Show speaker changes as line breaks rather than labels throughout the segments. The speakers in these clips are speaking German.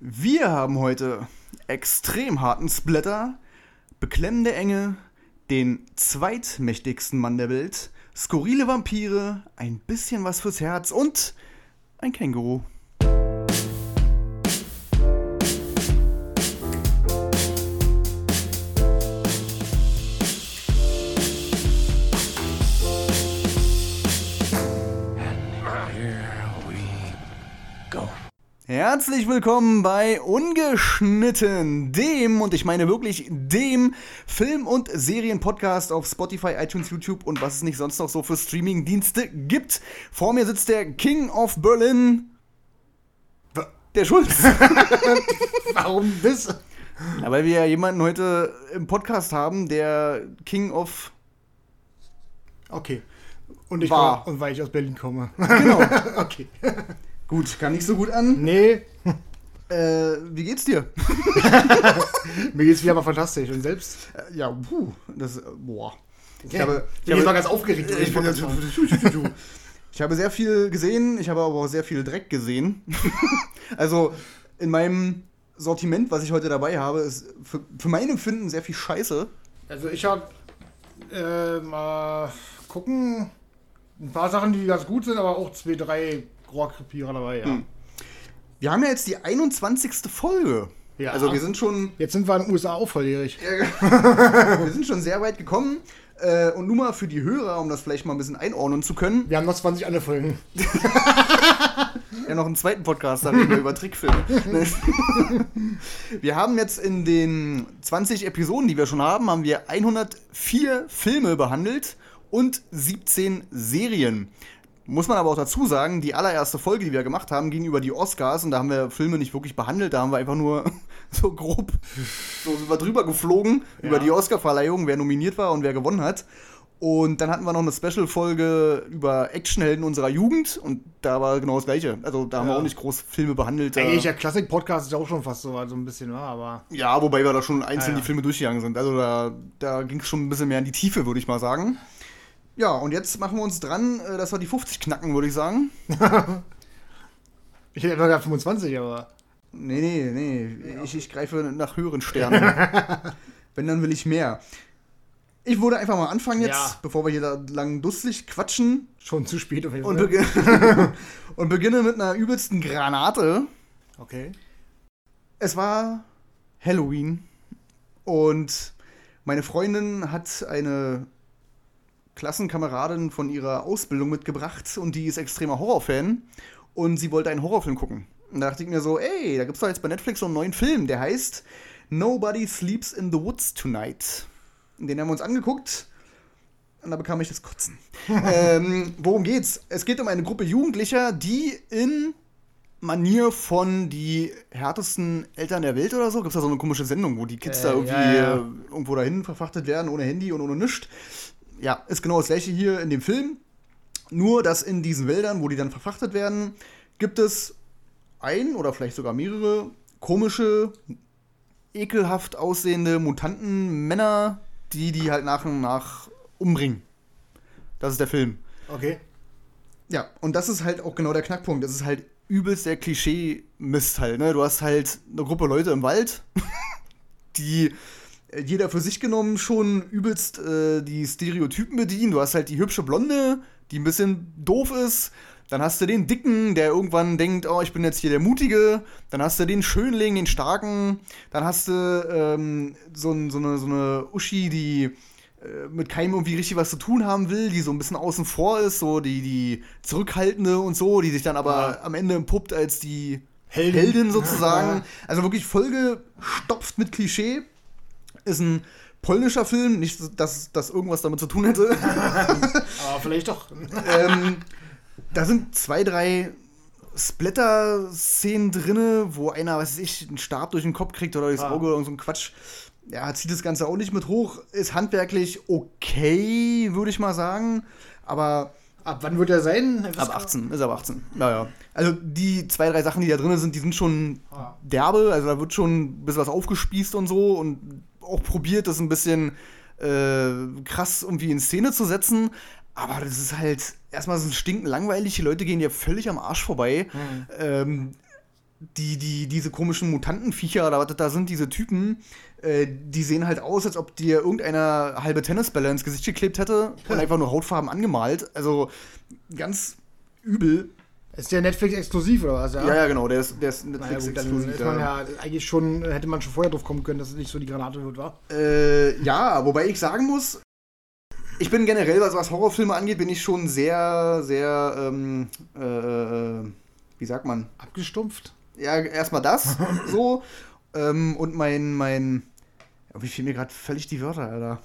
Wir haben heute extrem harten Splatter, beklemmende Enge, den zweitmächtigsten Mann der Welt, skurrile Vampire, ein bisschen was fürs Herz und ein Känguru. Herzlich willkommen bei Ungeschnitten, dem, und ich meine wirklich dem Film- und Serienpodcast auf Spotify, iTunes, YouTube und was es nicht sonst noch so für Streamingdienste gibt. Vor mir sitzt der King of Berlin, der Schulz.
Warum das?
Ja, weil wir ja jemanden heute im Podcast haben, der King of
Okay. Und ich
War.
und weil ich aus Berlin komme.
Genau.
okay.
Gut, kann nicht so gut an.
Nee,
Äh, wie geht's dir?
mir geht's wieder mal fantastisch. Und selbst?
Äh, Ja, puh, das, äh, boah.
Ich
habe-
ich
ich habe-
bin ganz aufgeregt.
Ich, bin, ich habe sehr viel gesehen, ich habe aber auch sehr viel Dreck gesehen. also in meinem Sortiment, was ich heute dabei habe, ist für, für mein Empfinden sehr viel Scheiße.
also ich habe äh, mal gucken, ein paar Sachen, die ganz gut sind, aber auch zwei, drei Rohrkrepierer dabei, ja.
Hm. Wir haben ja jetzt die 21. Folge.
Ja.
Also wir sind schon,
Jetzt sind wir in den USA auch volljährig.
wir sind schon sehr weit gekommen. Äh, und nur mal für die Hörer, um das vielleicht mal ein bisschen einordnen zu können,
Wir haben noch 20 andere Folgen.
ja noch einen zweiten Podcast, da reden wir über Trickfilme. wir haben jetzt in den 20 Episoden, die wir schon haben, haben wir 104 Filme behandelt und 17 Serien. Muss man aber auch dazu sagen, die allererste Folge, die wir gemacht haben, ging über die Oscars und da haben wir Filme nicht wirklich behandelt, da haben wir einfach nur so grob so sind wir drüber geflogen
Ja.
über die Oscarverleihung, wer nominiert war und wer gewonnen hat. Und dann hatten wir noch eine Special-Folge über Actionhelden unserer Jugend und da war genau das Gleiche. Also da haben wir
Ja.
auch nicht groß Filme behandelt. äh,
Eigentlich, der Klassik-Podcast ist ja auch schon fast so, so ein bisschen, ja, aber.
Ja, wobei wir da schon einzeln
Ja, ja.
die Filme durchgegangen sind. Also da, da ging es schon ein bisschen mehr in die Tiefe, würde ich mal sagen. Ja, und jetzt machen wir uns dran, äh, dass wir die 50 knacken, würde ich sagen.
Ich hätte etwa gesagt 25, aber.
Nee, nee, nee. Ich, ich greife nach höheren Sternen. Wenn, dann will ich mehr. Ich würde einfach mal anfangen jetzt,
Ja.
bevor wir hier da lang dusselig quatschen.
Schon zu spät auf jeden
Und,
Fall.
begin und beginne mit einer übelsten Granate.
Okay.
Es war Halloween und meine Freundin hat eine Klassenkameradin von ihrer Ausbildung mitgebracht und die ist extremer Horrorfan und sie wollte einen Horrorfilm gucken. Und da dachte ich mir so, ey, da gibt's doch jetzt bei Netflix so einen neuen Film, der heißt Nobody Sleeps in the Woods Tonight. Den haben wir uns angeguckt und da bekam ich das Kotzen. ähm, worum geht's? Es geht um eine Gruppe Jugendlicher, die in Manier von die härtesten Eltern der Welt oder so. Gibt es da so eine komische Sendung, wo die Kids
Äh,
da irgendwie
ja, ja.
äh, irgendwo dahin verfrachtet werden, ohne Handy und ohne nichts. Ja, ist genau das gleiche hier in dem Film. Nur, dass in diesen Wäldern, wo die dann verfrachtet werden, gibt es ein oder vielleicht sogar mehrere komische, ekelhaft aussehende Mutantenmänner, die die halt nach und nach umbringen. Das ist der Film.
Okay.
Ja, und das ist halt auch genau der Knackpunkt. Das ist halt übelst der Klischee-Mist halt, ne? Du hast halt eine Gruppe Leute im Wald, die jeder für sich genommen schon übelst äh, die Stereotypen bedienen. Du hast halt die hübsche Blonde, die ein bisschen doof ist. Dann hast du den Dicken, der irgendwann denkt, oh, ich bin jetzt hier der Mutige. Dann hast du den Schönling, den Starken. Dann hast du ähm, so, so, eine, so eine Uschi, die äh, mit keinem irgendwie richtig was zu tun haben will, die so ein bisschen außen vor ist, so die, die Zurückhaltende und so, die sich dann aber
Ja.
am Ende entpuppt als die
Heldin.
Heldin, sozusagen.
Ja.
Also wirklich vollgestopft mit Klischee. Ist ein polnischer Film, nicht, dass das irgendwas damit zu tun hätte.
Aber vielleicht doch.
ähm, da sind zwei, drei Splatter-Szenen drinne, wo einer, was weiß ich, einen Stab durch den Kopf kriegt oder durchs
Ah.
Auge oder so ein Quatsch. Ja, zieht das Ganze auch nicht mit hoch. Ist handwerklich okay, würde ich mal sagen. Aber
Ab wann wird er sein?
ab 18, ist ab 18. Naja. Also die zwei, drei Sachen, die da drin sind, die sind schon
Ah.
derbe. Also da wird schon ein bisschen was aufgespießt und so und auch probiert, das ein bisschen äh, krass irgendwie in Szene zu setzen. Aber das ist halt, erstmal es stinkend langweilig, die Leute gehen ja völlig am Arsch vorbei.
Mhm.
Ähm, die, die, diese komischen Mutantenviecher oder was das da sind, diese Typen, äh, die sehen halt aus, als ob dir irgendeiner halbe Tennisbälle ins Gesicht geklebt hätte und einfach nur Hautfarben angemalt. Also ganz übel.
Ist der Netflix-exklusiv oder was?
Ja, ja, genau, der ist, der ist Netflix-exklusiv.
man ja eigentlich schon, hätte man schon vorher drauf kommen können, dass es nicht so die Granate wird, war.
Äh, ja, wobei ich sagen muss, ich bin generell, was, was Horrorfilme angeht, bin ich schon sehr, sehr, ähm, äh, äh, wie sagt man?
Abgestumpft?
Ja, erstmal das, so. Ähm, und mein, mein, wie fehlen mir gerade völlig die Wörter, Alter.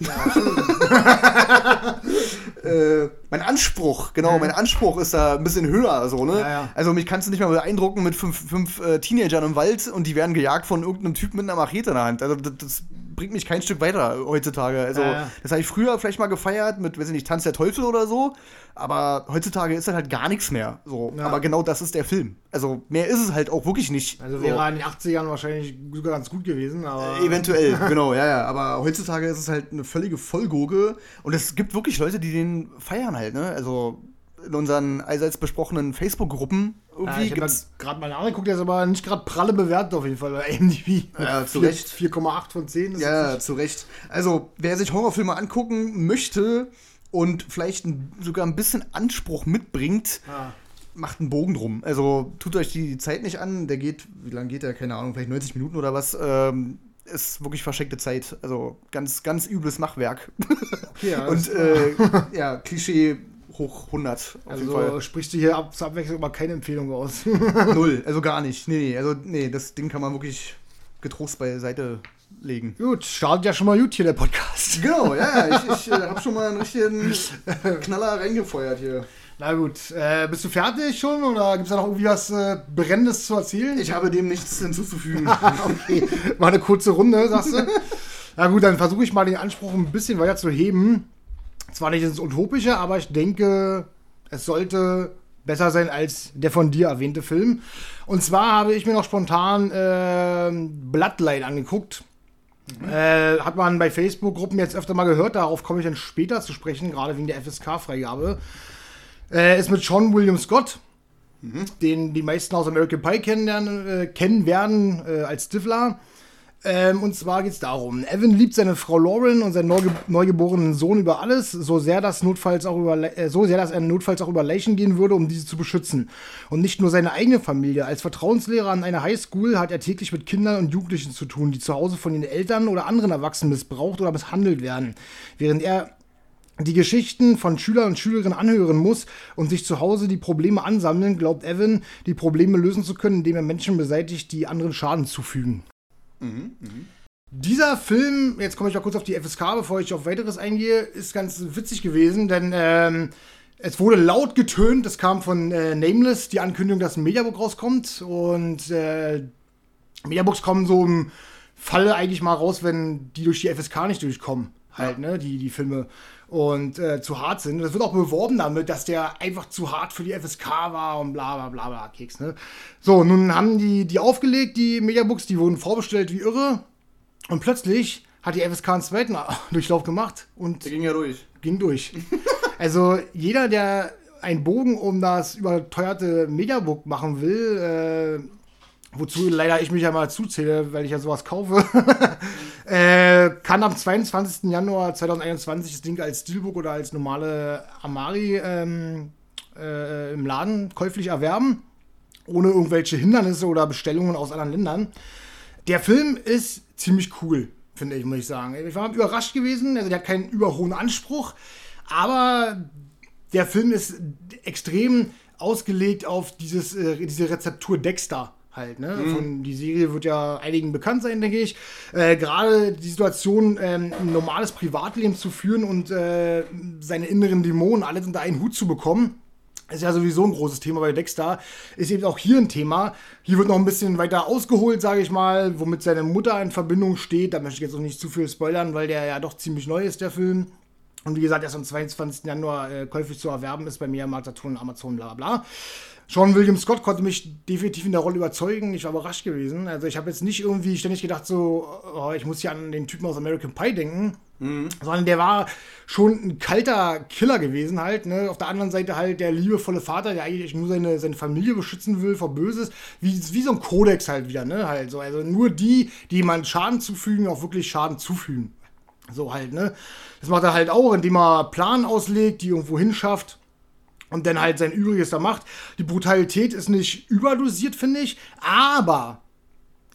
äh, mein Anspruch, genau, mein Anspruch ist da ein bisschen höher, so, ne?
Ja, ja.
Also mich kannst du nicht mal beeindrucken mit fünf, fünf äh, Teenagern im Wald und die werden gejagt von irgendeinem Typ mit einer Machete in der Hand. Also das, das bringt mich kein Stück weiter heutzutage. Also
ja.
das habe ich früher vielleicht mal gefeiert mit, weiß ich nicht, Tanz der Teufel oder so, aber heutzutage ist das halt gar nichts mehr. So.
Ja.
Aber genau das ist der Film. Also mehr ist es halt auch wirklich nicht.
Also
so.
wäre er in den 80ern wahrscheinlich sogar ganz gut gewesen, aber.
Eventuell, genau, ja, ja. Aber heutzutage ist es halt eine völlige Vollgurke. Und es gibt wirklich Leute, die den feiern halt, ne? Also in unseren allseits besprochenen Facebook-Gruppen irgendwie
ich habe
gibt's.
gerade mal nachgeguckt, der ist aber nicht gerade pralle bewertet auf jeden Fall bei MDB.
Ja, zu
Vier-
Recht.
4,8 von 10. ist
Ja, zu Recht. Also, wer sich Horrorfilme angucken möchte und vielleicht ein, sogar ein bisschen Anspruch mitbringt,
Ah.
macht einen Bogen drum. Also tut euch die Zeit nicht an. Der geht, wie lange geht der? Keine Ahnung, vielleicht 90 Minuten oder was. Ähm, ist wirklich verschenkte Zeit. Also ganz, ganz übles Machwerk.
Okay, ja,
Und äh, ja, Klischee hoch 100. Auf jeden
also sprichst du hier ab, zur Abwechslung mal keine Empfehlung aus.
Null. Also gar nicht. Nee, nee. Also, nee, das Ding kann man wirklich getrost beiseite legen.
gut, startet ja schon mal gut hier der Podcast.
Genau, ja. Ich, ich äh, habe schon mal einen richtigen Knaller reingefeuert hier.
Na gut, äh, bist du fertig schon oder gibt es da noch irgendwie was äh, Brennendes zu erzählen?
Ich habe dem nichts hinzuzufügen.
okay, war eine kurze Runde, sagst du? Na gut, dann versuche ich mal den Anspruch ein bisschen weiter zu heben. Zwar nicht ins Utopische, aber ich denke, es sollte besser sein als der von dir erwähnte Film. Und zwar habe ich mir noch spontan äh, Bloodline angeguckt. Äh, hat man bei Facebook-Gruppen jetzt öfter mal gehört, darauf komme ich dann später zu sprechen, gerade wegen der FSK-Freigabe. Äh, ist mit Sean William Scott, den die meisten aus American Pie kennen, äh, kennen werden äh, als Stifler. Ähm, und zwar geht es darum: Evan liebt seine Frau Lauren und seinen neuge neugeborenen Sohn über alles, so sehr, dass notfalls auch über, äh, so sehr, dass er notfalls auch über Leichen gehen würde, um diese zu beschützen. Und nicht nur seine eigene Familie. Als Vertrauenslehrer an einer Highschool hat er täglich mit Kindern und Jugendlichen zu tun, die zu Hause von den Eltern oder anderen Erwachsenen missbraucht oder misshandelt werden. Während er die Geschichten von Schülern und Schülerinnen anhören muss und sich zu Hause die Probleme ansammeln, glaubt Evan, die Probleme lösen zu können, indem er Menschen beseitigt, die anderen Schaden zufügen. Dieser Film, jetzt komme ich mal kurz auf die FSK, bevor ich auf weiteres eingehe, ist ganz witzig gewesen, denn ähm, es wurde laut getönt, es kam von äh, Nameless die Ankündigung, dass ein Mediabook rauskommt und äh, Mediabooks kommen so im Falle eigentlich mal raus, wenn die durch die FSK nicht durchkommen. Halt, ne, die, die Filme und äh, zu hart sind. Das wird auch beworben damit, dass der einfach zu hart für die FSK war und bla bla bla bla Keks, ne? So, nun haben die die aufgelegt, die Mediabooks, die wurden vorbestellt wie irre. Und plötzlich hat die FSK einen zweiten Durchlauf gemacht und
Der ging ja durch.
ging durch. also jeder, der einen Bogen um das überteuerte Mediabook machen will, äh, wozu leider ich mich ja mal zuzähle, weil ich ja sowas kaufe, äh, kann am 22. Januar 2021 das Ding als Steelbook oder als normale Amari ähm, äh, im Laden käuflich erwerben, ohne irgendwelche Hindernisse oder Bestellungen aus anderen Ländern. Der Film ist ziemlich cool, finde ich, muss ich sagen. Ich war überrascht gewesen, also der hat keinen überhohen Anspruch, aber der Film ist extrem ausgelegt auf dieses, äh, diese Rezeptur Dexter halt, ne? Von, die Serie wird ja einigen bekannt sein, denke ich. Äh, Gerade die Situation, ähm, ein normales Privatleben zu führen und äh, seine inneren Dämonen alles unter einen Hut zu bekommen, ist ja sowieso ein großes Thema bei Dexter. Ist eben auch hier ein Thema. Hier wird noch ein bisschen weiter ausgeholt, sage ich mal, womit seine Mutter in Verbindung steht. Da möchte ich jetzt auch nicht zu viel spoilern, weil der ja doch ziemlich neu ist, der Film. Und wie gesagt, erst am 22. Januar äh, käuflich zu erwerben ist bei mir, Markt Saturn, Amazon, bla bla bla. Sean William Scott konnte mich definitiv in der Rolle überzeugen. Ich war überrascht gewesen. Also ich habe jetzt nicht irgendwie ständig gedacht, so, oh, ich muss hier an den Typen aus American Pie denken. Sondern der war schon ein kalter Killer gewesen halt. Ne? Auf der anderen Seite halt der liebevolle Vater, der eigentlich nur seine, seine Familie beschützen will vor Böses. Wie, wie so ein Kodex halt wieder, ne? Halt so. Also nur die, die man Schaden zufügen, auch wirklich Schaden zufügen. So halt, ne? Das macht er halt auch, indem er Plan auslegt, die irgendwo hinschafft und dann halt sein Übriges da macht. Die Brutalität ist nicht überdosiert, finde ich, aber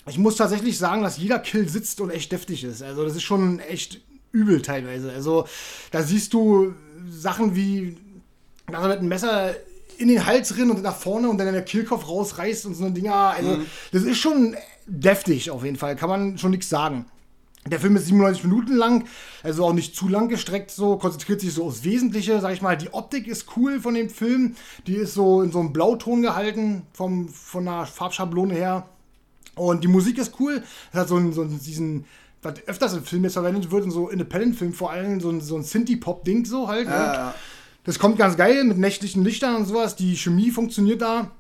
ich muss tatsächlich sagen, dass jeder Kill sitzt und echt deftig ist. Also das ist schon echt übel teilweise. Also da siehst du Sachen wie, dass er mit einem Messer in den Hals rinnt und nach vorne und dann der Killkopf rausreißt und so eine Dinger. Also mhm. das ist schon deftig auf jeden Fall, kann man schon nichts sagen. Der Film ist 97 Minuten lang, also auch nicht zu lang gestreckt, so konzentriert sich so aufs Wesentliche, sag ich mal. Die Optik ist cool von dem Film, die ist so in so einem Blauton gehalten, vom, von der Farbschablone her. Und die Musik ist cool, es hat so, einen, so diesen, was öfters im Film jetzt verwendet wird, in so Independent-Film vor allem, so ein, so ein Synthie-Pop-Ding so halt. Ja, ja. Das kommt ganz geil mit nächtlichen Lichtern und sowas, die Chemie funktioniert da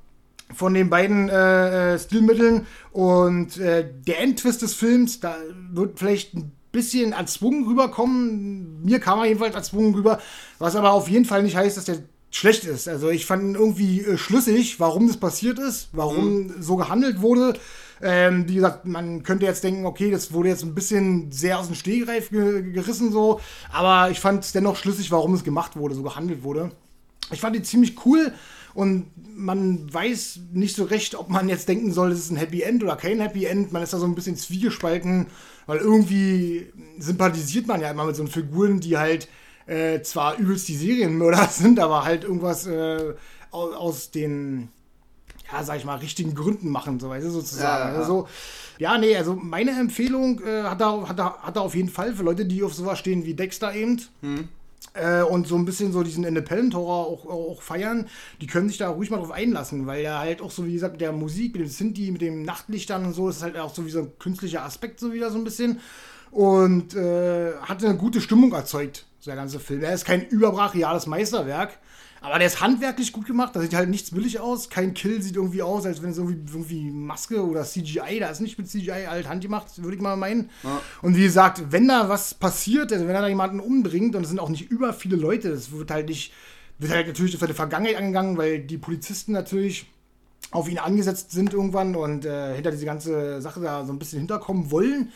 von den beiden äh, äh, Stilmitteln. Und äh, der Endtwist des Films, da wird vielleicht ein bisschen erzwungen rüberkommen. Mir kam er jedenfalls erzwungen rüber, was aber auf jeden Fall nicht heißt, dass der schlecht ist. Also ich fand ihn irgendwie äh, schlüssig, warum das passiert ist, warum mhm. so gehandelt wurde. Ähm, wie gesagt, man könnte jetzt denken, okay, das wurde jetzt ein bisschen sehr aus dem Stehgreif ge gerissen so, aber ich fand es dennoch schlüssig, warum es gemacht wurde, so gehandelt wurde. Ich fand ihn ziemlich cool und man weiß nicht so recht, ob man jetzt denken soll, das ist ein Happy End oder kein Happy End. Man ist da so ein bisschen zwiegespalten, weil irgendwie sympathisiert man ja immer mit so Figuren, die halt äh, zwar übelst die Serienmörder sind, aber halt irgendwas äh, aus, aus, den, ja, sag ich mal, richtigen Gründen machen, so weißt du, sozusagen. Ja, ja. Also, ja, nee, also meine Empfehlung äh, hat, er, hat, er, hat er auf jeden Fall für Leute, die auf sowas stehen wie Dexter eben. Hm äh, und so ein bisschen so diesen Independent Horror auch, auch, feiern, die können sich da ruhig mal drauf einlassen, weil ja halt auch so, wie gesagt, mit der Musik, mit dem Sinti, mit dem Nachtlichtern und so, ist halt auch so wie so ein künstlicher Aspekt so wieder so ein bisschen. Und äh, hat eine gute Stimmung erzeugt, so der ganze Film. Er ist kein überbrachiales Meisterwerk, aber der ist handwerklich gut gemacht, da sieht halt nichts billig aus. Kein Kill sieht irgendwie aus, als wenn es irgendwie, irgendwie Maske oder CGI, da ist nicht mit CGI halt handgemacht, würde ich mal meinen. Ja. Und wie gesagt, wenn da was passiert, also wenn er da jemanden umbringt, und es sind auch nicht über viele Leute, das wird halt nicht, wird halt natürlich für die Vergangenheit angegangen, weil die Polizisten natürlich auf ihn angesetzt sind irgendwann und äh, hinter diese ganze Sache da so ein bisschen hinterkommen wollen.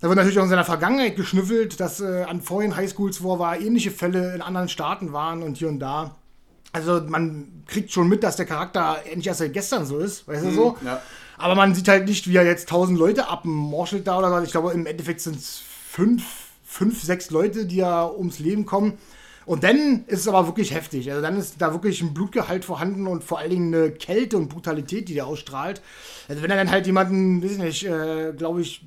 Da wird natürlich auch in seiner Vergangenheit geschnüffelt, dass äh, an vorigen Highschools, wo er war, ähnliche Fälle in anderen Staaten waren und hier und da. Also man kriegt schon mit, dass der Charakter endlich erst seit gestern so ist, weißt du so? Mhm, ja. Aber man sieht halt nicht, wie er jetzt tausend Leute abmorschelt da oder was. Ich glaube, im Endeffekt sind es fünf, fünf, sechs Leute, die ja ums Leben kommen. Und dann ist es aber wirklich heftig. Also dann ist da wirklich ein Blutgehalt vorhanden und vor allen Dingen eine Kälte und Brutalität, die der ausstrahlt. Also wenn er dann halt jemanden, weiß ich nicht, äh, glaube ich,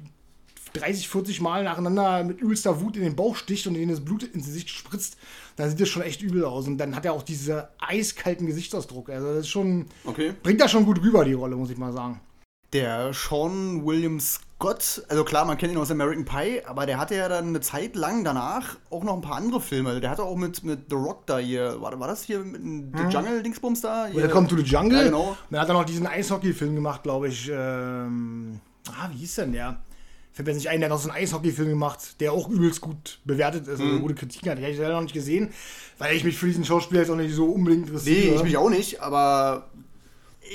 30, 40 Mal nacheinander mit übelster Wut in den Bauch sticht und ihnen das Blut ins Gesicht spritzt, dann sieht das schon echt übel aus. Und dann hat er auch diesen eiskalten Gesichtsausdruck. Also das ist schon. Okay. Bringt da schon gut rüber, die Rolle, muss ich mal sagen.
Der Sean William Scott, also klar, man kennt ihn aus American Pie, aber der hatte ja dann eine Zeit lang danach auch noch ein paar andere Filme. Der hatte auch mit, mit The Rock da hier, war, war das hier mit hm. The Jungle-Dingsbums da?
Welcome to the Jungle. Ja, genau. Und dann hat er noch diesen Eishockey-Film gemacht, glaube ich. Ähm, ah, wie hieß denn der? Fällt mir nicht ein, der hat noch so einen Eishockey-Film gemacht, der auch übelst gut bewertet ist, also mhm. gute Kritik hat. Den hätte ich leider noch nicht gesehen, weil ich mich für diesen Schauspieler jetzt auch nicht so unbedingt
interessiere. Nee, ich mich auch nicht, aber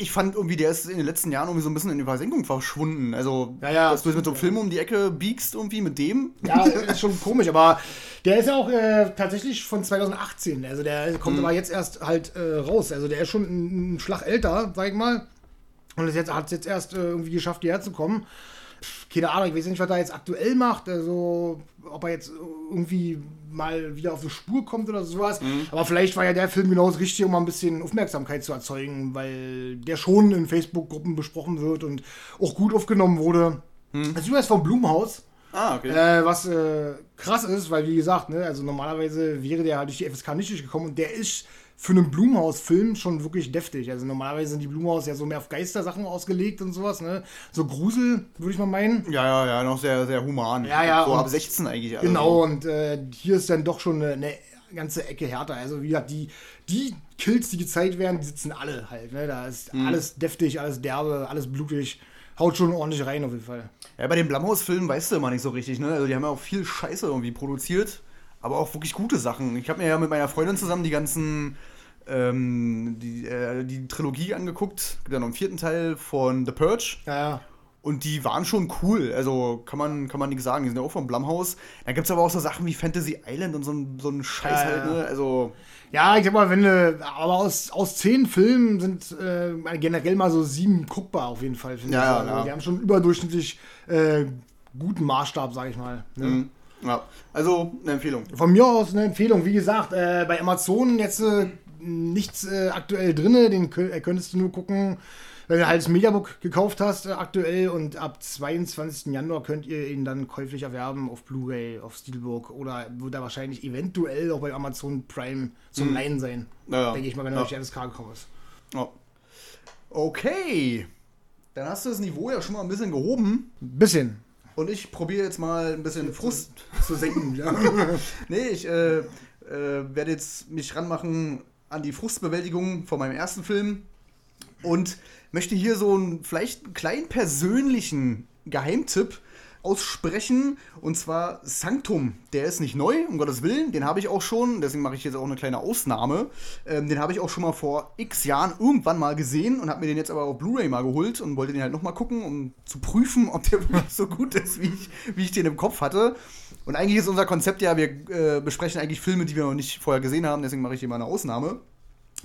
ich fand irgendwie, der ist in den letzten Jahren irgendwie so ein bisschen in die Versenkung verschwunden. Also, ja, ja. dass du jetzt mit so einem Film um die Ecke biegst, irgendwie mit dem.
Ja, ist schon komisch, aber der ist ja auch äh, tatsächlich von 2018. Also, der kommt mhm. aber jetzt erst halt äh, raus. Also, der ist schon ein, Schlag älter, sag ich mal. Und hat es jetzt erst äh, irgendwie geschafft, hierher zu kommen keine Ahnung, ich weiß nicht, was er jetzt aktuell macht. Also, ob er jetzt irgendwie mal wieder auf die Spur kommt oder sowas. Mhm. Aber vielleicht war ja der Film genau das Richtige, um mal ein bisschen Aufmerksamkeit zu erzeugen, weil der schon in Facebook-Gruppen besprochen wird und auch gut aufgenommen wurde. Mhm. Das ist übrigens vom Blumhaus. Ah, okay. Äh, was äh, krass ist, weil wie gesagt, ne, also normalerweise wäre der halt durch die FSK nicht durchgekommen und der ist für einen Blumhaus-Film schon wirklich deftig. Also normalerweise sind die Blumhaus ja so mehr auf Geistersachen ausgelegt und sowas, ne? So Grusel, würde ich mal meinen.
Ja, ja, ja, noch sehr, sehr human.
Ja, ja.
So ab 16 eigentlich.
Also. Genau, und äh, hier ist dann doch schon eine, eine ganze Ecke härter. Also wie gesagt, die, die Kills, die gezeigt werden, die sitzen alle halt. Ne? Da ist mhm. alles deftig, alles derbe, alles blutig. haut schon ordentlich rein auf jeden Fall.
Ja, bei den Blumhouse-Filmen weißt du immer nicht so richtig, ne? Also die haben ja auch viel Scheiße irgendwie produziert, aber auch wirklich gute Sachen. Ich habe mir ja mit meiner Freundin zusammen die ganzen, ähm, die, äh, die Trilogie angeguckt, gibt ja noch einen vierten Teil von The Purge.
Ja, ja.
Und die waren schon cool, also kann man, kann man nichts sagen. Die sind ja auch vom Blumhouse. Da gibt es aber auch so Sachen wie Fantasy Island und so ein, so ein Scheiß
Ja,
halt, ne? Also,
Ja, ich sag mal, wenn du, aber aus, aus zehn Filmen sind äh, generell mal so sieben guckbar auf jeden Fall, finde
Ja,
ich.
ja,
Also. Die haben schon überdurchschnittlich äh, guten Maßstab, sag ich mal. Ne?
mhm. ja. Also, eine Empfehlung.
Von mir aus eine Empfehlung. Wie gesagt, äh, bei Amazon jetzt äh, nichts äh, aktuell drin. Den äh, könntest du nur gucken, wenn du halt das Mediabook gekauft hast äh, aktuell. Und ab 22. Januar könnt ihr ihn dann käuflich erwerben auf Blu-ray, auf Steelbook oder wird er wahrscheinlich eventuell auch bei Amazon Prime zum Leihen sein.
Mhm. Ja.
Denke ich mal, wenn er
Ja.
durch die NSK gekommen ist.
Ja. Okay. Dann hast du das Niveau ja schon mal ein bisschen gehoben.
Ein bisschen.
Und ich probiere jetzt mal ein bisschen Frust.
Zu senken, ja.
Nee, ich äh, äh, werde jetzt mich ranmachen an die Frustbewältigung von meinem ersten Film und möchte hier so einen vielleicht einen kleinen persönlichen Geheimtipp aussprechen und zwar Sanctum. Der ist nicht neu, um Gottes Willen, den habe ich auch schon, deswegen mache ich jetzt auch eine kleine Ausnahme. Ähm, den habe ich auch schon mal vor x Jahren irgendwann mal gesehen und habe mir den jetzt aber auf Blu-ray mal geholt und wollte den halt nochmal gucken, um zu prüfen, ob der wirklich so gut ist, wie ich, wie ich den im Kopf hatte. Und eigentlich ist unser Konzept ja, wir äh, besprechen eigentlich Filme, die wir noch nicht vorher gesehen haben, deswegen mache ich hier mal eine Ausnahme.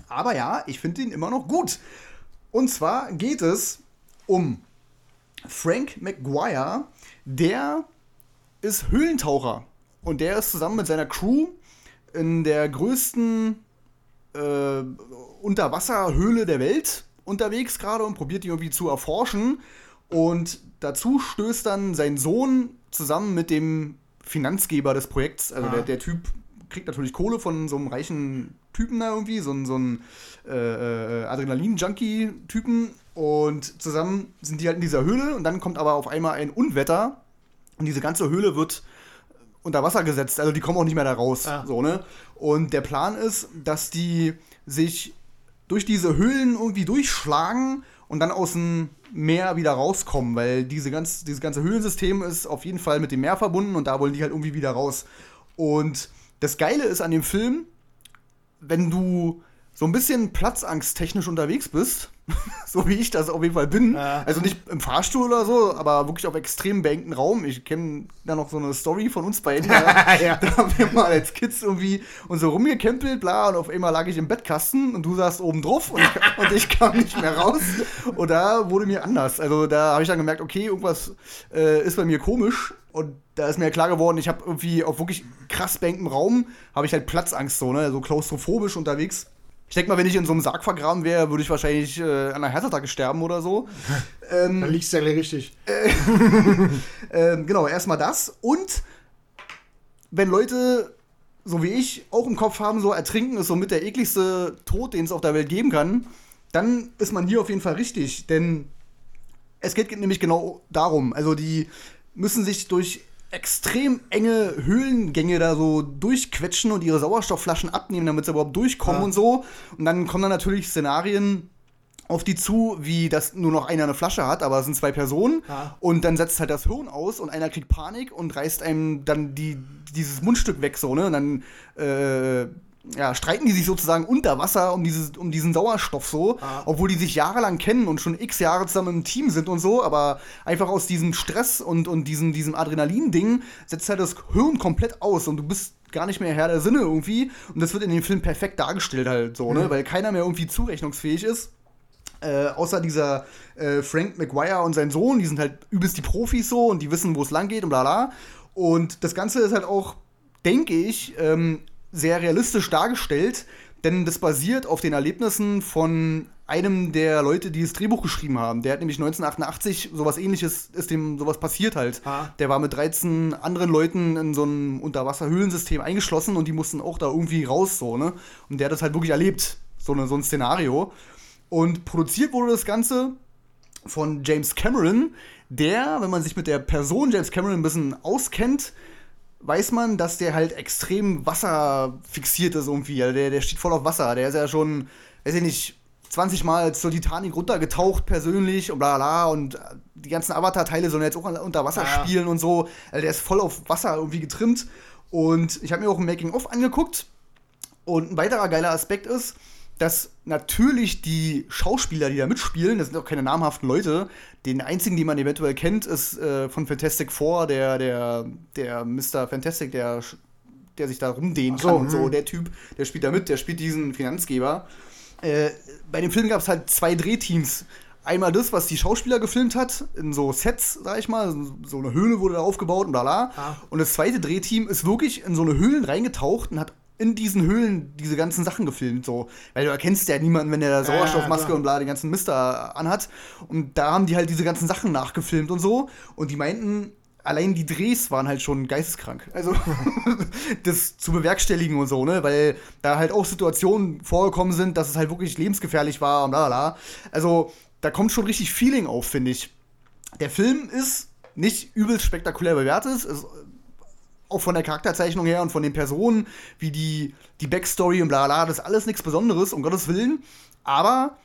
Aber ja, ich finde ihn immer noch gut. Und zwar geht es um Frank McGuire, der ist Höhlentaucher. Und der ist zusammen mit seiner Crew in der größten äh, Unterwasserhöhle der Welt unterwegs gerade und probiert die irgendwie zu erforschen. Und dazu stößt dann sein Sohn zusammen mit dem Finanzgeber des Projekts. Also
Ah.
der, der Typ kriegt natürlich Kohle von so einem reichen Typen da irgendwie, so, ein- so ein äh, äh, Adrenalin-Junkie-Typen. Und zusammen sind die halt in dieser Höhle und dann kommt aber auf einmal ein Unwetter und diese ganze Höhle wird unter Wasser gesetzt. Also die kommen auch nicht mehr da raus.
Ah.
So, ne? Und der Plan ist, dass die sich durch diese Höhlen irgendwie durchschlagen und dann aus dem Meer wieder rauskommen, weil diese ganz, dieses ganze Höhlensystem ist auf jeden Fall mit dem Meer verbunden und da wollen die halt irgendwie wieder raus. Und das Geile ist an dem Film, wenn du so ein bisschen platzangsttechnisch unterwegs bist, so wie ich das auf jeden Fall bin,
Ja.
also nicht im Fahrstuhl oder so, aber wirklich auf extrem beengten Raum. Ich kenne da noch so eine Story von uns beiden. Da,
Ja.
da haben wir mal als Kids irgendwie uns so rumgekämpelt, bla, und auf einmal lag ich im Bettkasten und du saßt oben drauf und ich, und ich kam nicht mehr raus. Und da wurde mir anders. Also da habe ich dann gemerkt, okay, irgendwas äh, ist bei mir komisch. Und da ist mir klar geworden, ich habe irgendwie auf wirklich krass beengtem Raum, habe ich halt Platzangst, so, ne, so klaustrophobisch unterwegs. Ich denke mal, wenn ich in so einem Sarg vergraben wäre, würde ich wahrscheinlich äh, an einer Herzattacke sterben oder so. ähm,
Dann liegst du ja gleich richtig.
ähm, genau, erstmal das. Und wenn Leute, so wie ich, auch im Kopf haben, so ertrinken ist somit der ekligste Tod, den es auf der Welt geben kann, dann ist man hier auf jeden Fall richtig. Denn es geht nämlich genau darum. Also die müssen sich durch extrem enge Höhlengänge da so durchquetschen und ihre Sauerstoffflaschen abnehmen, damit sie überhaupt durchkommen
Ja.
und so. Und dann kommen dann natürlich Szenarien auf die zu, wie dass nur noch einer eine Flasche hat, aber es sind zwei Personen.
Ja.
Und dann setzt halt das Hirn aus und einer kriegt Panik und reißt einem dann die, dieses Mundstück weg, so, ne? Und dann äh, ja, streiten die sich sozusagen unter Wasser um, dieses, um diesen Sauerstoff so,
Ah.
obwohl die sich jahrelang kennen und schon x Jahre zusammen im Team sind und so, aber einfach aus diesem Stress und, und diesem, diesem Adrenalin-Ding setzt halt das Hirn komplett aus und du bist gar nicht mehr Herr der Sinne irgendwie. Und das wird in dem Film perfekt dargestellt halt so, ne? Weil keiner mehr irgendwie zurechnungsfähig ist. Äh, außer dieser äh, Frank McGuire und sein Sohn, die sind halt übelst die Profis so und die wissen, wo es lang geht und bla bla. Und das Ganze ist halt auch, denke ich, ähm, sehr realistisch dargestellt, denn das basiert auf den Erlebnissen von einem der Leute, die das Drehbuch geschrieben haben. Der hat nämlich 1988 sowas ähnliches, ist dem sowas passiert halt.
Ah.
Der war mit 13 anderen Leuten in so einem Unterwasserhöhlensystem eingeschlossen und die mussten auch da irgendwie raus, so, ne? Und der hat das halt wirklich erlebt, so, eine, so ein Szenario. Und produziert wurde das Ganze von James Cameron, der, wenn man sich mit der Person James Cameron ein bisschen auskennt, weiß man, dass der halt extrem wasserfixiert ist irgendwie. Also der, der steht voll auf Wasser. Der ist ja schon, weiß ich nicht, 20 Mal zur Titanic runtergetaucht persönlich und bla bla und die ganzen Avatar-Teile sollen jetzt auch unter Wasser
Ja.
spielen und so. Also der ist voll auf Wasser irgendwie getrimmt. Und ich habe mir auch ein Making-of angeguckt. Und ein weiterer geiler Aspekt ist, dass natürlich die Schauspieler, die da mitspielen, das sind auch keine namhaften Leute. Den einzigen, den man eventuell kennt, ist äh, von Fantastic Four, der, der, der Mr. Fantastic, der, der sich da rumdehnen
Ach so,
kann und so.
hm.
Der Typ, der spielt da mit, der spielt diesen Finanzgeber. Äh, bei dem Film gab es halt zwei Drehteams. Einmal das, was die Schauspieler gefilmt hat, in so Sets, sag ich mal, so eine Höhle wurde da aufgebaut und bla bla.
Ah.
Und das zweite Drehteam ist wirklich in so eine Höhlen reingetaucht und hat in diesen Höhlen diese ganzen Sachen gefilmt, so. Weil du erkennst ja niemanden, wenn der da
Ja,
Sauerstoffmaske
klar.
und bla den ganzen Mist da anhat. Und da haben die halt diese ganzen Sachen nachgefilmt und so. Und die meinten, allein die Drehs waren halt schon geisteskrank. Also, das zu bewerkstelligen und so, ne? Weil da halt auch Situationen vorgekommen sind, dass es halt wirklich lebensgefährlich war und bla bla. Also, da kommt schon richtig Feeling auf, finde ich. Der Film ist nicht übelst spektakulär bewertet. Ist auch von der Charakterzeichnung her und von den Personen, wie die, die Backstory und bla bla, das ist alles nichts Besonderes, um Gottes Willen. Aber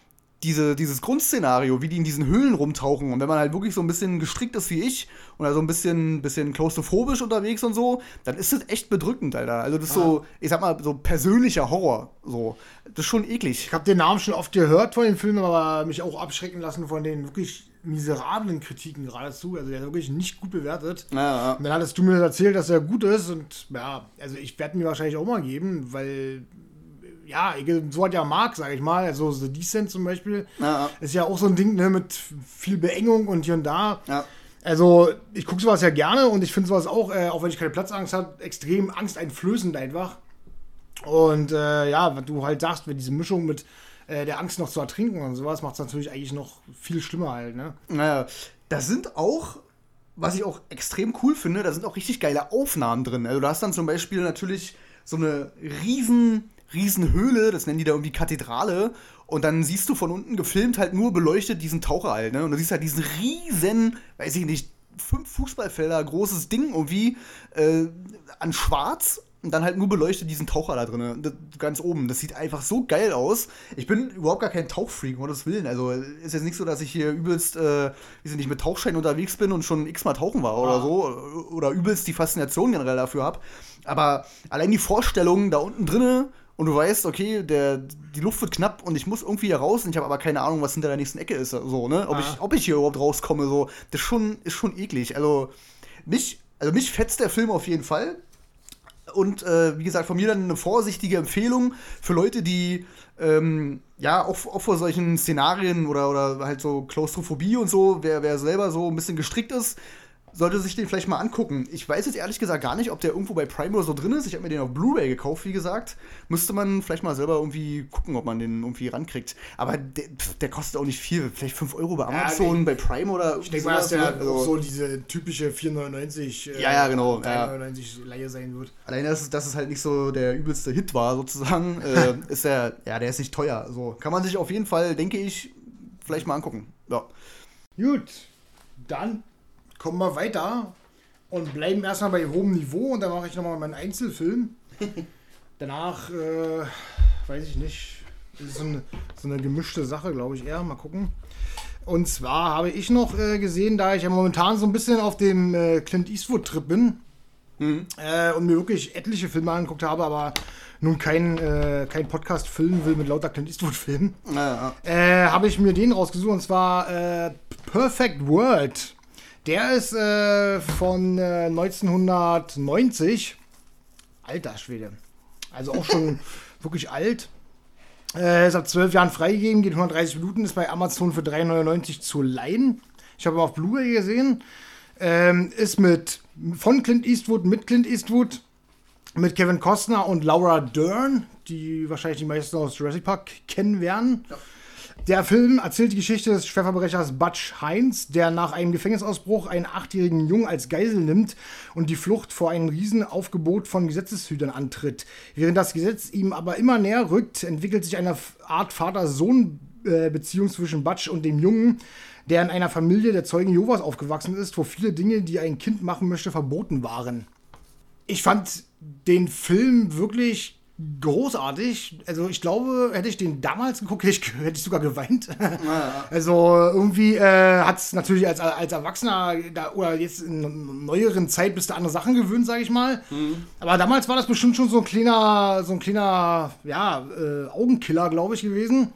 diese, dieses Grundszenario, wie die in diesen Höhlen rumtauchen und wenn man halt wirklich so ein bisschen gestrickt ist wie ich oder so ein bisschen, bisschen klaustrophobisch unterwegs und so, dann ist das echt bedrückend, Alter. Also das ist so, ich sag mal, so persönlicher Horror. So. Das ist schon eklig.
Ich habe den Namen schon oft gehört von den Filmen, aber mich auch abschrecken lassen von den wirklich miserablen Kritiken geradezu. Also der ist wirklich nicht gut bewertet.
Ja, ja.
Und dann hattest du mir erzählt, dass er gut ist und ja, also ich werde mir wahrscheinlich auch mal geben, weil ja, so hat ja Marc, sag ich mal, also The Descent zum Beispiel,
ja.
ist ja auch so ein Ding ne, mit viel Beengung und hier und da.
Ja.
Also ich gucke sowas ja gerne und ich finde sowas auch, äh, auch wenn ich keine Platzangst habe, extrem angsteinflößend einfach. Und äh, ja, was du halt sagst, wenn diese Mischung mit äh, der Angst noch zu ertrinken und sowas, macht es natürlich eigentlich noch viel schlimmer halt, ne?
Naja, da sind auch, was ich auch extrem cool finde, da sind auch richtig geile Aufnahmen drin. Also du hast dann zum Beispiel natürlich so eine riesen, riesen Höhle, das nennen die da irgendwie Kathedrale. Und dann siehst du von unten gefilmt halt nur beleuchtet diesen Taucher halt, ne? Und du siehst halt diesen riesen, weiß ich nicht, fünf Fußballfelder großes Ding irgendwie äh, an Schwarz und dann halt nur beleuchtet diesen Taucher da drin, das- ganz oben. Das sieht einfach so geil aus. Ich bin überhaupt gar kein Tauchfreak, um Gottes Willen. Also ist jetzt nicht so, dass ich hier übelst, äh, ich nicht, mit Tauchschein unterwegs bin und schon x-mal tauchen war oder
Ah.
so. Oder übelst die Faszination generell dafür habe. Aber allein die Vorstellung da unten drinne und du weißt, okay, der, die Luft wird knapp und ich muss irgendwie hier raus und ich habe aber keine Ahnung, was hinter der nächsten Ecke ist. So, ne? Ob,
Ah.
ich, ob ich hier überhaupt rauskomme, so, das ist schon, ist schon eklig. Also mich, also mich fetzt der Film auf jeden Fall. Und äh, wie gesagt, von mir dann eine vorsichtige Empfehlung für Leute, die ähm, ja auch, auch vor solchen Szenarien oder, oder halt so Klaustrophobie und so, wer, wer selber so ein bisschen gestrickt ist, sollte sich den vielleicht mal angucken. Ich weiß jetzt ehrlich gesagt gar nicht, ob der irgendwo bei Prime oder so drin ist. Ich habe mir den auf Blu-ray gekauft, wie gesagt. Müsste man vielleicht mal selber irgendwie gucken, ob man den irgendwie rankriegt. Aber der, der kostet auch nicht viel. Vielleicht 5 Euro bei Amazon,
nee.
bei Prime oder
Ich denke mal, dass der
ne?
auch
Also-
so diese typische 4,99 äh,
Ja, ja, genau, ja.
3,99 Leihe sein wird.
Allein, dass, es- dass es halt nicht so der übelste Hit war, sozusagen, äh, ist der, ja, der ist nicht teuer. So kann man sich auf jeden Fall, denke ich, vielleicht mal angucken. Ja.
Gut, dann kommen wir weiter und bleiben erstmal bei hohem Niveau und dann mache ich nochmal meinen Einzelfilm. Danach, äh, weiß ich nicht, ist so eine, so eine gemischte Sache, glaube ich eher. Mal gucken. Und zwar habe ich noch äh, gesehen, da ich ja momentan so ein bisschen auf dem äh, Clint Eastwood-Trip bin äh, und mir wirklich etliche Filme angeguckt habe, aber nun kein, äh, kein Podcast filmen will mit lauter Clint Eastwood-Filmen.
Ja,
Äh, habe ich mir den rausgesucht und zwar äh, Perfect World. Der ist äh, von äh, 1990. Alter Schwede. Also auch schon wirklich alt. Äh, ist ab 12 Jahren freigegeben, geht 130 Minuten, ist bei Amazon für 3,99 zu leihen. Ich habe ihn auf Blu-ray gesehen. Ähm, ist mit von Clint Eastwood, mit Clint Eastwood, mit Kevin Costner und Laura Dern, die wahrscheinlich die meisten aus Jurassic Park kennen werden. Der Film erzählt die Geschichte des Schwerverbrechers Butch Heinz, der nach einem Gefängnisausbruch einen achtjährigen Jungen als Geisel nimmt und die Flucht vor einem Riesenaufgebot von Gesetzeshütern antritt. Während das Gesetz ihm aber immer näher rückt, entwickelt sich eine Art Vater-Sohn-Beziehung zwischen Butch und dem Jungen, der in einer Familie der Zeugen Jehovas aufgewachsen ist, wo viele Dinge, die ein Kind machen möchte, verboten waren. Ich fand den Film wirklich großartig. Also ich glaube, hätte ich den damals geguckt, hätte ich, hätte ich sogar geweint. Ja. Also irgendwie äh, hat es natürlich als, als Erwachsener da, oder jetzt in neueren Zeit bist du andere Sachen gewöhnt, sage ich mal. Mhm. Aber damals war das bestimmt schon so ein kleiner, so ein kleiner, ja, äh, Augenkiller, glaube ich, gewesen.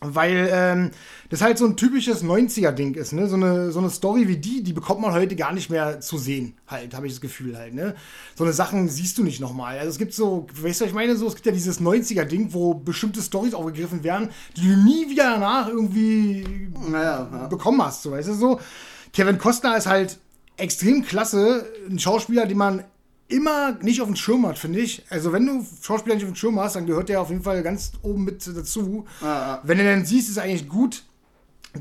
Weil ähm, das halt so ein typisches 90er-Ding ist, ne? So eine, so eine Story wie die, die bekommt man heute gar nicht mehr zu sehen, halt, habe ich das Gefühl halt, ne? So eine Sachen siehst du nicht nochmal. Also es gibt so, weißt du, was ich meine, so, es gibt ja dieses 90er-Ding, wo bestimmte Stories aufgegriffen werden, die du nie wieder danach irgendwie naja, ja. bekommen hast, so, weißt du, so. Kevin Costner ist halt extrem klasse, ein Schauspieler, den man immer nicht auf dem Schirm hat, finde ich. Also, wenn du Schauspieler nicht auf dem Schirm hast, dann gehört der auf jeden Fall ganz oben mit dazu. Ah, ah. Wenn du den siehst, ist eigentlich gut.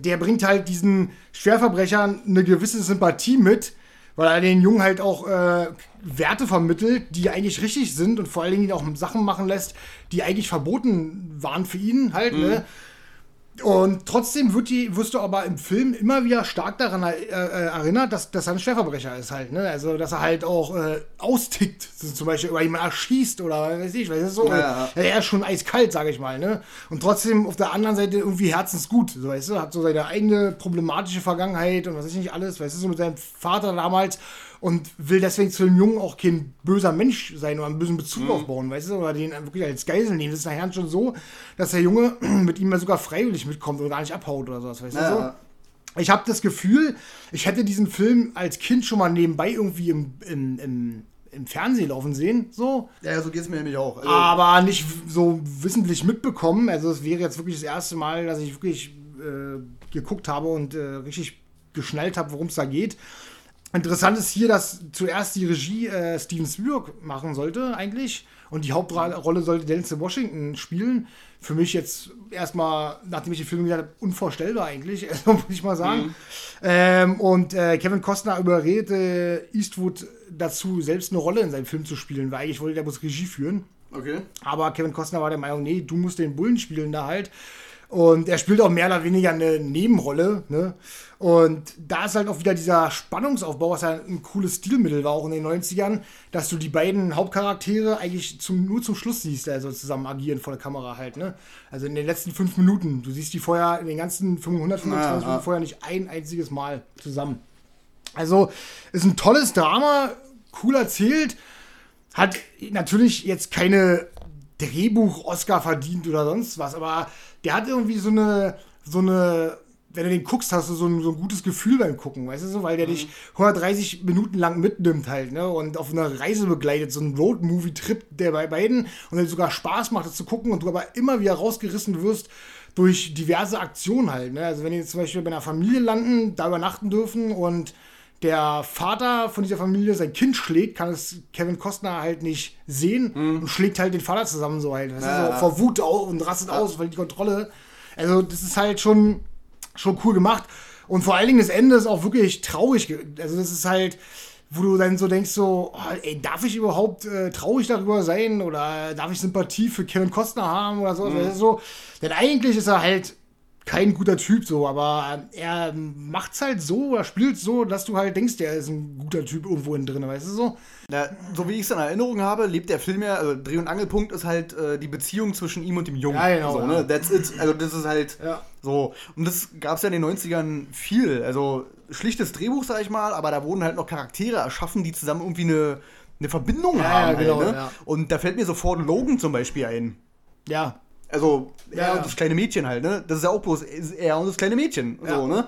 Der bringt halt diesen Schwerverbrechern eine gewisse Sympathie mit, weil er den Jungen halt auch äh, Werte vermittelt, die eigentlich richtig sind und vor allen Dingen auch Sachen machen lässt, die eigentlich verboten waren für ihn halt. Ne? Mhm. Ne? Und trotzdem wird die, wirst du aber im Film immer wieder stark daran äh, äh, erinnert, dass, dass er ein Schwerverbrecher ist halt, ne? Also, dass er halt auch äh, austickt, zum Beispiel über jemanden erschießt oder weiß ich, weiß ich so. Ja, ja. Er ist schon eiskalt, sage ich mal, ne? Und trotzdem auf der anderen Seite irgendwie herzensgut, so weißt du, hat so seine eigene problematische Vergangenheit und was weiß ich nicht alles, weißt du, so mit seinem Vater damals und will deswegen zu dem Jungen auch kein böser Mensch sein oder einen bösen Bezug mhm. aufbauen, weißt du, oder den wirklich als Geisel nehmen. Das ist nachher schon so, dass der Junge mit ihm mal sogar freiwillig mitkommt und gar nicht abhaut oder sowas, weißt ja. du so. Ich habe das Gefühl, ich hätte diesen Film als Kind schon mal nebenbei irgendwie im, im, im, im Fernsehen laufen sehen, so.
Ja, so geht es mir nämlich auch.
Also aber nicht so wissentlich mitbekommen. Also es wäre jetzt wirklich das erste Mal, dass ich wirklich äh, geguckt habe und äh, richtig geschnallt habe, worum es da geht. Interessant ist hier, dass zuerst die Regie äh, Steven Spielberg machen sollte, eigentlich. Und die Hauptrolle sollte Denzel Washington spielen. Für mich jetzt erstmal, nachdem ich den Film gesehen habe, unvorstellbar eigentlich, also, muss ich mal sagen. Mhm. Ähm, und äh, Kevin Costner überredete Eastwood dazu, selbst eine Rolle in seinem Film zu spielen, weil eigentlich wollte der muss Regie führen. Okay. Aber Kevin Costner war der Meinung, nee, du musst den Bullen spielen da halt. Und er spielt auch mehr oder weniger eine Nebenrolle. Ne? Und da ist halt auch wieder dieser Spannungsaufbau, was ja ein cooles Stilmittel war, auch in den 90ern, dass du die beiden Hauptcharaktere eigentlich zum, nur zum Schluss siehst, also zusammen agieren vor der Kamera halt. Ne? Also in den letzten fünf Minuten. Du siehst die vorher in den ganzen 125 ja, Minuten vorher nicht ein einziges Mal zusammen. Also ist ein tolles Drama, cool erzählt. Hat natürlich jetzt keine Drehbuch-Oscar verdient oder sonst was, aber der hat irgendwie so eine, so eine, wenn du den guckst, hast du so ein, so ein gutes Gefühl beim Gucken, weißt du so, weil der mhm. dich 130 Minuten lang mitnimmt halt, ne, und auf einer Reise begleitet, so ein Road-Movie-Trip der bei beiden und der sogar Spaß macht, das zu gucken und du aber immer wieder rausgerissen wirst durch diverse Aktionen halt, ne, also wenn die zum Beispiel bei einer Familie landen, da übernachten dürfen und der Vater von dieser Familie sein Kind schlägt, kann es Kevin Costner halt nicht sehen mhm. und schlägt halt den Vater zusammen so halt. Das ja, ist so vor Wut und rastet ja. aus, weil die Kontrolle. Also, das ist halt schon, schon cool gemacht. Und vor allen Dingen das Ende ist auch wirklich traurig. Also, das ist halt, wo du dann so denkst, so, oh, ey, darf ich überhaupt äh, traurig darüber sein oder darf ich Sympathie für Kevin Costner haben oder so. Mhm. so. Denn eigentlich ist er halt kein guter Typ so, aber er macht's halt so oder spielt so, dass du halt denkst, der ist ein guter Typ irgendwo drin, weißt du so?
Ja, so wie ich es in Erinnerung habe, lebt der Film ja, also Dreh- und Angelpunkt ist halt äh, die Beziehung zwischen ihm und dem Jungen. Ja, genau. So, ne? That's it. Also das ist halt ja. so. Und das gab es ja in den 90ern viel. Also schlichtes Drehbuch, sag ich mal, aber da wurden halt noch Charaktere erschaffen, die zusammen irgendwie eine, eine Verbindung ja, haben. Ja, genau, halt, ne? Und da fällt mir sofort Logan zum Beispiel ein. Ja, also, er ja. und das kleine Mädchen halt, ne? Das ist ja auch bloß er und das kleine Mädchen. Ja. So, ne?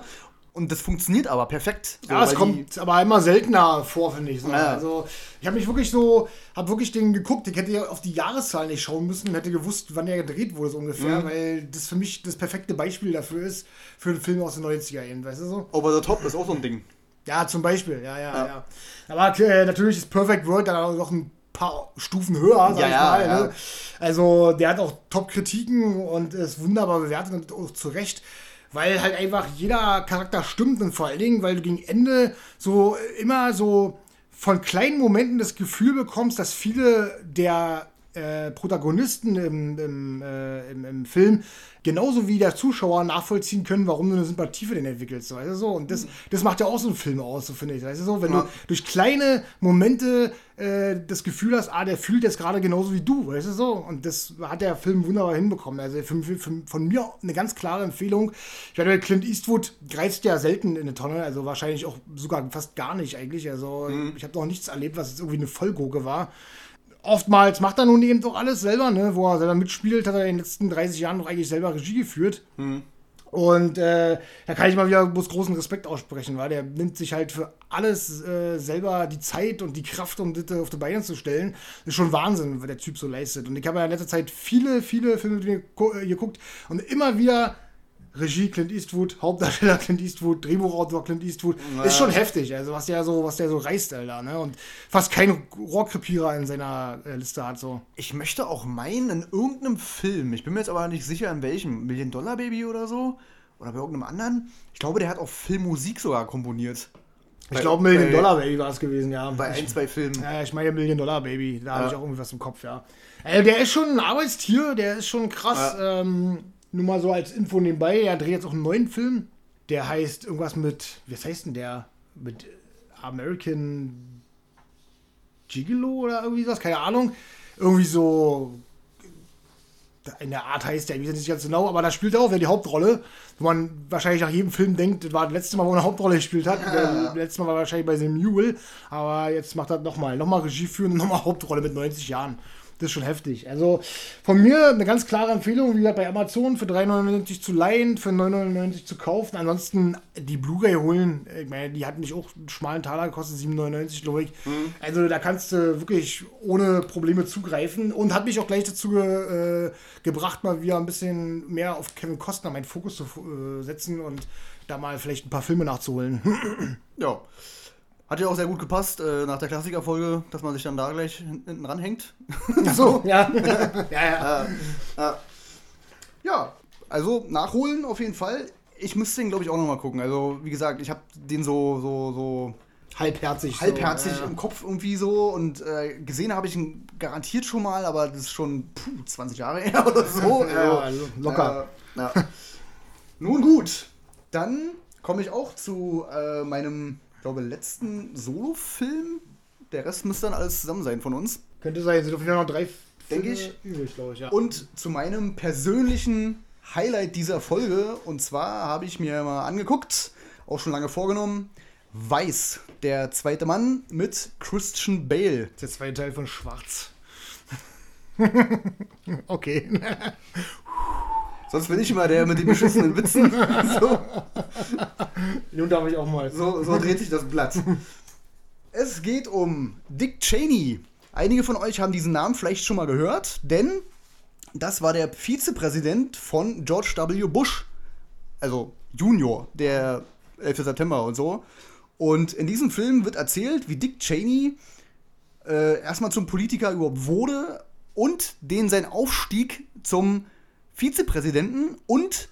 Und das funktioniert aber perfekt.
So, ja, es kommt aber immer seltener vor, finde ich. So. Also, ich habe mich wirklich so, habe wirklich den geguckt. Ich hätte ja auf die Jahreszahl nicht schauen müssen und hätte gewusst, wann er gedreht wurde, so ungefähr, mhm. weil das für mich das perfekte Beispiel dafür ist, für einen Film aus den 90er Jahren, weißt du so?
Over the Top ist auch so ein Ding.
Ja, zum Beispiel, ja, ja, ja. ja. Aber äh, natürlich ist Perfect World dann auch noch ein paar Stufen höher, sag ja, ich mal. Ja. Ne? Also der hat auch Top-Kritiken und ist wunderbar bewertet und auch zu Recht. Weil halt einfach jeder Charakter stimmt und vor allen Dingen, weil du gegen Ende so immer so von kleinen Momenten das Gefühl bekommst, dass viele der äh, Protagonisten im, im, äh, im, im, Film genauso wie der Zuschauer nachvollziehen können, warum du eine Sympathie für den entwickelst. Weißt du so? Und das, das macht ja auch so einen Film aus, so finde ich. Weißt du so? Wenn ja. du durch kleine Momente äh, das Gefühl hast, ah, der fühlt jetzt gerade genauso wie du, weißt du so? Und das hat der Film wunderbar hinbekommen. Also für, für, für, von mir eine ganz klare Empfehlung. Ich meine, Clint Eastwood greift ja selten in eine Tonne, also wahrscheinlich auch sogar fast gar nicht eigentlich. Also mhm. ich habe noch nichts erlebt, was jetzt irgendwie eine Vollgurke war oftmals macht er nun eben doch alles selber, ne? wo er selber mitspielt, hat er in den letzten 30 Jahren noch eigentlich selber Regie geführt. Mhm. Und äh, da kann ich mal wieder bloß großen Respekt aussprechen, weil der nimmt sich halt für alles äh, selber die Zeit und die Kraft, um das auf die Beine zu stellen. Das ist schon Wahnsinn, was der Typ so leistet. Und ich habe ja in letzter Zeit viele, viele Filme geguckt und immer wieder Regie Clint Eastwood, Hauptdarsteller Clint Eastwood, Drehbuchautor Clint Eastwood. Ja. Ist schon heftig, also was der so, was der so reißt, Alter, ne? Und fast kein Rohrkrepierer in seiner äh, Liste hat so.
Ich möchte auch meinen, in irgendeinem Film, ich bin mir jetzt aber nicht sicher in welchem, Million Dollar Baby oder so, oder bei irgendeinem anderen, ich glaube, der hat auch Filmmusik sogar komponiert.
Ich glaube, Million Dollar Baby war es gewesen, ja.
Bei ein, zwei Filmen.
Ja, ich meine Million Dollar Baby, da ja. habe ich auch irgendwie was im Kopf, ja. Also, der ist schon ein Arbeitstier, der ist schon krass. Ja. Ähm, nur mal so als Info nebenbei, er dreht jetzt auch einen neuen Film. Der heißt irgendwas mit, wie heißt denn der? Mit American Gigolo oder irgendwie sowas, keine Ahnung. Irgendwie so in der Art heißt der, ich weiß nicht ganz genau, aber da spielt er auch wer die Hauptrolle, wo man wahrscheinlich nach jedem Film denkt, das war das letzte Mal, wo er eine Hauptrolle gespielt hat. Ja. Das letzte Mal war wahrscheinlich bei The Mule, aber jetzt macht er nochmal, nochmal Regie führen und nochmal Hauptrolle mit 90 Jahren. Das ist schon heftig. Also von mir eine ganz klare Empfehlung, wie gesagt, bei Amazon für 3,99 zu leihen, für 9,99 zu kaufen. Ansonsten die Blu-ray holen. Ich meine, die hat nicht auch einen schmalen Taler gekostet, 7,99 glaube ich. Mhm. Also da kannst du wirklich ohne Probleme zugreifen und hat mich auch gleich dazu äh, gebracht, mal wieder ein bisschen mehr auf Kevin Costner meinen Fokus zu äh, setzen und da mal vielleicht ein paar Filme nachzuholen.
ja. Hat ja auch sehr gut gepasst äh, nach der Klassikerfolge, dass man sich dann da gleich hinten ranhängt.
Ach so, ja. ja,
ja. Äh, äh, ja, also nachholen auf jeden Fall. Ich müsste den, glaube ich, auch nochmal gucken. Also, wie gesagt, ich habe den so, so, so
halbherzig,
halbherzig so, im Kopf irgendwie so und äh, gesehen habe ich ihn garantiert schon mal, aber das ist schon puh, 20 Jahre her oder so.
ja, also, locker.
Äh, ja. Nun gut, dann komme ich auch zu äh, meinem ich glaube, letzten Solo-Film. Der Rest müsste dann alles zusammen sein von uns.
Könnte sein, sind auf jeden Fall noch drei
Denke ich. übrig, glaube ich, ja. Und zu meinem persönlichen Highlight dieser Folge, und zwar habe ich mir mal angeguckt, auch schon lange vorgenommen, Weiß, der zweite Mann mit Christian Bale.
Der zweite Teil von Schwarz. okay.
Sonst bin ich immer der mit den beschissenen Witzen. So.
Nun darf ich auch mal.
So, so dreht sich das Blatt. Es geht um Dick Cheney. Einige von euch haben diesen Namen vielleicht schon mal gehört, denn das war der Vizepräsident von George W. Bush. Also Junior, der 11. September und so. Und in diesem Film wird erzählt, wie Dick Cheney äh, erstmal zum Politiker überhaupt wurde und den sein Aufstieg zum Vizepräsidenten und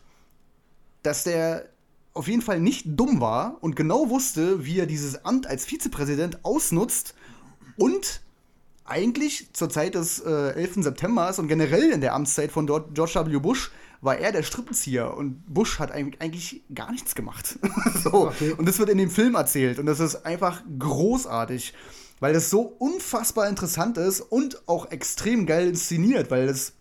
dass der auf jeden Fall nicht dumm war und genau wusste, wie er dieses Amt als Vizepräsident ausnutzt und eigentlich zur Zeit des äh, 11. September und generell in der Amtszeit von George W. Bush war er der Strippenzieher und Bush hat eigentlich gar nichts gemacht. so. Okay. Und das wird in dem Film erzählt und das ist einfach großartig, weil das so unfassbar interessant ist und auch extrem geil inszeniert, weil das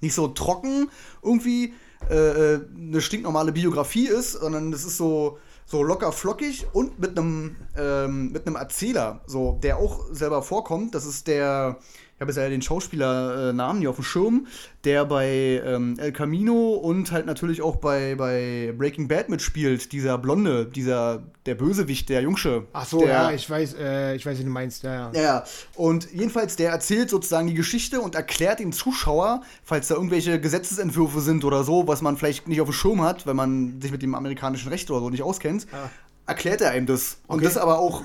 nicht so trocken irgendwie äh, äh, eine stinknormale Biografie ist, sondern es ist so, so locker flockig und mit einem ähm, mit einem Erzähler, so der auch selber vorkommt. Das ist der ich habe jetzt ja den Schauspielernamen äh, hier auf dem Schirm, der bei ähm, El Camino und halt natürlich auch bei, bei Breaking Bad mitspielt, dieser Blonde, dieser, der Bösewicht, der Jungsche.
Ach so,
der,
ja, ich weiß, äh, ich weiß, wie du meinst, ja,
ja. Ja, und jedenfalls, der erzählt sozusagen die Geschichte und erklärt dem Zuschauer, falls da irgendwelche Gesetzesentwürfe sind oder so, was man vielleicht nicht auf dem Schirm hat, wenn man sich mit dem amerikanischen Recht oder so nicht auskennt, ah. erklärt er einem das. Okay. Und das aber auch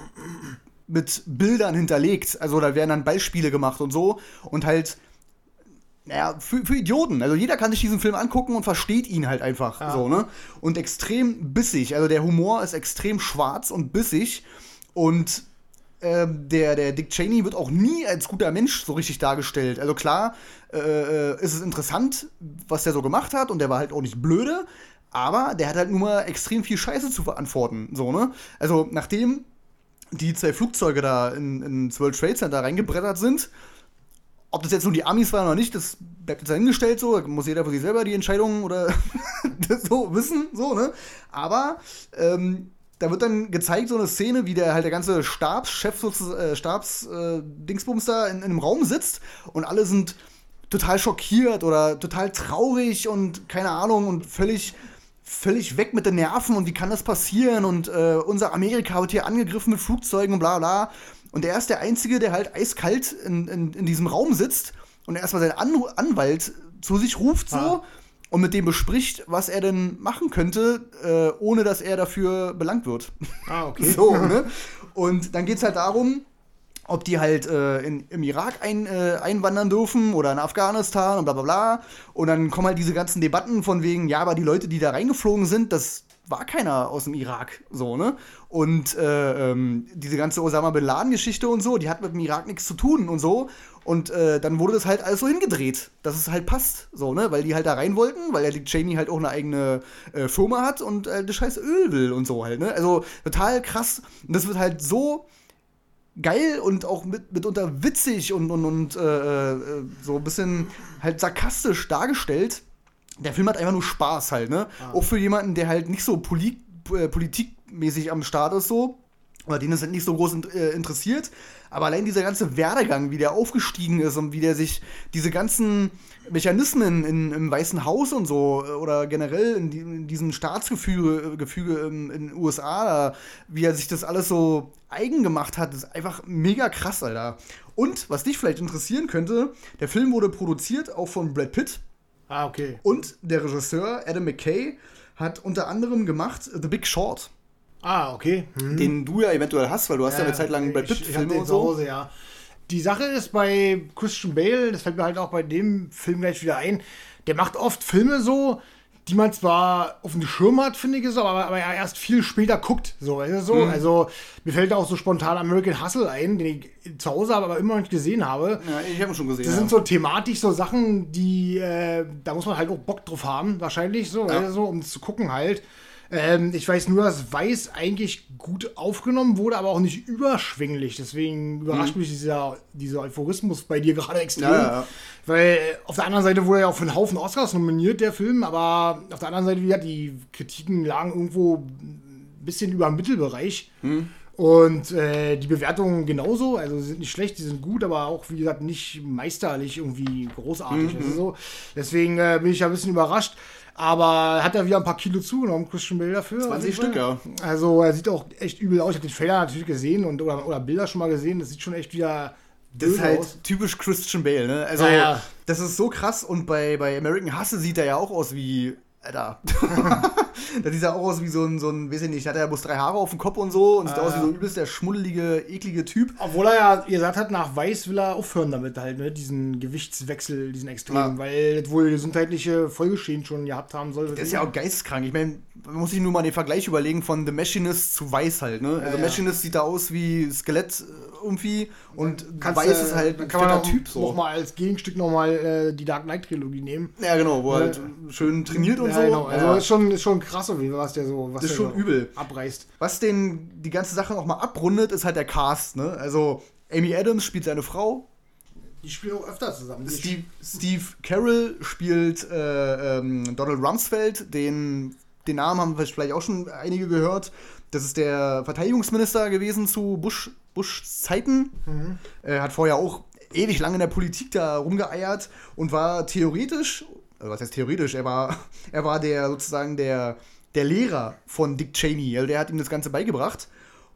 mit Bildern hinterlegt. Also da werden dann Beispiele gemacht und so. Und halt, naja, für, für Idioten. Also jeder kann sich diesen Film angucken und versteht ihn halt einfach ja. so, ne? Und extrem bissig. Also der Humor ist extrem schwarz und bissig. Und ähm, der, der Dick Cheney wird auch nie als guter Mensch so richtig dargestellt. Also klar, äh, äh, ist es interessant, was der so gemacht hat und der war halt auch nicht blöde, aber der hat halt nun mal extrem viel Scheiße zu verantworten. So, ne? Also nachdem die zwei Flugzeuge da in, ins World Trade Center reingebrettert sind, ob das jetzt nur die Amis waren oder nicht, das bleibt jetzt dahingestellt so. Da muss jeder für sich selber die Entscheidung oder so wissen, so, ne? Aber ähm, da wird dann gezeigt, so eine Szene, wie der halt der ganze Stabschef, äh, Stabs-Dingsbums äh, da in, in einem Raum sitzt und alle sind total schockiert oder total traurig und keine Ahnung und völlig völlig weg mit den Nerven und wie kann das passieren und äh, unser Amerika wird hier angegriffen mit Flugzeugen und bla bla. Und er ist der Einzige, der halt eiskalt in, in, in diesem Raum sitzt und erstmal seinen An Anwalt zu sich ruft so ah. und mit dem bespricht, was er denn machen könnte, äh, ohne dass er dafür belangt wird.
Ah, okay.
so, ne? Und dann geht es halt darum, ob die halt äh, in, im Irak ein, äh, einwandern dürfen oder in Afghanistan und bla bla bla. Und dann kommen halt diese ganzen Debatten von wegen, ja, aber die Leute, die da reingeflogen sind, das war keiner aus dem Irak, so, ne? Und äh, ähm, diese ganze Osama Bin Laden-Geschichte und so, die hat mit dem Irak nichts zu tun und so. Und äh, dann wurde das halt alles so hingedreht, dass es halt passt, so, ne? Weil die halt da rein wollten, weil ja die halt auch eine eigene äh, Firma hat und äh, das scheiß Öl will und so halt, ne? Also total krass. Und das wird halt so geil und auch mit, mitunter witzig und, und, und äh, äh, so ein bisschen halt sarkastisch dargestellt. Der Film hat einfach nur Spaß halt, ne? Ah. Auch für jemanden, der halt nicht so Poli äh, politikmäßig am Start ist, so. Oder den es halt nicht so groß in, äh, interessiert. Aber allein dieser ganze Werdegang, wie der aufgestiegen ist und wie der sich diese ganzen Mechanismen in, im Weißen Haus und so äh, oder generell in, die, in diesem Staatsgefüge Gefüge in, in den USA, wie er sich das alles so eigen gemacht hat, ist einfach mega krass, Alter. Und was dich vielleicht interessieren könnte, der Film wurde produziert auch von Brad Pitt.
Ah, okay.
Und der Regisseur Adam McKay hat unter anderem gemacht The Big Short.
Ah, okay.
Mhm. Den du ja eventuell hast, weil du hast ja, ja eine Zeit lang Brad Pitt-Filme und so.
Hause, ja. Die Sache ist bei Christian Bale, das fällt mir halt auch bei dem Film gleich wieder ein, der macht oft Filme so, die man zwar auf dem Schirm hat, finde ich so, aber, aber er erst viel später guckt. So, weißt du, so. Mhm. Also mir fällt auch so spontan American Hustle ein, den ich zu Hause habe, aber immer noch nicht gesehen habe.
Ja, ich habe ihn schon gesehen.
Das ja. sind so thematisch so Sachen, die, äh, da muss man halt auch Bock drauf haben, wahrscheinlich so, ja. so um es zu gucken halt. Ähm, ich weiß nur, dass Weiß eigentlich gut aufgenommen wurde, aber auch nicht überschwinglich. Deswegen überrascht mhm. mich dieser, dieser Euphorismus bei dir gerade extrem. Ja, ja. Weil auf der anderen Seite wurde er auch für einen Haufen Oscars nominiert, der Film, aber auf der anderen Seite, wie gesagt, die Kritiken lagen irgendwo ein bisschen über dem Mittelbereich. Mhm. Und äh, die Bewertungen genauso, also sie sind nicht schlecht, die sind gut, aber auch, wie gesagt, nicht meisterlich irgendwie großartig. Mhm. Also so. Deswegen äh, bin ich ja ein bisschen überrascht. Aber hat er wieder ein paar Kilo zugenommen, Christian Bale dafür.
20 Stück, ja.
Also er sieht auch echt übel aus. Ich habe den Trailer natürlich gesehen und, oder, oder Bilder schon mal gesehen. Das sieht schon echt wieder
das ist halt aus. typisch Christian Bale, ne? Also, ja, ja. das ist so krass. Und bei, bei American Hustle sieht er ja auch aus wie Alter. da sieht er auch aus wie so ein, so ein, weiß ich nicht, hat er bloß drei Haare auf dem Kopf und so und sieht äh, aus wie so ein übelst der schmuddelige, eklige Typ.
Obwohl er ja gesagt hat, nach Weiß will er aufhören damit halt, ne, diesen Gewichtswechsel, diesen Extremen, ja. weil das wohl gesundheitliche Folgeschäden schon gehabt haben soll.
Der ist ja auch geisteskrank. Ich meine, man muss sich nur mal den Vergleich überlegen von The Machinist zu Weiß halt, ne? Also ja, Machinist sieht da aus wie Skelett äh, irgendwie und
Kannst, Weiß ist halt ein kann man Typ so. Noch mal als Gegenstück nochmal äh, die Dark Knight Trilogie nehmen.
Ja, genau, wo er halt schön trainiert und ja, so. Genau.
Also ja. ist schon ist schon krass, was der so was
ist schon
so
übel
abreißt.
Was den die ganze Sache noch mal abrundet, ist halt der Cast, ne? Also Amy Adams spielt seine Frau,
die spielen auch öfter zusammen.
Steve, Steve Carroll spielt äh, ähm, Donald Rumsfeld, den den Namen haben vielleicht auch schon einige gehört. Das ist der Verteidigungsminister gewesen zu Bush, Bush Zeiten. Mhm. Er hat vorher auch ewig lange in der Politik da rumgeeiert und war theoretisch, also was heißt theoretisch, er war, er war der sozusagen der, der Lehrer von Dick Cheney. Also der hat ihm das Ganze beigebracht.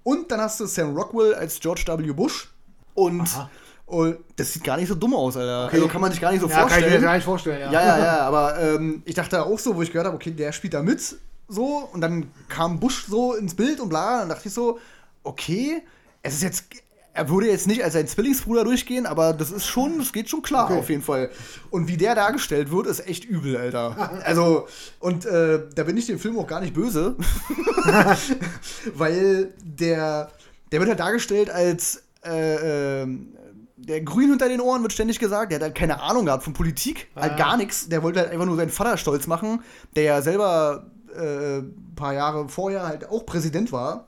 Und dann hast du Sam Rockwell als George W. Bush. Und Aha. Und das sieht gar nicht so dumm aus, Alter. Okay. Also kann man sich gar nicht so ja, vorstellen. Kann ich mir
gar nicht vorstellen, ja.
Ja, ja, ja, aber ähm, ich dachte auch so, wo ich gehört habe, okay, der spielt da mit, so, und dann kam Bush so ins Bild und bla, und dann dachte ich so, okay, es ist jetzt, er würde jetzt nicht als sein Zwillingsbruder durchgehen, aber das ist schon, das geht schon klar okay. auf jeden Fall. Und wie der dargestellt wird, ist echt übel, Alter. Also, und äh, da bin ich dem Film auch gar nicht böse, weil der der wird halt dargestellt als äh, äh, der Grün hinter den Ohren, wird ständig gesagt. Der hat halt keine Ahnung gehabt von Politik, halt
Ah.
gar nichts. Der wollte halt einfach nur seinen Vater stolz machen, der ja selber äh, ein paar Jahre vorher halt auch Präsident war.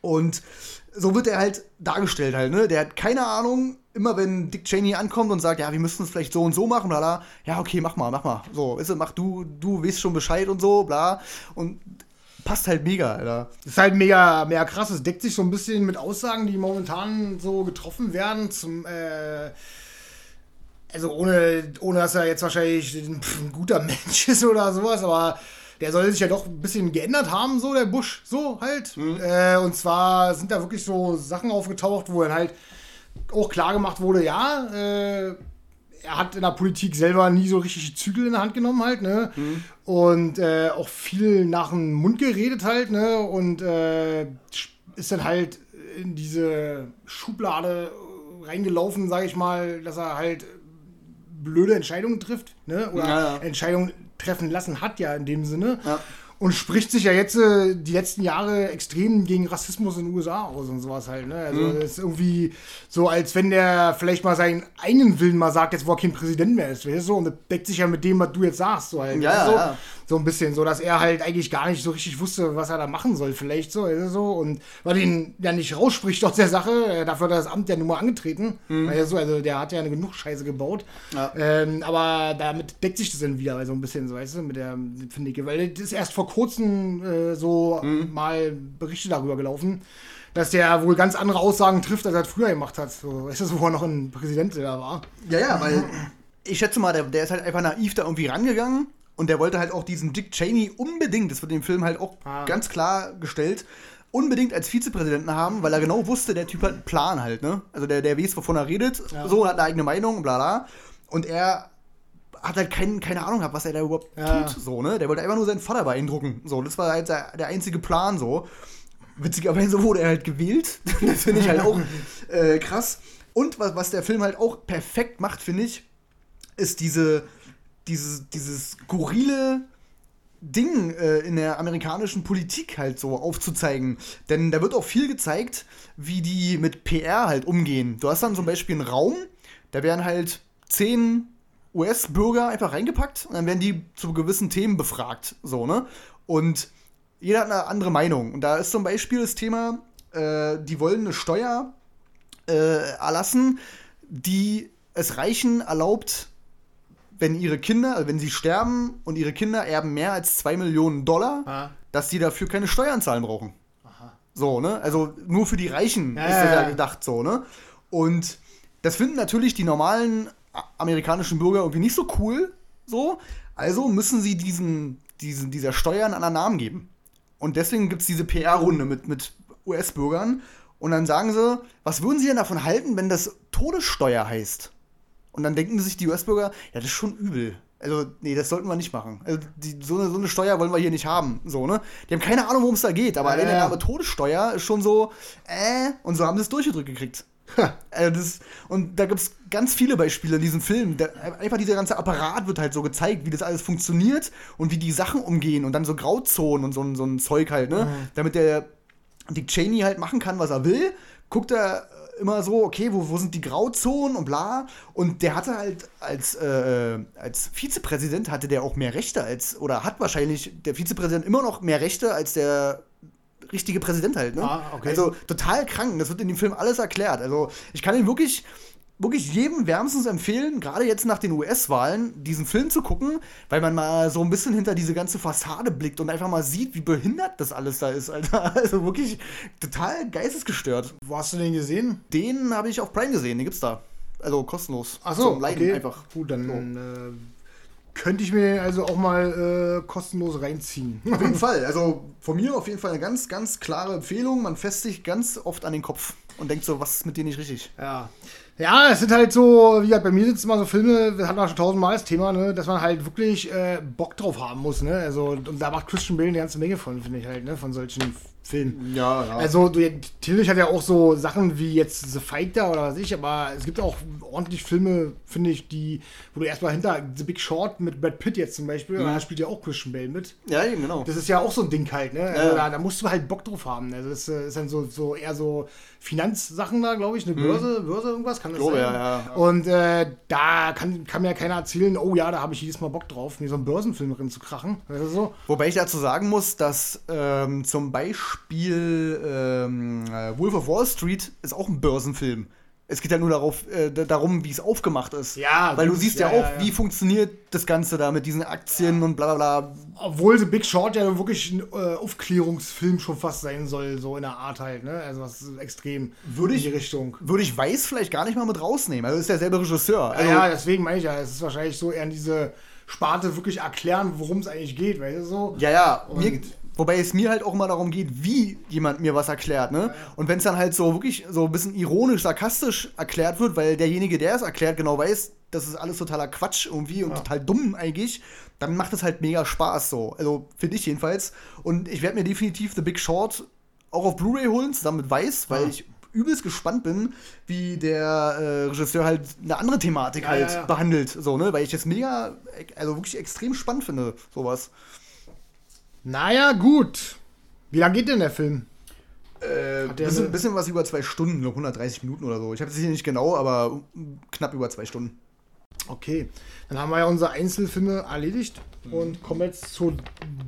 Und so wird er halt dargestellt halt, ne? Der hat keine Ahnung, immer wenn Dick Cheney ankommt und sagt, ja, wir müssen es vielleicht so und so machen, bla, ja, okay, mach mal, mach mal. So, weißt du, mach du, du weißt schon Bescheid und so, bla. Und passt halt mega, Alter.
Ist halt mega, mega krass. Es deckt sich so ein bisschen mit Aussagen, die momentan so getroffen werden. Zum, äh, also ohne, ohne dass er jetzt wahrscheinlich ein, ein guter Mensch ist oder sowas, aber der soll sich ja doch ein bisschen geändert haben, so der Bush, so halt. Äh, und zwar sind da wirklich so Sachen aufgetaucht, wo dann halt auch klar gemacht wurde, ja, äh, er hat in der Politik selber nie so richtig Zügel in der Hand genommen halt, ne? Und äh, auch viel nach dem Mund geredet halt, ne? Und äh, ist dann halt in diese Schublade reingelaufen, sage ich mal, dass er halt blöde Entscheidungen trifft, ne? Oder
Ja, ja.
Entscheidungen treffen lassen hat ja in dem Sinne.
Ja.
Und spricht sich ja jetzt äh, die letzten Jahre extrem gegen Rassismus in den USA aus und sowas halt. Ne? Also
Mhm.
ist irgendwie so, als wenn der vielleicht mal seinen eigenen Willen mal sagt, jetzt wo er kein Präsident mehr ist. Weißt du? Und das deckt sich ja mit dem, was du jetzt sagst. So, halt.
Ja,
so,
ja.
So ein bisschen, so dass er halt eigentlich gar nicht so richtig wusste, was er da machen soll, vielleicht so. So. Und weil ihn ja nicht rausspricht aus der Sache, äh, dafür hat er das Amt ja nur mal angetreten. Weißt du, so, also der hat ja genug Scheiße gebaut.
Mhm. Ja.
Ähm, aber damit deckt sich das dann wieder so ein bisschen, so weißt du, mit der finde weil das ist erst vor kurzem äh, so
Mhm.
mal Berichte darüber gelaufen, dass der wohl ganz andere Aussagen trifft, als er das früher gemacht hat. So, weißt du, wo er noch ein Präsident da war.
Ja, ja, weil ich schätze mal, der, der ist halt einfach naiv da irgendwie rangegangen und der wollte halt auch diesen Dick Cheney unbedingt, das wird im Film halt auch
Ah.
ganz klar gestellt, unbedingt als Vizepräsidenten haben, weil er genau wusste, der Typ hat einen Plan halt, ne? Also der, der weiß, wovon er redet,
Ja.
so, hat eine eigene Meinung, bla bla. Und er hat halt kein, keine Ahnung gehabt, was er da überhaupt
Ja.
tut, so, ne? Der wollte einfach nur seinen Vater beeindrucken, so. Das war halt der, der einzige Plan, so. Witzigerweise wurde er halt gewählt. Das finde ich halt auch äh, krass. Und was, was der Film halt auch perfekt macht, finde ich, ist diese, diese, dieses skurrile Ding äh, in der amerikanischen Politik halt so aufzuzeigen. Denn da wird auch viel gezeigt, wie die mit PR halt umgehen. Du hast dann zum Beispiel einen Raum, da werden halt zehn US-Bürger einfach reingepackt und dann werden die zu gewissen Themen befragt. So, ne? Und jeder hat eine andere Meinung. Und da ist zum Beispiel das Thema, äh, die wollen eine Steuer äh, erlassen, die es Reichen erlaubt, wenn ihre Kinder, also wenn sie sterben und ihre Kinder erben mehr als 2 Millionen Dollar,
Ah.
dass die dafür keine Steuern zahlen brauchen. So, ne? Also nur für die Reichen
Ja,
ist das
ja,
gedacht, so, ne? Und das finden natürlich die normalen amerikanischen Bürger irgendwie nicht so cool, so. Also müssen sie diesen, diesen, dieser Steuer einen anderen Namen geben. Und deswegen gibt es diese PR-Runde mit, mit US-Bürgern. Und dann sagen sie, was würden sie denn davon halten, wenn das Todessteuer heißt? Und dann denken sich die US-Bürger, ja, das ist schon übel. Also, nee, das sollten wir nicht machen. Also, die, so, eine, so eine Steuer wollen wir hier nicht haben. So, ne? Die haben keine Ahnung, worum es da geht, aber allein der. Name Todessteuer ist schon so, äh, und so haben sie es durchgedrückt gekriegt. Also das, und da gibt es ganz viele Beispiele in diesem Film. Da, einfach dieser ganze Apparat wird halt so gezeigt, wie das alles funktioniert und wie die Sachen umgehen und dann so Grauzonen und so, ein- so ein Zeug halt, ne? Damit der Dick Cheney halt machen kann, was er will, guckt er immer so, okay, wo, wo sind die Grauzonen und bla. Und der hatte halt als, äh, als Vizepräsident hatte der auch mehr Rechte als, oder hat wahrscheinlich der Vizepräsident immer noch mehr Rechte als der richtige Präsident halt, ne?
Ah, okay.
Also total krank. Das wird in dem Film alles erklärt. Also ich kann ihn wirklich, wirklich jedem wärmstens empfehlen, gerade jetzt nach den US-Wahlen, diesen Film zu gucken, weil man mal so ein bisschen hinter diese ganze Fassade blickt und einfach mal sieht, wie behindert das alles da ist, Alter. Also wirklich total geistesgestört.
Wo hast du den gesehen?
Den habe ich auf Prime gesehen, den gibt's da. Also kostenlos.
Achso, okay.
einfach.
Gut, dann äh, könnte ich mir also auch mal äh, kostenlos reinziehen.
Auf jeden Fall. Also von mir auf jeden Fall eine ganz, ganz klare Empfehlung. Man fässt sich ganz oft an den Kopf und denkt so, was ist mit dir nicht richtig?
Ja. Ja, es sind halt so, wie gesagt, bei mir sind es immer so Filme, wir hatten auch schon tausendmal das Thema, ne, dass man halt wirklich äh, Bock drauf haben muss, ne? Also, und da macht Christian Bale eine ganze Menge von, finde ich halt, ne? Von solchen Film.
Ja, ja.
Also, du, Tillich hat ja auch so Sachen wie jetzt The Fighter oder was weiß ich, aber es gibt auch ordentlich Filme, finde ich, die, wo du erstmal hinter The Big Short mit Brad Pitt jetzt zum Beispiel,
Mhm.
da spielt ja auch Christian Bale mit.
ja, eben, genau.
Das ist ja auch so ein Ding halt, ne? Also
Ja.
da, da musst du halt Bock drauf haben. Also das äh, ist dann so, so eher so Finanzsachen da, glaube ich, eine Börse, Börse irgendwas, kann das.
Glaube,
sein?
ja, ja.
Und äh, da kann, kann mir keiner erzählen, oh ja, da habe ich jedes Mal Bock drauf, mir so einen Börsenfilm drin zu krachen. Also so.
Wobei ich dazu sagen muss, dass ähm, zum Beispiel ähm, äh, Wolf of Wall Street ist auch ein Börsenfilm. Es geht ja nur darauf, äh, darum, wie es aufgemacht ist.
Ja,
Weil du siehst ja,
ja,
auch,
ja, ja.
wie funktioniert das Ganze da mit diesen Aktien und bla bla bla.
Obwohl The Big Short ja wirklich ein äh, Aufklärungsfilm schon fast sein soll, so in der Art halt, ne? Also ist extrem
Würde
in
ich-
die Richtung.
Würde ich Weiß vielleicht gar nicht mal mit rausnehmen. Also ist derselbe Regisseur. Also,
ja, deswegen meine ich ja, es ist wahrscheinlich so eher in diese Sparte wirklich erklären, worum es eigentlich geht, weißt du so?
Ja, ja.
Und-
Mir, wobei es mir halt auch immer darum geht, wie jemand mir was erklärt, ne? Und wenn es dann halt so wirklich so ein bisschen ironisch, sarkastisch erklärt wird, weil derjenige, der es erklärt, genau weiß, das ist alles totaler Quatsch irgendwie und total dumm eigentlich, dann macht es halt mega Spaß so. Also finde ich jedenfalls. Und ich werde mir definitiv The Big Short auch auf Blu-ray holen, zusammen mit Weiß, weil
Ja.
ich übelst gespannt bin, wie der äh, Regisseur halt eine andere Thematik
Ja,
halt
ja, ja.
behandelt, so, ne? Weil ich das mega, also wirklich extrem spannend finde, sowas.
Naja, gut. Wie lange geht denn der Film?
Äh,
der
bisschen, bisschen was über zwei Stunden, glaub 130 Minuten oder so. Ich habe es hier nicht genau, aber knapp über zwei Stunden.
Okay, dann haben wir ja unsere Einzelfilme erledigt und kommen jetzt zu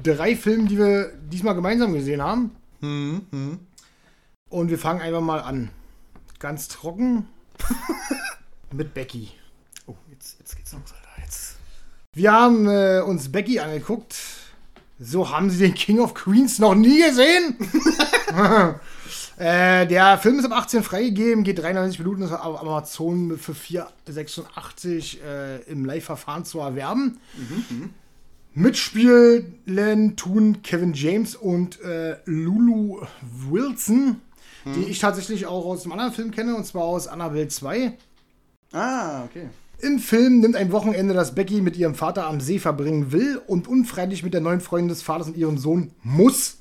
drei Filmen, die wir diesmal gemeinsam gesehen haben.
Hm, hm.
Und wir fangen einfach mal an. Ganz trocken mit Becky.
Oh, jetzt, jetzt geht's los, Alter. Jetzt.
Wir haben äh, uns Becky angeguckt. So haben sie den King of Queens noch nie gesehen. äh, der Film ist ab 18 freigegeben, geht 93 Minuten, ist auf Amazon für 4,86 äh, im Live-Verfahren zu erwerben. Mitspielen tun Kevin James und äh, Lulu Wilson, die ich tatsächlich auch aus einem anderen Film kenne, und zwar aus Annabelle 2.
Ah, okay.
Im Film nimmt ein Wochenende, das Becky mit ihrem Vater am See verbringen will und unfreiwillig mit der neuen Freundin des Vaters und ihrem Sohn muss.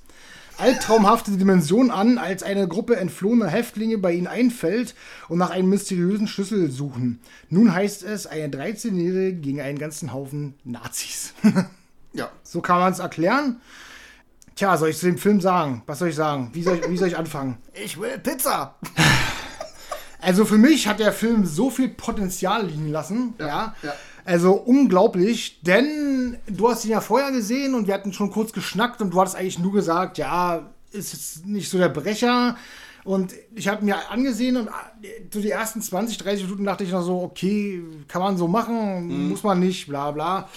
Albtraumhafte Dimension an, als eine Gruppe entflohener Häftlinge bei ihnen einfällt und nach einem mysteriösen Schlüssel suchen. Nun heißt es, eine 13-Jährige gegen einen ganzen Haufen Nazis.
Ja.
so kann man es erklären. Tja, soll ich zu dem Film sagen? Was soll ich sagen? Wie soll ich, wie soll ich anfangen?
Ich will Pizza!
Also für mich hat der Film so viel Potenzial liegen lassen. Ja.
ja.
Also unglaublich, denn du hast ihn ja vorher gesehen und wir hatten schon kurz geschnackt und du hattest eigentlich nur gesagt, ja, ist jetzt nicht so der Brecher. Und ich habe mir angesehen und so die ersten 20, 30 Minuten dachte ich noch so, okay, kann man so machen, muss man nicht, bla bla.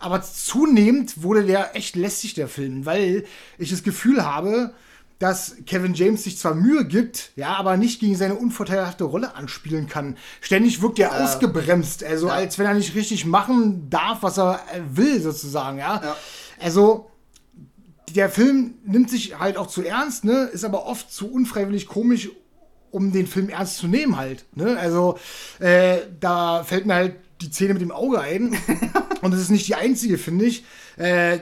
Aber zunehmend wurde der echt lästig, der Film, weil ich das Gefühl habe, dass Kevin James sich zwar Mühe gibt, ja, aber nicht gegen seine unvorteilhafte Rolle anspielen kann. Ständig wirkt er ausgebremst, also
Ja.
als wenn er nicht richtig machen darf, was er äh, will, sozusagen, ja.
Ja.
Also, der Film nimmt sich halt auch zu ernst, ne, ist aber oft zu unfreiwillig komisch, um den Film ernst zu nehmen halt, ne. Also, äh, da fällt mir halt die Szene mit dem Auge ein. Und das ist nicht die einzige, finde ich. Äh,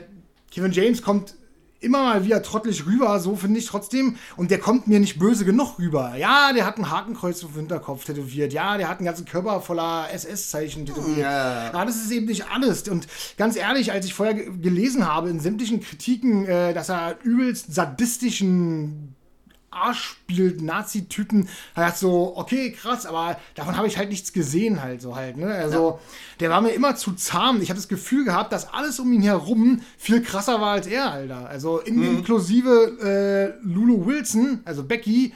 Kevin James kommt immer mal wieder trottelig rüber, so finde ich trotzdem. Und der kommt mir nicht böse genug rüber. Ja, der hat ein Hakenkreuz auf dem Hinterkopf tätowiert. Ja, der hat einen ganzen Körper voller SS-Zeichen tätowiert.
Ja.
Ja, das ist eben nicht alles. Und ganz ehrlich, als ich vorher ge- gelesen habe in sämtlichen Kritiken, äh, dass er übelst sadistischen Arsch spielt, Nazi-Typen, hat so, okay, krass, aber davon habe ich halt nichts gesehen halt so halt, ne? Also, der war mir immer zu zahm. Ich habe das Gefühl gehabt, dass alles um ihn herum viel krasser war als er, Alter. Also in, inklusive äh, Lulu Wilson, also Becky,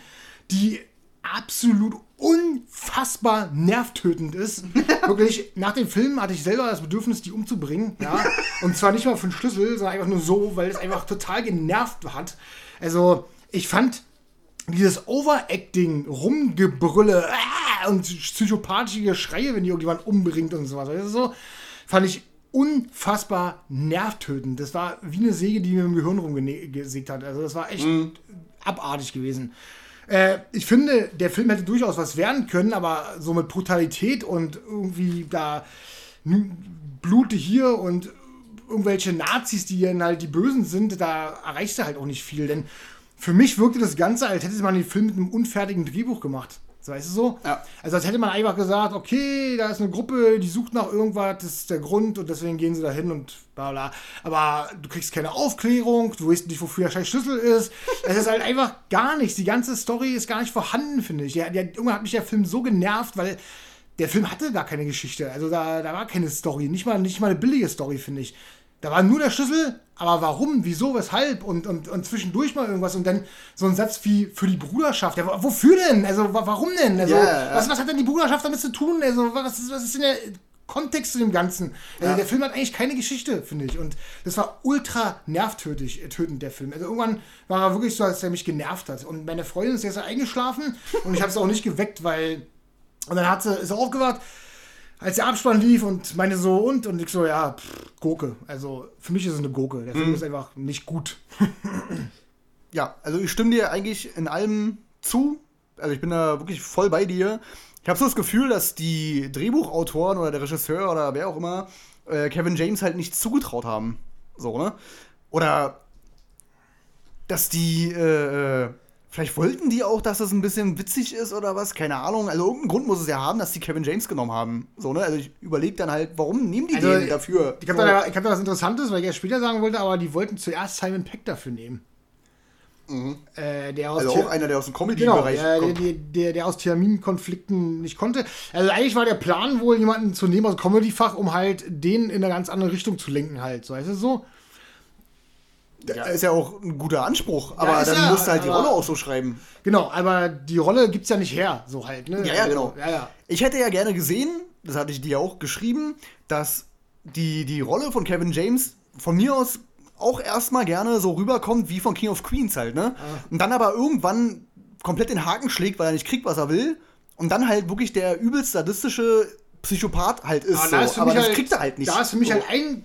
die absolut unfassbar nervtötend ist. Wirklich, nach dem Film hatte ich selber das Bedürfnis, die umzubringen. Ja? Und zwar nicht mal für einen Schlüssel, sondern einfach nur so, weil es einfach total genervt hat. Also, ich fand dieses Overacting, Rumgebrülle ah, und psychopathische Schreie, wenn die irgendjemand umbringt und sowas. Weißt du, so, fand ich unfassbar nervtötend. Das war wie eine Säge, die mir im Gehirn rumgesägt hat. Also das war echt abartig gewesen. Äh, ich finde, der Film hätte durchaus was werden können, aber so mit Brutalität und irgendwie da Blute hier und irgendwelche Nazis, die dann halt die Bösen sind, da erreichst du halt auch nicht viel. Denn für mich wirkte das Ganze, als hätte man den Film mit einem unfertigen Drehbuch gemacht. So, weißt du so?
Ja.
Also als hätte man einfach gesagt, okay, da ist eine Gruppe, die sucht nach irgendwas, das ist der Grund und deswegen gehen sie da hin und bla bla. Aber du kriegst keine Aufklärung, du weißt nicht, wofür der scheiß Schlüssel ist. Es ist halt einfach gar nichts. Die ganze Story ist gar nicht vorhanden, finde ich. Der, der, irgendwann hat mich der Film so genervt, weil der Film hatte gar keine Geschichte. Also da, da war keine Story. Nicht mal, nicht mal eine billige Story, finde ich. Da war nur der Schlüssel, aber warum, wieso, weshalb und, und, und zwischendurch mal irgendwas und dann so ein Satz wie für die Bruderschaft. Ja, wofür denn? Also wa- warum denn? Also,
ja.
Was, was hat denn die Bruderschaft damit zu tun? Also was, ist- was ist denn der Kontext zu dem Ganzen? Also,
Ja.
Der Film hat eigentlich keine Geschichte, finde ich. Und das war ultra nervtötend, äh, tötend, der Film. Also irgendwann war er wirklich so, als er mich genervt hat. Und meine Freundin ist jetzt eingeschlafen und ich habe sie auch nicht geweckt, weil und dann hat sie, ist aufgewacht, als der Abspann lief und meine so und und ich so, ja, pff, Gurke. Also für mich ist es eine Gurke. Der Film ist einfach nicht gut.
Ja, also ich stimme dir eigentlich in allem zu. Also ich bin da wirklich voll bei dir. Ich habe so das Gefühl, dass die Drehbuchautoren oder der Regisseur oder wer auch immer äh, Kevin James halt nicht zugetraut haben. So, ne? Oder dass die, äh, äh, vielleicht wollten die auch, dass es ein bisschen witzig ist oder was, keine Ahnung. Also irgendeinen Grund muss es ja haben, dass die Kevin James genommen haben. So, ne? Also ich überlege dann halt, warum nehmen die
Also,
den dafür?
Ich habe
so.
da, ich hab da was Interessantes, weil ich ja später sagen wollte, aber die wollten zuerst Simon Peck dafür nehmen. Äh, der aus
also auch einer, der aus dem
Genau,
Comedy-Bereich
der, der,
kommt.
der, der, der aus Terminkonflikten nicht konnte. Also eigentlich war der Plan wohl, jemanden zu nehmen aus dem Comedy-Fach, um halt den in eine ganz andere Richtung zu lenken halt. So, weißt du so?
Ja, ist ja auch ein guter Anspruch, aber
ist
dann
ja,
musst du halt die Rolle auch so schreiben.
Genau, aber die Rolle gibt's ja nicht her, so halt, ne?
Ja, ja, genau.
Ja, ja.
Ich hätte ja gerne gesehen, das hatte ich dir auch geschrieben, dass die, die Rolle von Kevin James von mir aus auch erstmal gerne so rüberkommt wie von King of Queens halt, ne? Und dann aber irgendwann komplett den Haken schlägt, weil er nicht kriegt, was er will. Und dann halt wirklich der übelst sadistische Psychopath halt ist.
Aber,
so. aber das
halt,
kriegt er halt nicht.
Da ist für mich
so.
halt ein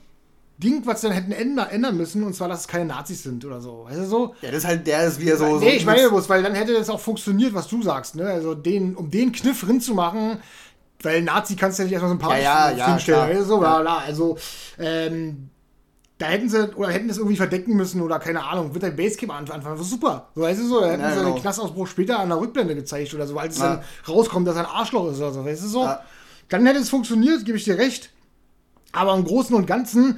Ding, was sie dann hätten ändern, ändern müssen, und zwar, dass es keine Nazis sind oder so. Weißt du so?
Ja, das ist halt, der ist wieder so.
nee,
so
ich meine bloß, weil dann hätte das auch funktioniert, was du sagst, ne? Also den, um den Kniff rin zu machen, weil Nazi kannst du ja nicht erstmal sympathisch
Ja, ja, ja,
hinstellen, weißt du, so,
Ja.
bla. Also, ähm, da hätten sie, oder hätten das irgendwie verdecken müssen, oder keine Ahnung, wird der Basecamp anfangen, das ist super. So, weißt du so, da hätten
Ja,
sie
genau.
den Knastausbruch später an der Rückblende gezeigt oder so, als es
Ja.
dann rauskommt, dass er ein Arschloch ist oder so, weißt du so. Dann hätte es funktioniert, gebe ich dir recht. Aber im Großen und Ganzen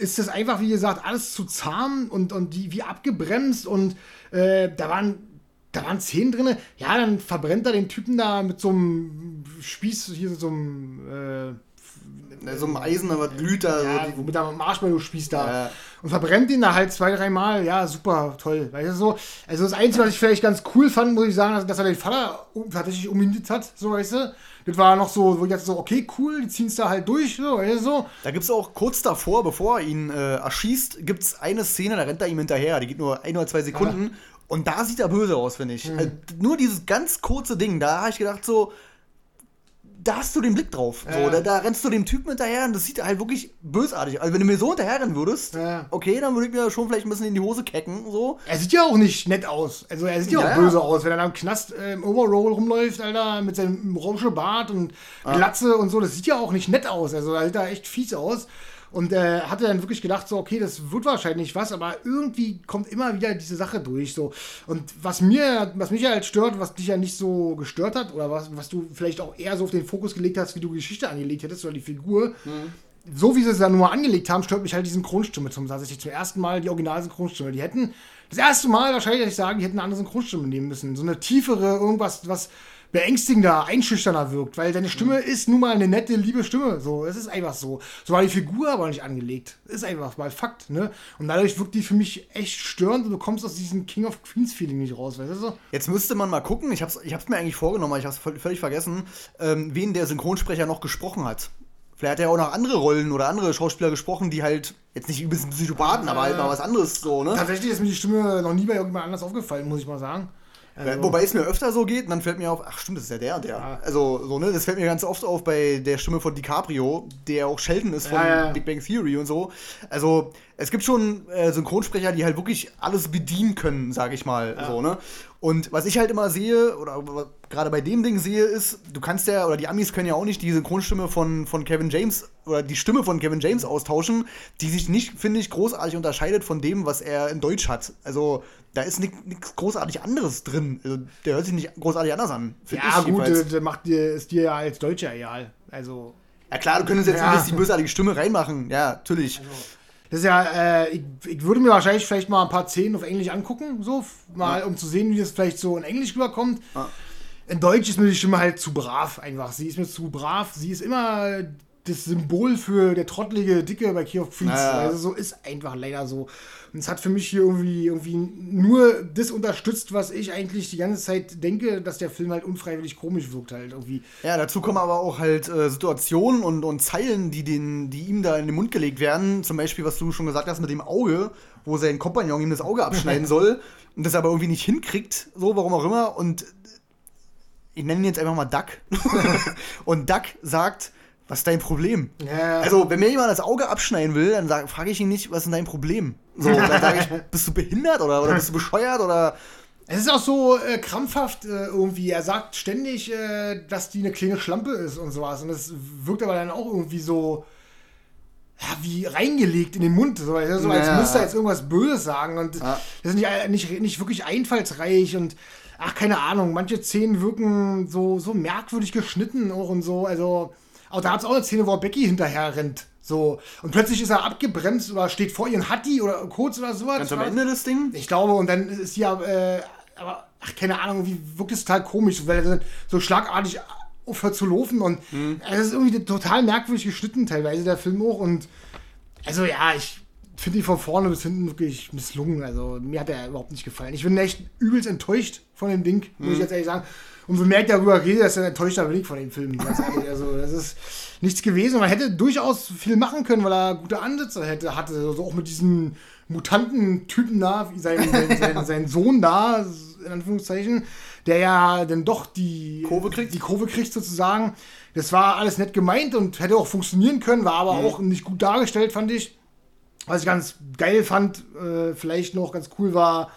ist das einfach, wie gesagt, alles zu zahm und, und die wie abgebremst und äh, da waren. Da waren Szenen drin. Ja, dann verbrennt er den Typen da mit so einem Spieß, hier so einem äh,
so ein Eisen, aber glüht da.
ja,
so
mit einem Marshmallow-Spieß da.
Ja.
Und verbrennt ihn da halt zwei, dreimal. Ja, super, toll. Weißt du so? Also das Einzige, was ich vielleicht ganz cool fand, muss ich sagen, dass, er den Vater tatsächlich umhintet hat, so weißt du. Das war noch so, wo ich dachte so, okay, cool, die ziehen es da halt durch, so, weißt du so.
Da gibt es auch kurz davor, bevor er ihn äh, erschießt, gibt es eine Szene, da rennt er ihm hinterher. Die geht nur ein oder zwei Sekunden. Und da sieht er böse aus, finde ich. Äh, nur dieses ganz kurze Ding, da habe ich gedacht, so, da hast du den Blick drauf. So,
Ja.
da, da rennst du dem Typen hinterher und das sieht halt wirklich bösartig. Also, wenn du mir so hinterherrennen würdest,
Ja.
okay, dann würde ich mir schon vielleicht ein bisschen in die Hose kecken. So.
Er sieht ja auch nicht nett aus. Also er sieht ja,
Ja,
auch böse aus, wenn er da im Knast äh, im Overall rumläuft, Alter, mit seinem Rauschebart und Glatze und so. Das sieht ja auch nicht nett aus. Also er sieht da echt fies aus. Und äh, hatte dann wirklich gedacht, so, okay, das wird wahrscheinlich was, aber irgendwie kommt immer wieder diese Sache durch. So. Und was mir, was mich halt stört, was dich ja nicht so gestört hat, oder was, was du vielleicht auch eher so auf den Fokus gelegt hast, wie du Geschichte angelegt hättest, oder die Figur, so wie sie es dann nur angelegt haben, stört mich halt die Synchronstimme zum tatsächlich zum ersten Mal die Original-Synchronstimme. Die hätten das erste Mal wahrscheinlich, dass ich sagen, die hätten eine andere Synchronstimme nehmen müssen. So eine tiefere, irgendwas, was beängstigender, einschüchterner wirkt, weil deine Stimme ist nun mal eine nette, liebe Stimme. So, es ist einfach so. So war die Figur aber nicht angelegt. Ist einfach mal Fakt, ne? Und dadurch wirkt die für mich echt störend und du kommst aus diesem King of Queens Feeling nicht raus, weißt du so?
Jetzt müsste man mal gucken, ich habe es ich hab's mir eigentlich vorgenommen, aber ich habe es völlig vergessen, ähm, wen der Synchronsprecher noch gesprochen hat. Vielleicht hat er auch noch andere Rollen oder andere Schauspieler gesprochen, die halt jetzt nicht übelst Psychopathen, aber halt mal was anderes so, ne?
Tatsächlich ist mir die Stimme noch nie bei irgendjemand anders aufgefallen, muss ich mal sagen. Also-
Wobei es mir öfter so geht, und dann fällt mir auf, ach stimmt, das ist ja der der.
Ja.
Also, so, ne, das fällt mir ganz oft auf bei der Stimme von DiCaprio, der auch Sheldon ist von
Ja, ja.
Big Bang Theory und so. Also, es gibt schon äh, Synchronsprecher, die halt wirklich alles bedienen können, sage ich mal. So, ne? Und was ich halt immer sehe, oder gerade bei dem Ding sehe, ist, du kannst ja, oder die Amis können ja auch nicht die Synchronstimme von, von Kevin James oder die Stimme von Kevin James austauschen, die sich nicht, finde ich, großartig unterscheidet von dem, was er in Deutsch hat. Also da ist nichts großartig anderes drin. Also, der hört sich nicht großartig anders an.
Ja, gut, der macht dir, ist dir ja als Deutscher egal. Also.
Ja klar, du könntest jetzt ja. die bösartige Stimme reinmachen. Ja, natürlich. Also.
Das ist ja, äh, ich, ich, würde mir wahrscheinlich vielleicht mal ein paar Szenen auf Englisch angucken, so, mal, ja. um zu sehen, wie das vielleicht so in Englisch rüberkommt. Ja. In Deutsch ist mir die Stimme halt zu brav einfach. Sie ist mir zu brav. Sie ist immer das Symbol für der trottelige Dicke bei Key of Queens. Ja. Also so ist einfach leider so. Und es hat für mich hier irgendwie, irgendwie nur das unterstützt, was ich eigentlich die ganze Zeit denke, dass der Film halt unfreiwillig komisch wirkt halt irgendwie.
Ja, dazu kommen aber auch halt äh, Situationen und, und Zeilen, die, den, die ihm da in den Mund gelegt werden. Zum Beispiel, was du schon gesagt hast mit dem Auge, wo sein Kompagnon ihm das Auge abschneiden soll und das aber irgendwie nicht hinkriegt, so, warum auch immer. Und ich nenne ihn jetzt einfach mal Duck. und Duck sagt, was ist dein Problem? Ja. Also, wenn mir jemand das Auge abschneiden will, dann frage ich ihn nicht, was ist dein Problem? So, dann sage ich, bist du behindert oder, oder bist du bescheuert oder.
Es ist auch so äh, krampfhaft äh, irgendwie. Er sagt ständig, äh, dass die eine kleine Schlampe ist und sowas. Und das wirkt aber dann auch irgendwie so ja, wie reingelegt in den Mund. So, so als ja. müsste er jetzt irgendwas Böses sagen. Und ja. das ist nicht, nicht, nicht wirklich einfallsreich und ach, keine Ahnung. Manche Szenen wirken so, so merkwürdig geschnitten auch und so. Also aber da hat es auch eine Szene, wo Becky hinterher rennt. So. Und plötzlich ist er abgebremst oder steht vor ihren Hattie oder kurz oder sowas.
Ganz am Ende das Ding?
Ich glaube, und dann ist sie ja, äh, aber, ach, keine Ahnung, wie wirkt es total komisch, weil er so schlagartig aufhört zu laufen und mhm. es ist irgendwie total merkwürdig geschnitten, teilweise der Film auch. Und also ja, ich finde ihn von vorne bis hinten wirklich misslungen. Also mir hat er überhaupt nicht gefallen. Ich bin echt übelst enttäuscht von dem Ding, muss mhm. ich jetzt ehrlich sagen umso mehr ich darüber rede, desto enttäuschter bin ich von den Filmen. Also, das ist nichts gewesen. Man hätte durchaus viel machen können, weil er gute Ansätze hätte, hatte. Also auch mit diesem Mutanten-Typen da, sein, sein, sein, Sohn da, in Anführungszeichen, der ja dann doch die
Kurve kriegt,
die Kurve kriegt sozusagen. Das war alles nett gemeint und hätte auch funktionieren können, war aber mhm. auch nicht gut dargestellt, fand ich. Was ich ganz geil fand, äh, vielleicht noch ganz cool war,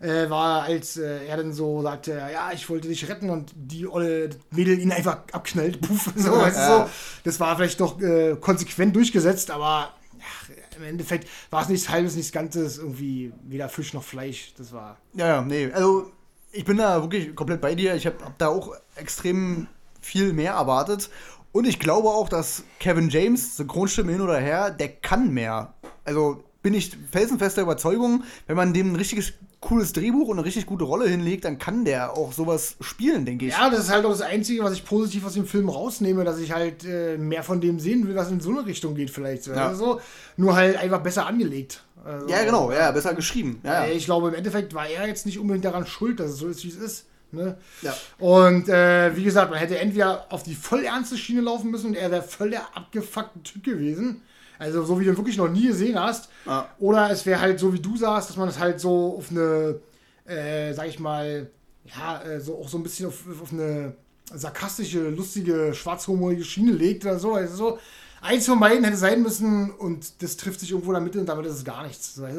äh, war, als äh, er dann so sagte, ja, ich wollte dich retten und die olle Mädel ihn einfach abknallt. Puff, so, ja. so. Das war vielleicht doch äh, konsequent durchgesetzt, aber ach, im Endeffekt war es nichts Halbes, nichts Ganzes, irgendwie weder Fisch noch Fleisch. Das war.
Ja, ja, nee. Also, ich bin da wirklich komplett bei dir. Ich habe hab da auch extrem viel mehr erwartet. Und ich glaube auch, dass Kevin James, Synchronstimme hin oder her, der kann mehr. Also bin ich felsenfester Überzeugung, wenn man dem ein richtiges cooles Drehbuch und eine richtig gute Rolle hinlegt, dann kann der auch sowas spielen, denke ich.
Ja, das ist halt auch das Einzige, was ich positiv aus dem Film rausnehme, dass ich halt äh, mehr von dem sehen will, was in so eine Richtung geht vielleicht. Ja. Also, nur halt einfach besser angelegt.
Also, ja, genau, ja, besser geschrieben. Ja,
ja. Ich glaube, im Endeffekt war er jetzt nicht unbedingt daran schuld, dass es so ist, wie es ist. Ne? Ja. Und äh, wie gesagt, man hätte entweder auf die voll ernste Schiene laufen müssen und er wäre voll der abgefuckte Typ gewesen. Also so wie du ihn wirklich noch nie gesehen hast. Ah. Oder es wäre halt so, wie du sagst, dass man es halt so auf eine, äh, sag ich mal, ja, äh, so auch so ein bisschen auf, auf eine sarkastische, lustige, schwarzhumorige Schiene legt oder so. Also so, eins von beiden hätte sein müssen und das trifft sich irgendwo in der Mitte und damit ist es gar nichts. So, ja,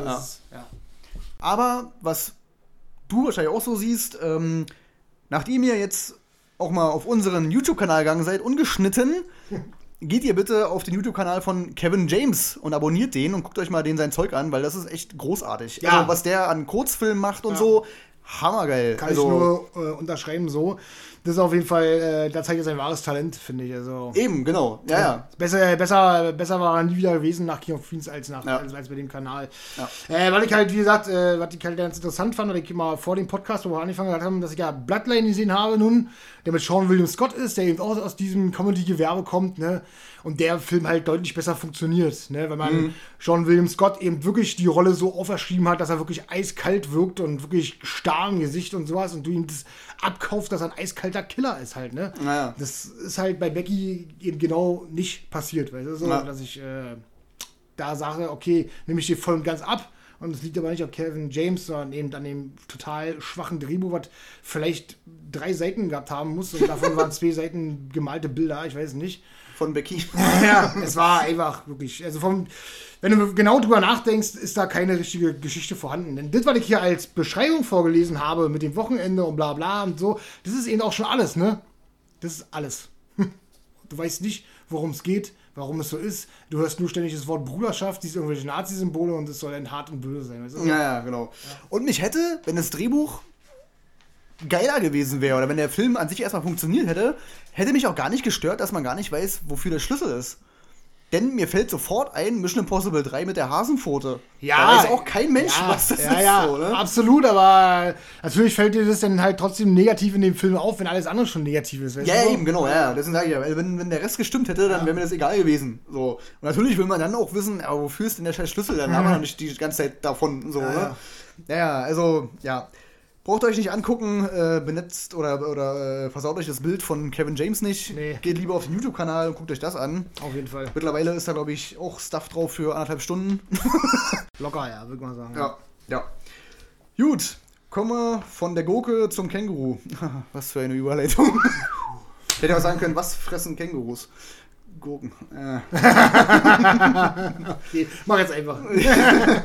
ja. Ist, ja.
Aber was du wahrscheinlich auch so siehst, ähm, nachdem ihr jetzt auch mal auf unseren YouTube-Kanal gegangen seid, ungeschnitten, geht ihr bitte auf den YouTube-Kanal von Kevin James und abonniert den und guckt euch mal den sein Zeug an, weil das ist echt großartig. Ja. Also, was der an Kurzfilmen macht und ja. so, hammergeil.
Kann also, ich nur äh, unterschreiben so das ist auf jeden Fall, äh, da zeigt er sein wahres Talent, finde ich. Also,
Eben, genau. Ja, ja.
Besser, besser, besser war er nie wieder gewesen nach King of Queens als, nach, ja. als, als bei dem Kanal. Ja. Äh, weil ich halt, wie gesagt, äh, was ich halt ganz interessant fand, weil ich mal vor dem Podcast, wo wir angefangen haben, dass ich ja Bloodline gesehen habe nun, der mit Sean William Scott ist, der eben auch aus diesem Comedy-Gewerbe kommt, ne? Und der Film halt deutlich besser funktioniert, ne? Weil man mhm. Sean William Scott eben wirklich die Rolle so auferschrieben hat, dass er wirklich eiskalt wirkt und wirklich starr im Gesicht und sowas und du ihm das abkaufst, dass er ein eiskalter Killer ist halt, ne? Naja. Das ist halt bei Becky eben genau nicht passiert, weißt du, so, dass ich äh, da sage, okay, nehme ich dir voll und ganz ab, Und es liegt aber nicht an Kevin James, sondern eben an dem total schwachen Drehbuch, was vielleicht drei Seiten gehabt haben muss. Und davon waren zwei Seiten gemalte Bilder, ich weiß es nicht.
Von Becky.
ja, es war einfach wirklich. Also vom, wenn du genau drüber nachdenkst, ist da keine richtige Geschichte vorhanden. Denn das, was ich hier als Beschreibung vorgelesen habe mit dem Wochenende und bla bla und so, das ist eben auch schon alles, ne? Das ist alles. Du weißt nicht, worum es geht, warum es so ist. Du hörst nur ständig das Wort Bruderschaft, diese irgendwelche Nazi-Symbole und es soll dann hart und böse sein. Weißt du?
Ja, ja, genau. Und mich hätte, wenn das Drehbuch geiler gewesen wäre oder wenn der Film an sich erstmal funktioniert hätte, hätte mich auch gar nicht gestört, dass man gar nicht weiß, wofür der Schlüssel ist. Denn mir fällt sofort ein Mission Impossible 3 mit der Hasenpfote.
Ja.
Da weiß auch kein Mensch,
ja,
was das
ja,
ist.
Ja,
so, ne?
absolut, aber natürlich fällt dir das dann halt trotzdem negativ in dem Film auf, wenn alles andere schon negativ ist.
Ja,
du
ja,
so?
eben, genau, ja. Deswegen sage ich ja, weil wenn, wenn der Rest gestimmt hätte, dann wäre mir das egal gewesen. So. Und natürlich will man dann auch wissen, aber wofür ist denn der scheiß Schlüssel? Dann haben wir noch nicht die ganze Zeit davon. So,
Ja,
ne?
ja.
Naja, also, ja. Braucht euch nicht angucken, äh, benetzt oder, oder äh, versaut euch das Bild von Kevin James nicht.
Nee.
Geht lieber auf den YouTube-Kanal und guckt euch das an.
Auf jeden Fall.
Mittlerweile ist da, glaube ich, auch Stuff drauf für anderthalb Stunden.
Locker, ja, würde man sagen.
Ja, ja. Gut, kommen wir von der Gurke zum Känguru. Was für eine Überleitung. Ich hätte auch sagen können, was fressen Kängurus? Gurken. Äh.
Okay, mach jetzt einfach.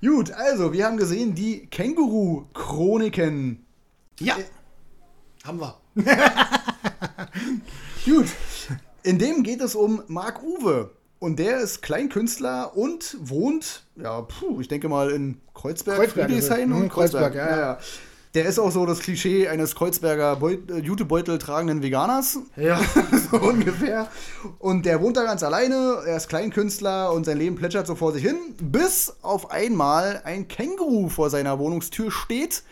Gut, also, wir haben gesehen die Känguru-Chroniken.
Ja. Haben wir.
Gut, in dem geht es um Marc Uwe. Und der ist Kleinkünstler und wohnt, ja, puh, ich denke mal in Kreuzberg,
Kreuzberg,
Friedrichshain und
mhm, Kreuzberg,
Kreuzberg.
ja, ja.
Der ist auch so das Klischee eines Kreuzberger äh, Jutebeutel tragenden Veganers.
Ja.
so ungefähr. Und der wohnt da ganz alleine, er ist Kleinkünstler und sein Leben plätschert so vor sich hin, bis auf einmal ein Känguru vor seiner Wohnungstür steht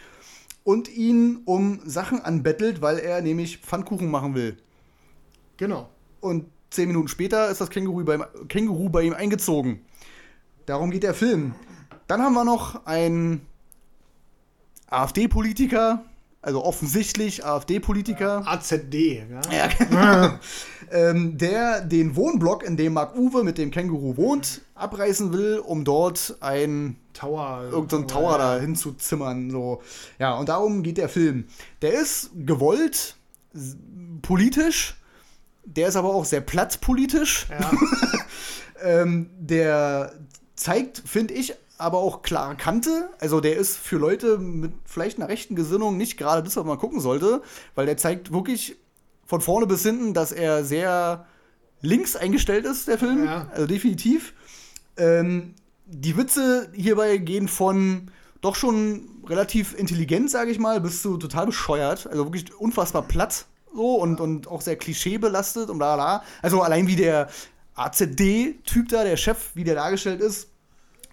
und ihn um Sachen anbettelt, weil er nämlich Pfannkuchen machen will.
Genau.
Und zehn Minuten später ist das Känguru, beim, Känguru bei ihm eingezogen. Darum geht der Film. Dann haben wir noch einen AfD-Politiker, also offensichtlich AfD-Politiker.
AZD, ja.
Ja, genau. ähm, der den Wohnblock, in dem Mark Uwe mit dem Känguru wohnt, abreißen will, um dort ein
Tower.
irgendeinen Tower da hinzuzimmern. So. Ja, und darum geht der Film. Der ist gewollt, politisch, der ist aber auch sehr plattpolitisch.
Ja.
Ähm, der zeigt, finde ich, aber auch klare Kante. Also der ist für Leute mit vielleicht einer rechten Gesinnung nicht gerade das, was man gucken sollte, weil der zeigt wirklich von vorne bis hinten, dass er sehr links eingestellt ist, der Film.
Ja.
Also definitiv. Ähm, die Witze hierbei gehen von doch schon relativ intelligent, sage ich mal, bis zu total bescheuert. Also wirklich unfassbar platt so und, und auch sehr klischeebelastet und bla bla. Also allein wie der AZD-Typ da, der Chef, wie der dargestellt ist,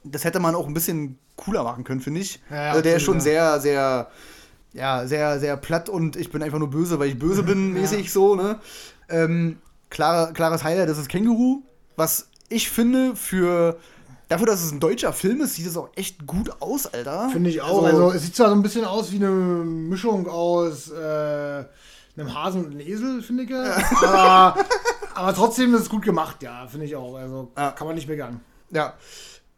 das hätte man auch ein bisschen cooler machen können, finde ich.
Ja, ja,
also der ist schon
absolut,
sehr, sehr, ja, sehr, sehr platt und ich bin einfach nur böse, weil ich böse bin,
Ja.
mäßig so, ne? Ähm, klar, klares Highlight, das ist Känguru. Was ich finde, für dafür, dass es ein deutscher Film ist, sieht es auch echt gut aus, Alter.
Finde ich auch. Also, es sieht zwar so ein bisschen aus wie eine Mischung aus äh, einem Hasen und einem Esel, finde ich. ja. Aber, aber trotzdem ist es gut gemacht, ja, finde ich auch. Also
Ja.
kann man nicht meckern.
Ja.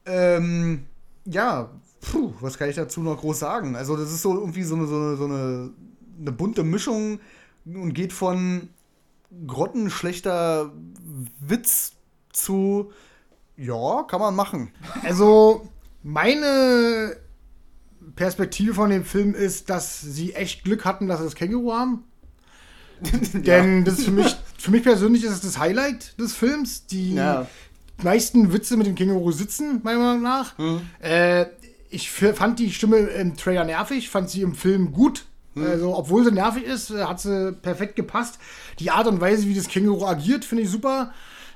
Ähm, ja, puh, was kann ich dazu noch groß sagen? Also, das ist so irgendwie so eine, so eine, so eine, eine bunte Mischung und geht von grottenschlechter Witz zu, ja, kann man machen.
Also, meine Perspektive von dem Film ist, dass sie echt Glück hatten, dass sie das Känguru haben. Denn das ist für mich, für mich persönlich ist es das Highlight des Films. Die
Ja.
Meisten Witze mit dem Känguru sitzen, meiner Meinung nach.
Mhm.
Äh, ich fand die Stimme im Trailer nervig, fand sie im Film gut.
Mhm.
Also, obwohl sie nervig ist, äh, hat sie perfekt gepasst. Die Art und Weise, wie das Känguru agiert, finde ich super.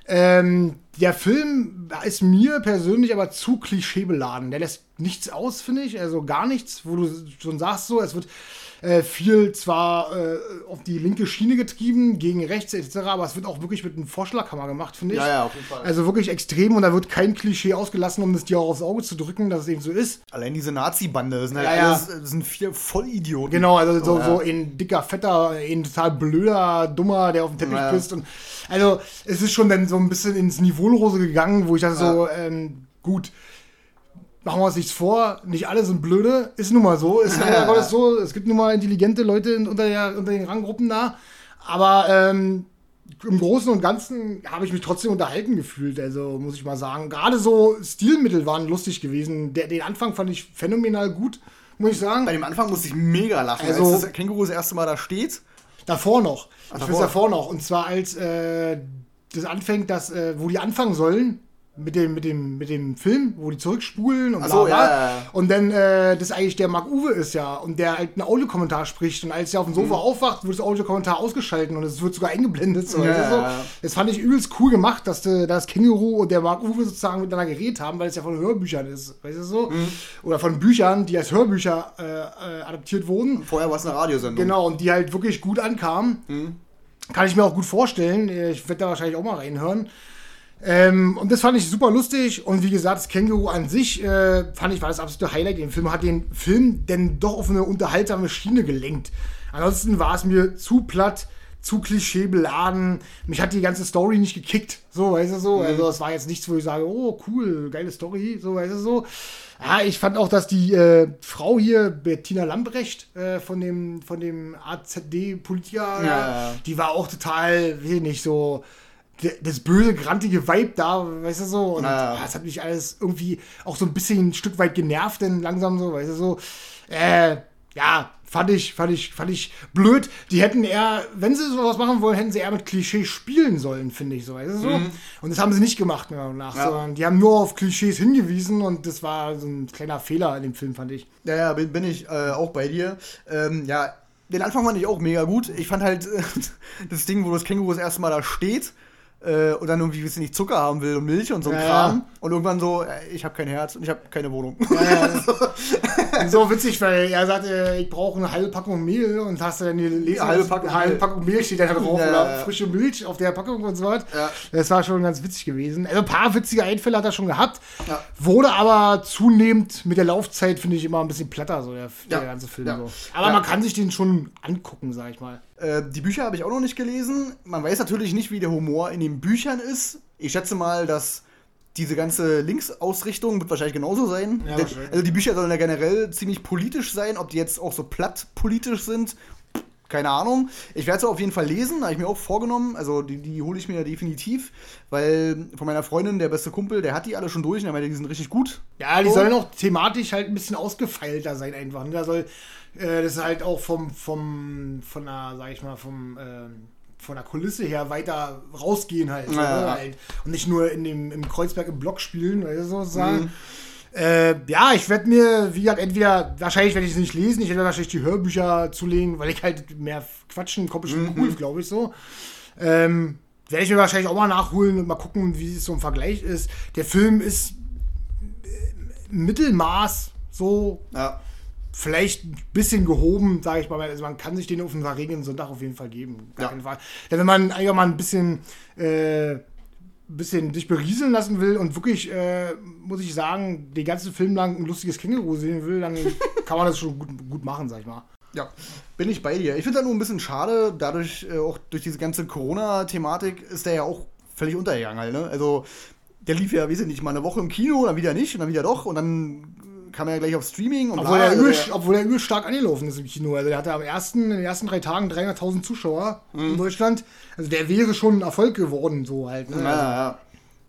Ähm, der Film ist mir persönlich aber zu klischeebeladen. Der lässt nichts aus, finde ich. Also gar nichts, wo du schon sagst, so, es wird äh, viel zwar äh, auf die linke Schiene getrieben, gegen rechts etc., aber es wird auch wirklich mit einem Vorschlaghammer gemacht, finde ich.
Ja, ja, auf jeden Fall.
Also wirklich extrem und da wird kein Klischee ausgelassen, um das dir auch aufs Auge zu drücken, dass es eben so ist.
Allein diese Nazi-Bande, das sind halt
Ja, ja.
alles, sind vier Vollidioten.
Genau, also so,
Ja.
so ein dicker, fetter, ein total blöder, dummer, der auf dem Teppich
Ja.
pisst. Und, also es ist schon dann so ein bisschen ins Niveaulose gegangen, wo ich dachte so, ähm, gut, machen wir uns nichts vor, nicht alle sind blöde, ist nun mal so, ist leider Gottes so, es gibt nun mal intelligente Leute unter, der, unter den Ranggruppen da, aber ähm, im Großen und Ganzen habe ich mich trotzdem unterhalten gefühlt, also muss ich mal sagen. Gerade so Stilmittel waren lustig gewesen. Der, den Anfang fand ich phänomenal gut, muss ich sagen.
Bei dem Anfang musste ich mega lachen,
Also-
als das Känguru das erste Mal da steht.
Davor noch.
Ach,
ich
davor.
davor noch. Und zwar als äh, das anfängt, dass, äh, wo die anfangen sollen, mit dem, mit dem, mit dem Film, wo die zurückspulen und
so,
bla, bla.
ja, ja.
Und dann äh, das eigentlich der Mark Uwe ist ja und der halt einen Audiokommentar spricht und als er auf dem
Mhm.
Sofa aufwacht, wird das Audiokommentar ausgeschalten und es wird sogar eingeblendet. So,
Ja,
du, so. Das fand ich übelst cool gemacht, dass äh, das Känguru und der Mark Uwe sozusagen miteinander geredet haben, weil es ja von Hörbüchern ist, weißt du so?
Mhm.
Oder von Büchern, die als Hörbücher äh, äh, adaptiert wurden.
Vorher war es eine Radiosendung.
Genau, und die halt wirklich gut ankamen.
Mhm.
Kann ich mir auch gut vorstellen. Ich werde da wahrscheinlich auch mal reinhören. Ähm, und das fand ich super lustig. Und wie gesagt, das Känguru an sich äh, fand ich war das absolute Highlight im Film. Hat den Film denn doch auf eine unterhaltsame Schiene gelenkt. Ansonsten war es mir zu platt, zu klischeebeladen. Mich hat die ganze Story nicht gekickt. So, weißt du so. Also, es war jetzt nichts, wo ich sage, oh, cool, geile Story. So, weißt du so. Ja, ich fand auch, dass die äh, Frau hier, Bettina Lambrecht, äh, von dem, von dem AZD-Politiker,
Ja,
die war auch total, ich nicht, so das böse, grantige Vibe da, weißt du so. Und
Ja,
ah, das hat mich alles irgendwie auch so ein bisschen ein Stück weit genervt, denn langsam so, weißt du so. Äh, ja, fand ich, fand ich, fand ich blöd. Die hätten eher, wenn sie sowas machen wollen, hätten sie eher mit Klischee spielen sollen, finde ich so, weißt du so. Und das haben sie nicht gemacht, meiner Meinung nach,
Mhm. Ja.
sondern die haben nur auf Klischees hingewiesen und das war so ein kleiner Fehler in dem Film, fand ich.
Ja, ja, bin, bin ich äh, auch bei dir. Ähm, ja, den Anfang fand ich auch mega gut. Ich fand halt äh, das Ding, wo das Känguru das erste Mal da steht äh, und dann irgendwie, ich nicht, Zucker haben will und Milch und so ein
Ja,
Kram.
ja.
Und irgendwann so, äh, ich habe kein Herz und ich habe keine Wohnung.
Und so witzig, weil er sagt, äh, ich brauche eine halbe Packung Mehl und hast du dann die
Eine halbe Packung
halbe
Mehl.
Packung Mehl steht da drauf
Ja,
oder
ja, ja.
frische Milch auf der Packung und so was.
Ja.
Das war schon ganz witzig gewesen. Also ein paar witzige Einfälle hat er schon gehabt,
Ja.
wurde aber zunehmend mit der Laufzeit, finde ich, immer ein bisschen platter, so der, der
Ja.
ganze Film.
Ja.
So. Aber
Ja.
man kann sich den schon angucken, sag ich mal.
Äh, die Bücher habe ich auch noch nicht gelesen. Man weiß natürlich nicht, wie der Humor in den Büchern ist. Ich schätze mal, dass diese ganze Linksausrichtung wird wahrscheinlich genauso sein.
Ja, wahrscheinlich.
also die Bücher sollen ja generell ziemlich politisch sein. Ob die jetzt auch so platt politisch sind, keine Ahnung. Ich werde es auf jeden Fall lesen, habe ich mir auch vorgenommen. Also die, die hole ich mir definitiv, weil von meiner Freundin, der beste Kumpel, der hat die alle schon durch und er meinte, die sind richtig gut.
Ja, die
So.
sollen auch thematisch halt ein bisschen ausgefeilter sein einfach. Ne? Da soll äh, das ist halt auch vom, vom, von der, sag ich mal, vom, ähm, von der Kulisse her weiter rausgehen halt.
Ja,
halt. Und nicht nur in dem, im Kreuzberg im Block spielen, oder so
Mhm.
sagen. Äh, ja, ich werde mir, wie gesagt, entweder, wahrscheinlich werde ich es nicht lesen, ich werde wahrscheinlich die Hörbücher zulegen, weil ich halt mehr quatschen, kommt bestimmt
Mhm.
cool, glaube ich so. Ähm, werde ich mir wahrscheinlich auch mal nachholen und mal gucken, wie es so im Vergleich ist. Der Film ist Mittelmaß, so
Ja.
Vielleicht ein bisschen gehoben, sage ich mal. Also man kann sich den auf einen verregneten Sonntag auf jeden Fall geben. Gar
Ja.
keinen Fall. Denn wenn man einfach mal ein bisschen, äh, bisschen sich berieseln lassen will und wirklich, äh, muss ich sagen, den ganzen Film lang ein lustiges Känguru sehen will, dann kann man das schon gut, gut machen, sag ich mal.
Ja, bin ich bei dir. Ich finde das nur ein bisschen schade, dadurch, äh, auch durch diese ganze Corona-Thematik ist der ja auch völlig untergegangen halt, ne? Also, der lief ja, weiß ich nicht, mal eine Woche im Kino, dann wieder nicht und dann wieder doch und dann kam er ja gleich auf Streaming und
Obwohl,
bla,
der
also
obwohl der stark angelaufen ist im Kino. Also der hatte am ersten, in den ersten drei Tagen 300.000 Zuschauer
Mhm.
in Deutschland. Also der wäre schon ein Erfolg geworden, so halt. Ne?
Ja,
Also,
ja, ja.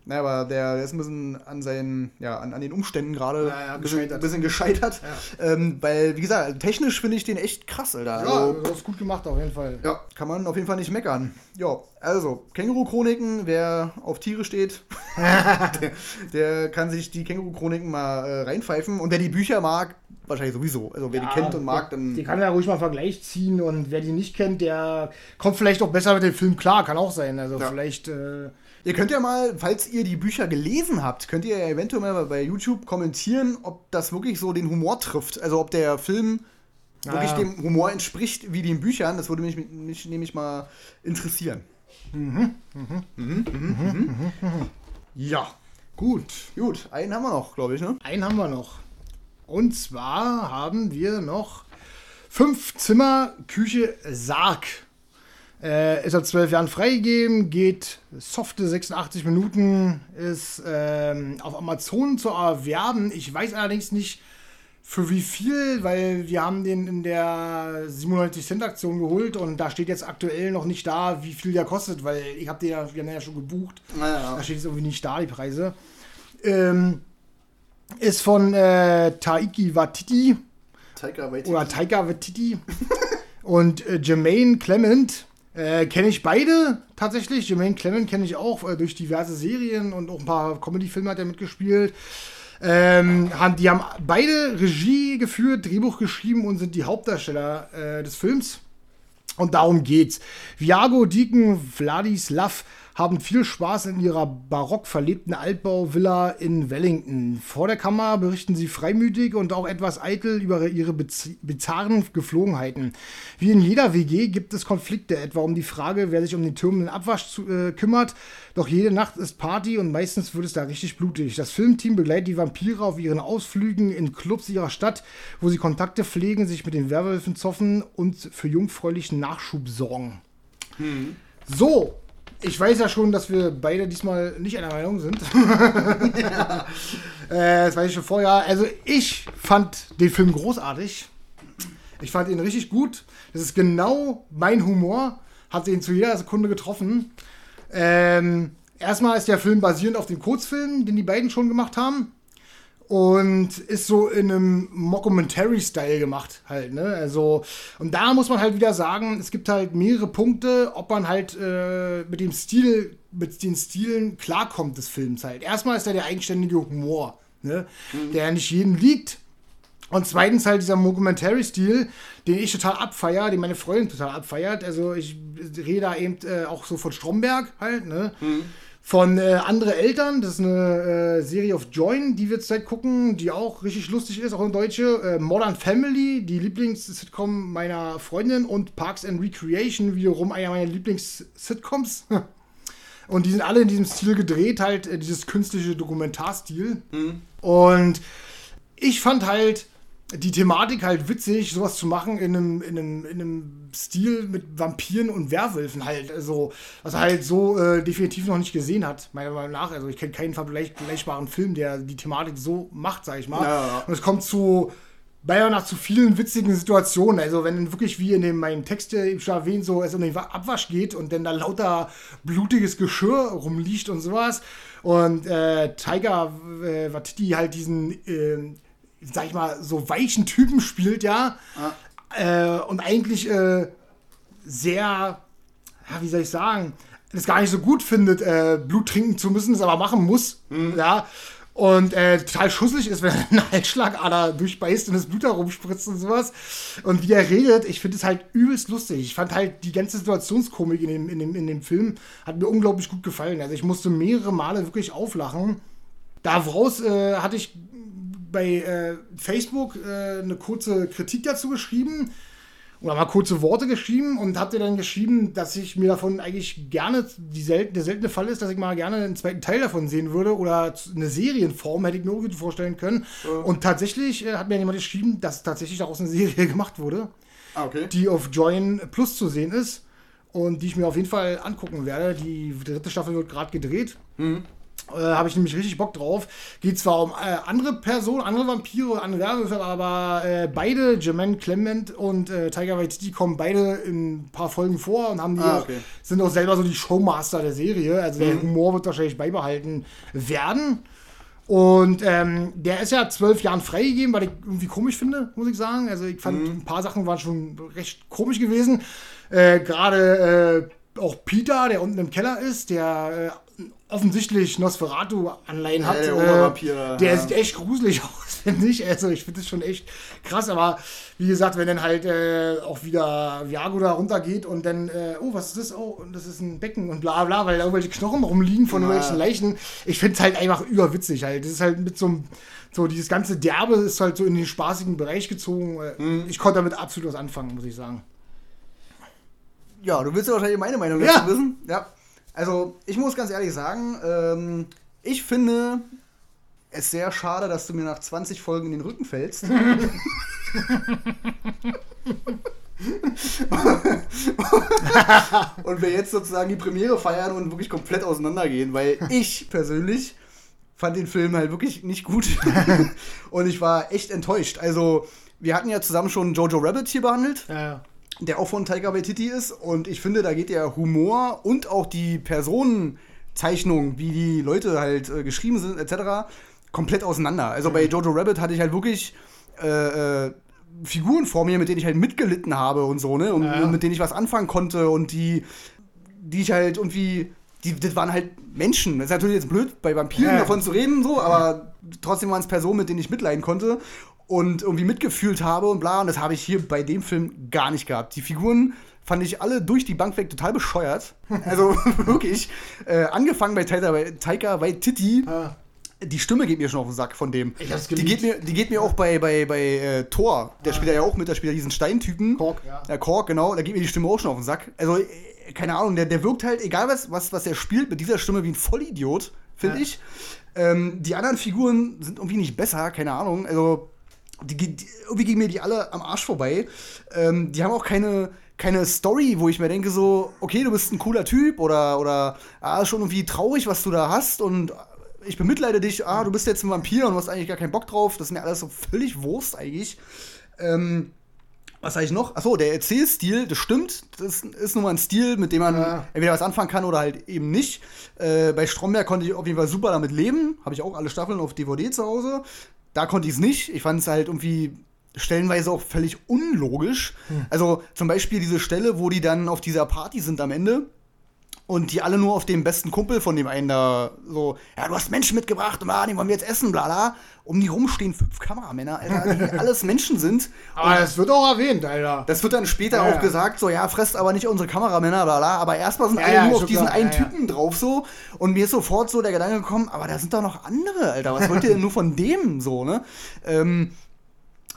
Na, aber der, der ist ein bisschen an seinen, ja, an, an den Umständen gerade
Ja, ja,
ein bisschen,
gescheitert.
bisschen gescheitert. Ähm, weil, wie gesagt, technisch finde ich den echt krass, Alter. Also,
ja, das ist gut gemacht auf jeden Fall.
Ja, kann man auf jeden Fall nicht meckern. Ja, also, Känguru-Chroniken, wer auf Tiere steht, der, der kann sich die Känguru-Chroniken mal äh, reinpfeifen. Und wer die Bücher mag, wahrscheinlich sowieso. Also, wer die kennt und mag,
Die
dann.
kann ja ruhig mal einen Vergleich ziehen und wer die nicht kennt, der kommt vielleicht auch besser mit dem Film klar, kann auch sein. Also
Ja.
vielleicht, äh,
Ihr könnt ja mal, falls ihr die Bücher gelesen habt, könnt ihr ja eventuell mal bei YouTube kommentieren, ob das wirklich so den Humor trifft. Also, ob der Film wirklich
ja.
dem Humor entspricht wie den Büchern. Das würde mich, mich nämlich mal interessieren.
ja, gut.
Gut, einen haben wir noch, glaube ich, ne?
Einen haben wir noch. Und zwar haben wir noch fünf Zimmer Küche Sarg. Äh, ist ab 12 Jahren freigegeben, geht softe 86 Minuten, ist ähm, auf Amazon zu erwerben. Ich weiß allerdings nicht, für wie viel, weil wir haben den in der 97 Cent Aktion geholt und da steht jetzt aktuell noch nicht da, wie viel der kostet, weil ich habe den ja, wir haben den ja schon gebucht.
Naja.
Da steht jetzt irgendwie nicht da, die Preise. Ähm, ist von äh, Taiki Watiti
Taika Waititi.
oder Taika Waititi und äh, Jermaine Clement. Äh, kenne ich beide tatsächlich. Jermaine Clement kenne ich auch äh, durch diverse Serien und auch ein paar Comedy-Filme hat er mitgespielt. Ähm, haben, die haben beide Regie geführt, Drehbuch geschrieben und sind die Hauptdarsteller äh, des Films. Und darum geht's. Viago, Deacon, Vladislav haben viel Spaß in ihrer barock verlebten Altbau-Villa in Wellington. Vor der Kamera berichten sie freimütig und auch etwas eitel über ihre biz bizarren Geflogenheiten. Wie in jeder WG gibt es Konflikte, etwa um die Frage, wer sich um den türmenden Abwasch zu, äh, kümmert. Doch jede Nacht ist Party und meistens wird es da richtig blutig. Das Filmteam begleitet die Vampire auf ihren Ausflügen in Clubs ihrer Stadt, wo sie Kontakte pflegen, sich mit den Werwölfen zoffen und für jungfräulichen Nachschub sorgen. So, ich weiß ja schon, dass wir beide diesmal nicht einer Meinung sind. äh, das weiß ich schon vorher. Also ich fand den Film großartig. Ich fand ihn richtig gut. Das ist genau mein Humor. Hat ihn zu jeder Sekunde getroffen. Ähm, erstmal ist der Film basierend auf dem Kurzfilm, den die beiden schon gemacht haben. Und ist so in einem Mockumentary-Style gemacht halt, ne? Also, und da muss man halt wieder sagen, es gibt halt mehrere Punkte, ob man halt äh, mit dem Stil, mit den Stilen klarkommt des Films halt. Erstmal ist da der eigenständige Humor, ne? Der nicht jedem liegt. Und zweitens halt dieser Mockumentary-Stil, den ich total abfeier, den meine Freundin total abfeiert. Also ich rede da eben äh, auch so von Stromberg halt, ne? Von äh, Andere Eltern, das ist eine äh, Serie auf Join, die wir zurzeit gucken, die auch richtig lustig ist, auch in Deutsche. Äh, Modern Family, die Lieblings-Sitcom meiner Freundin und Parks and Recreation, wiederum einer meiner Lieblings-Sitcoms. Und die sind alle in diesem Stil gedreht, halt äh, dieses künstliche Dokumentarstil. Und ich fand halt die Thematik halt witzig, sowas zu machen in einem, in einem, in einem Stil mit Vampiren und Werwölfen halt. Also, was er halt so äh, definitiv noch nicht gesehen hat, meiner Meinung nach. Also, ich kenne keinen vergleich- vergleichbaren Film, der die Thematik so macht, sag ich mal.
Ja, ja.
Und es kommt zu meiner nach zu vielen witzigen Situationen. Also wenn dann wirklich wie in dem, meinem Text eben schon erwähnt, so es um den Wa- Abwasch geht und dann da lauter blutiges Geschirr rumliegt und sowas. Und äh, Tiger äh, Watiti halt diesen, äh, sag ich mal, so weichen Typen spielt, ja. Äh, und eigentlich äh, sehr, ja, wie soll ich sagen, es gar nicht so gut findet, äh, Blut trinken zu müssen, es aber machen muss. Ja. Und äh, total schusselig ist, wenn er eine Halsschlagader durchbeißt und das Blut da rumspritzt und sowas. Und wie er redet, ich finde es halt übelst lustig. Ich fand halt die ganze Situationskomik in dem, in, dem, in dem Film hat mir unglaublich gut gefallen. Also ich musste mehrere Male wirklich auflachen. Daraus äh, hatte ich bei äh, Facebook äh, eine kurze Kritik dazu geschrieben oder mal kurze Worte geschrieben und habe dir dann geschrieben, dass ich mir davon eigentlich gerne, die selten, der seltene Fall ist, dass ich mal gerne einen zweiten Teil davon sehen würde oder eine Serienform hätte ich mir gut vorstellen können. Und tatsächlich äh, hat mir jemand geschrieben, dass tatsächlich daraus eine Serie gemacht wurde,
Ah, okay.
die auf Join Plus zu sehen ist und die ich mir auf jeden Fall angucken werde. Die dritte Staffel wird gerade gedreht. Äh, Habe ich nämlich richtig Bock drauf. Geht zwar um äh, andere Personen, andere Vampire, andere Werwölfe, aber äh, beide, Jermaine Clement und äh, Tiger Waititi, kommen beide in ein paar Folgen vor und haben die
Ah, okay.
sind auch selber so die Showmaster der Serie. Also der Humor wird wahrscheinlich beibehalten werden. Und ähm, der ist ja zwölf Jahren freigegeben, weil ich irgendwie komisch finde, muss ich sagen. Also ich fand, ein paar Sachen waren schon recht komisch gewesen. Äh, Gerade auch Peter, der unten im Keller ist, der äh, offensichtlich Nosferatu-Anleihen hat.
der
äh,
Obervampir,
der
ja.
sieht echt gruselig aus, finde ich. Also ich finde das schon echt krass. Aber wie gesagt, wenn dann halt äh, auch wieder Viago da runtergeht und dann, äh, oh, was ist das? Oh, das ist ein Becken und bla bla, weil da irgendwelche Knochen rumliegen von
Ja.
irgendwelchen Leichen. Ich finde es halt einfach überwitzig halt. Das ist halt mit so einem, so dieses ganze Derbe ist halt so in den spaßigen Bereich gezogen. Äh,
Mhm.
Ich konnte damit absolut was anfangen, muss ich sagen.
Ja, du willst ja wahrscheinlich meine Meinung
Ja.
dazu wissen. Ja. Also, ich muss ganz ehrlich sagen, ähm, ich finde es sehr schade, dass du mir nach 20 Folgen in den Rücken fällst. und wir jetzt sozusagen die Premiere feiern und wirklich komplett auseinandergehen, weil ich persönlich fand den Film halt wirklich nicht gut. und ich war echt enttäuscht. Also, wir hatten ja zusammen schon Jojo Rabbit hier behandelt.
Ja, ja.
Der auch von Taika Waititi ist. Und ich finde, da geht der Humor und auch die Personenzeichnung, wie die Leute halt äh, geschrieben sind, etc., komplett auseinander. Also bei Jojo Rabbit hatte ich halt wirklich äh, äh, Figuren vor mir, mit denen ich halt mitgelitten habe und so, ne? Und
Ja, ja.
mit denen ich was anfangen konnte und die, die ich halt irgendwie. Die, das waren halt Menschen. Das ist natürlich jetzt blöd, bei Vampiren
Ja.
davon zu reden, so, aber trotzdem waren es Personen, mit denen ich mitleiden konnte und irgendwie mitgefühlt habe und bla. Und das habe ich hier bei dem Film gar nicht gehabt. Die Figuren fand ich alle durch die Bank weg total bescheuert. Also wirklich. Äh, angefangen bei Taika, bei Taika Waititi.
Ja.
Die Stimme geht mir schon auf den Sack von dem.
Ich hab's
die
geliebt.
geht mir, die geht mir auch bei, bei, bei äh, Thor. Der spielt ja auch mit, der spielt ja diesen Steintypen.
Kork, ja.
Ja, Kork, genau. Da geht mir die Stimme auch schon auf den Sack. Also, äh, keine Ahnung, der, der wirkt halt, egal was, was, was er spielt, mit dieser Stimme wie ein Vollidiot, finde
Ja.
ich. Ähm, die anderen Figuren sind irgendwie nicht besser, keine Ahnung. Also, die, die, irgendwie gehen mir die alle am Arsch vorbei. Ähm, die haben auch keine, keine Story, wo ich mir denke, so, okay, du bist ein cooler Typ oder, oder ah, schon irgendwie traurig, was du da hast und ich bemitleide dich, ah, du bist jetzt ein Vampir und du hast eigentlich gar keinen Bock drauf. Das ist mir alles so völlig Wurst eigentlich. Ähm, was sag ich noch? Achso, der Erzählstil, das stimmt. Das ist nun mal ein Stil, mit dem man
Ja.
entweder was anfangen kann oder halt eben nicht. Äh, bei Stromberg konnte ich auf jeden Fall super damit leben. Habe ich auch alle Staffeln auf DVD zu Hause. Da konnte ich es nicht. Ich fand es halt irgendwie stellenweise auch völlig unlogisch. Also zum Beispiel diese Stelle, wo die dann auf dieser Party sind am Ende. Und die alle nur auf den besten Kumpel von dem einen da so, ja, du hast Menschen mitgebracht und ah, die wollen wir jetzt essen, bla bla. Um die rum stehen fünf Kameramänner, Alter, die alles Menschen sind.
Aber das wird auch erwähnt, Alter.
Das wird dann später
Ja,
auch
ja.
gesagt, so, ja, fresst aber nicht unsere Kameramänner, bla bla. Aber erstmal sind
Ja,
alle nur auf diesen
klar.
einen. Typen drauf so. Und mir ist sofort so der Gedanke gekommen, aber da sind doch noch andere, Alter. Was wollt ihr denn nur von dem so, ne? Ähm,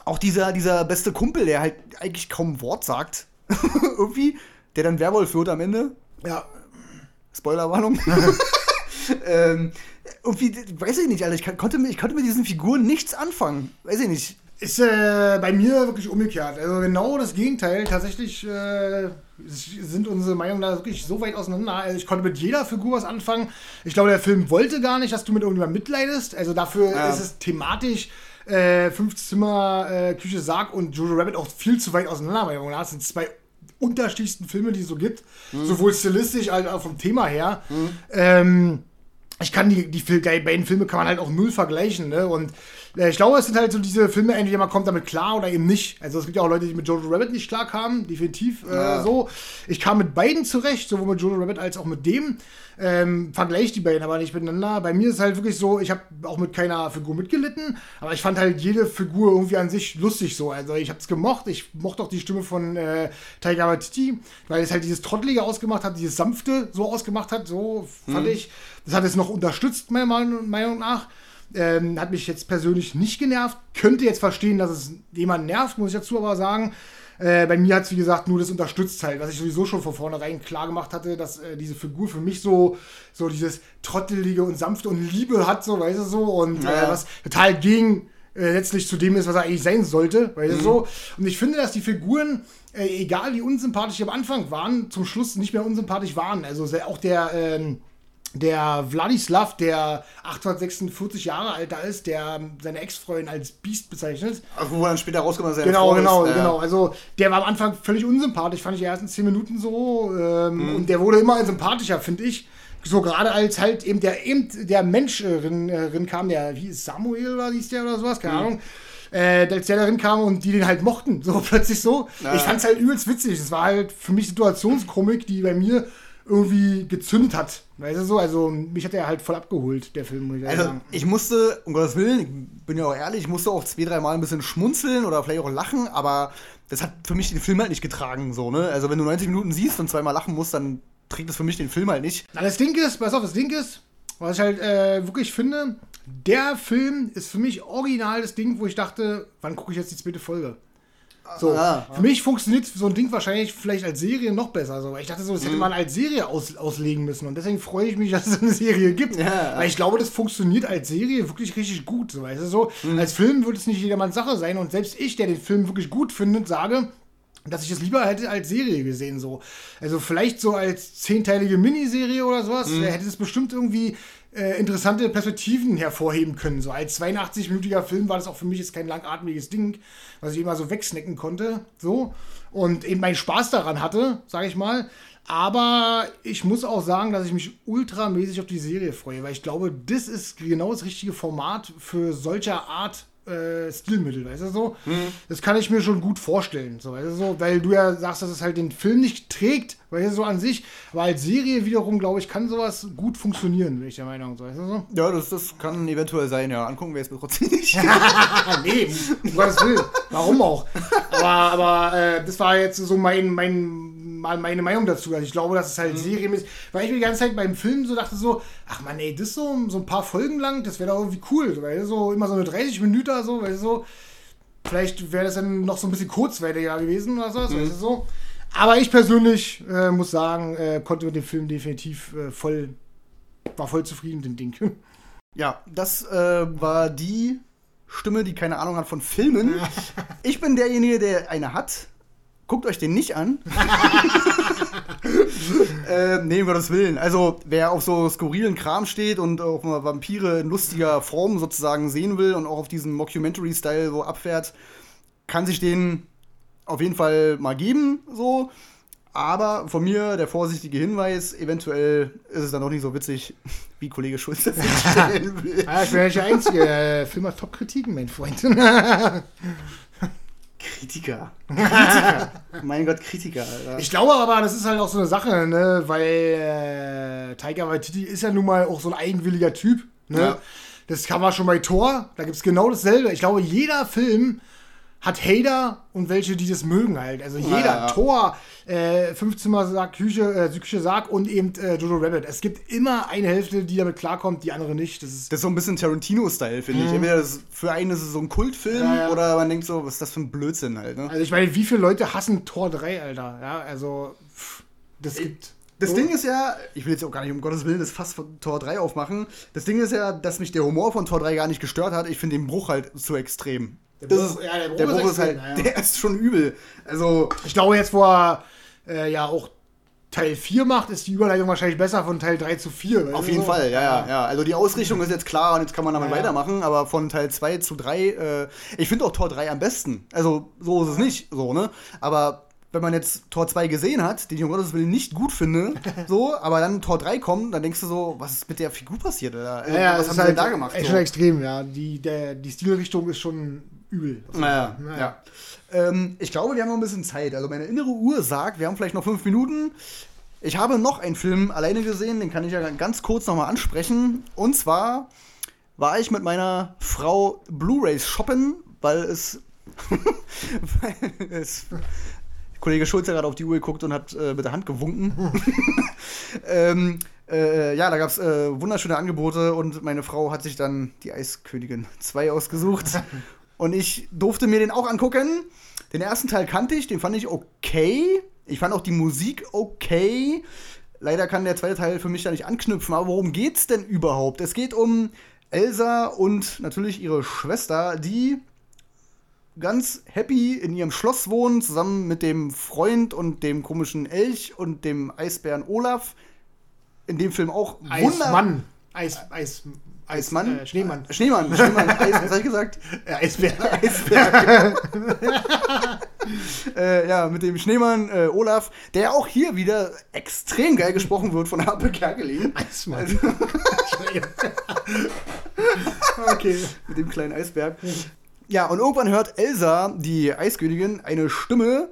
auch dieser, dieser beste Kumpel, der halt eigentlich kaum ein Wort sagt. Irgendwie, der dann Werwolf wird am Ende.
Ja.
Spoilerwarnung. ähm, irgendwie, weiß ich nicht, Alter. Ich, kann, konnte, mit- ich konnte mit diesen Figuren nichts anfangen. Weiß ich nicht.
Ist äh, bei mir wirklich umgekehrt. Also genau das Gegenteil. Tatsächlich äh, sind unsere Meinungen da wirklich so weit auseinander. Also ich konnte mit jeder Figur was anfangen. Ich glaube, der Film wollte gar nicht, dass du mit irgendjemandem mitleidest. Also dafür
Ja.
ist es thematisch äh, Fünf Zimmer, äh, Küche, Sarg und Jojo Rabbit auch viel zu weit auseinander. nach. Das sind zwei unterschiedlichsten Filme, die es so gibt. Sowohl stilistisch als auch vom Thema her. Ähm, ich kann die, die, die beiden Filme kann man halt auch null vergleichen, ne? Und ich glaube, es sind halt so diese Filme, entweder man kommt damit klar oder eben nicht. Also es gibt ja auch Leute, die mit Jojo Rabbit nicht klar kamen, definitiv äh,
Ja.
so. Ich kam mit beiden zurecht, sowohl mit Jojo Rabbit als auch mit dem. Ähm, vergleiche die beiden aber nicht miteinander. Bei mir ist es halt wirklich so, ich habe auch mit keiner Figur mitgelitten, aber ich fand halt jede Figur irgendwie an sich lustig so. Also ich habe es gemocht. Ich mochte auch die Stimme von äh, Taika Waititi, weil es halt dieses Trottelige ausgemacht hat, dieses Sanfte so ausgemacht hat. So fand ich. Das hat es noch unterstützt, meiner Meinung nach. Ähm, hat mich jetzt persönlich nicht genervt. Könnte jetzt verstehen, dass es jemanden nervt, muss ich dazu aber sagen. Äh, bei mir hat es, wie gesagt, nur das unterstützt halt, was ich sowieso schon von vornherein klar gemacht hatte, dass äh, diese Figur für mich so, so dieses Trottelige und Sanfte und Liebe hat, so, weißt du, so, und
Ja.
äh, was total gegen äh, letztlich zu dem ist, was er eigentlich sein sollte, weißt du, so. Und ich finde, dass die Figuren, äh, egal wie unsympathisch die am Anfang waren, zum Schluss nicht mehr unsympathisch waren. Also auch der, ähm, der Wladislav, der 846 Jahre alt da ist, der seine Ex-Freundin als Biest bezeichnet.
Also, wo dann später rauskommt, dass er
Genau,
Frau
genau,
ist. Ja.
genau. Also der war am Anfang völlig unsympathisch, fand ich die ersten 10 Minuten so. Ähm, Und der wurde immer sympathischer, finde ich. So gerade als halt eben der, eben der Mensch äh, rin, äh, rin kam, der, wie ist Samuel oder hieß der oder sowas, keine Ahnung. Äh, als der darin kam und die den halt mochten, so plötzlich so.
Ja.
Ich fand's halt übelst witzig. Es war halt für mich Situationskomik, die bei mir irgendwie gezündet hat. Weißt du so? Also mich hat er halt voll abgeholt, der Film, muss ich
Also,
sagen.
ich musste, um Gottes Willen, ich bin ja auch ehrlich, ich musste auch zwei, drei Mal ein bisschen schmunzeln oder vielleicht auch lachen, aber das hat für mich den Film halt nicht getragen, so, ne? Also, wenn du 90 Minuten siehst und zweimal lachen musst, dann trägt das für mich den Film halt nicht.
Na, das Ding ist, pass auf, das Ding ist, was ich halt äh, wirklich finde, der Film ist für mich original das Ding, wo ich dachte, wann gucke ich jetzt die zweite Folge? So,
Ah.
für mich funktioniert so ein Ding wahrscheinlich vielleicht als Serie noch besser. So. weil Ich dachte so, das
Mhm.
hätte man als Serie aus, auslegen müssen. Und deswegen freue ich mich, dass es eine Serie gibt.
Ja.
Weil ich glaube, das funktioniert als Serie wirklich richtig gut. So, weißt du, so.
Mhm.
Als Film wird es nicht jedermanns Sache sein. Und selbst ich, der den Film wirklich gut findet, sage, dass ich das lieber hätte als Serie gesehen so. Also vielleicht so als zehnteilige Miniserie oder sowas, mhm. hätte es bestimmt irgendwie äh, interessante Perspektiven hervorheben können. So als 82-minütiger Film war das auch für mich jetzt kein langatmiges Ding, was ich immer so wegsnacken konnte. So. Und eben meinen Spaß daran hatte, sage ich mal. Aber ich muss auch sagen, dass ich mich ultramäßig auf die Serie freue, weil ich glaube, das ist genau das richtige Format für solcher Art äh, Stilmittel, weißt du so? Mhm. Das kann ich mir schon gut vorstellen, so, weißt du so? Weil du ja sagst, dass es halt den Film nicht trägt, weißt du so an sich, aber als Serie wiederum, glaube ich, kann sowas gut funktionieren, bin ich der Meinung, so, weißt du so?
Ja, das, das kann eventuell sein, ja. Angucken wir es mir trotzdem nicht.
nee, um Gottes Willen. Warum auch? Aber, aber äh, das war jetzt so mein, mein mal meine Meinung dazu. Also ich glaube, dass es halt mhm. serienmäßig, weil ich mir die ganze Zeit beim Film so dachte so, ach man, ey, das so, so ein paar Folgen lang, das wäre doch irgendwie cool, weil so immer so eine 30 Minuten so, weil so, vielleicht wäre das dann noch so ein bisschen kurzweiliger gewesen oder so, mhm. so. Aber ich persönlich äh, muss sagen, äh, konnte mit dem Film definitiv äh, voll, war voll zufrieden mit dem Ding.
Ja, das äh, war die Stimme, die keine Ahnung hat von Filmen. Ich bin derjenige, der eine hat. Guckt euch den nicht an. äh, nee, um Gottes Willen. Also, wer auf so skurrilen Kram steht und auch mal Vampire in lustiger Form sozusagen sehen will und auch auf diesen Mockumentary-Style so abfährt, kann sich den auf jeden Fall mal geben, so. Aber von mir der vorsichtige Hinweis, eventuell ist es dann noch nicht so witzig, wie Kollege Schulz das
stellen will. ah, ich bin ja der Einzige. Der Film hat Top-Kritiken, mein Freund.
Kritiker. Kritiker. mein Gott, Kritiker, Alter.
Ich glaube aber, das ist halt auch so eine Sache, ne? weil äh, Taika Waititi ist ja nun mal auch so ein eigenwilliger Typ. Ne? Ja. Das kann man schon bei Thor, da gibt es genau dasselbe. Ich glaube, jeder Film hat Hater und welche, die das mögen halt. Also jeder, ja, ja. Tor, äh, Fünfzimmer-Sarg, Küche, äh, Küche Sarg und eben äh, Jojo Rabbit. Es gibt immer eine Hälfte, die damit klarkommt, die andere nicht.
Das ist, das ist so ein bisschen Tarantino-Style, finde mhm. ich. Entweder für einen ist es so ein Kultfilm ja, oder man denkt so, was ist das für ein Blödsinn halt. Ne?
Also ich meine, wie viele Leute hassen Tor 3, Alter? Ja, also pff, das gibt...
Das Ding ist ja, ich will jetzt auch gar nicht um Gottes Willen das Fass von Tor 3 aufmachen. Das Ding ist ja, dass mich der Humor von Tor 3 gar nicht gestört hat. Ich finde den Bruch halt zu extrem. Der Bruch, ist, ja, der Bruch, der Bruch ist, ist, halt, ja. der ist schon übel. Also.
Ich glaube jetzt, wo er äh, ja auch Teil 4 macht, ist die Überleitung wahrscheinlich besser von Teil 3 zu 4.
Auf jeden so? Fall, ja, ja, ja. Also die Ausrichtung ist jetzt klar und jetzt kann man damit ja, weitermachen, aber von Teil 2 zu 3, äh, ich finde auch Tor 3 am besten. Also so ist es nicht, so, ne? Aber wenn man jetzt Tor 2 gesehen hat, den ich um Gottes Willen nicht gut finde, so, aber dann Tor 3 kommt, dann denkst du so, was ist mit der Figur passiert? Oder?
Ja, was haben sie halt denn da gemacht? Echt so? schon extrem, ja. Die, der, die Stilrichtung ist schon übel.
Naja, naja. ja. Ähm, ich glaube, wir haben noch ein bisschen Zeit. Also meine innere Uhr sagt, wir haben vielleicht noch fünf Minuten. Ich habe noch einen Film alleine gesehen, den kann ich ja ganz kurz nochmal ansprechen. Und zwar war ich mit meiner Frau Blu-rays shoppen, weil es, weil es Kollege Schulz hat gerade auf die Uhr geguckt und hat äh, mit der Hand gewunken. ähm, äh, ja, da gab es äh, wunderschöne Angebote und meine Frau hat sich dann die Eiskönigin 2 ausgesucht. Und ich durfte mir den auch angucken. Den ersten Teil kannte ich, den fand ich okay. Ich fand auch die Musik okay. Leider kann der zweite Teil für mich da nicht anknüpfen. Aber worum geht's denn überhaupt? Es geht um Elsa und natürlich ihre Schwester, die ganz happy in ihrem Schloss wohnen, zusammen mit dem Freund und dem komischen Elch und dem Eisbären Olaf. In dem Film auch
Eismann. Eis, Eis,
Eismann?
Äh, Schneemann.
Schneemann, Schneemann. Eis, was hab ich gesagt?
Ja, Eisbär. Eisbär.
äh, ja, mit dem Schneemann äh, Olaf, der auch hier wieder extrem geil gesprochen wird von Harpe Kerkeling. Eismann. Also, okay. Mit dem kleinen Eisberg. Ja, und irgendwann hört Elsa, die Eiskönigin, eine Stimme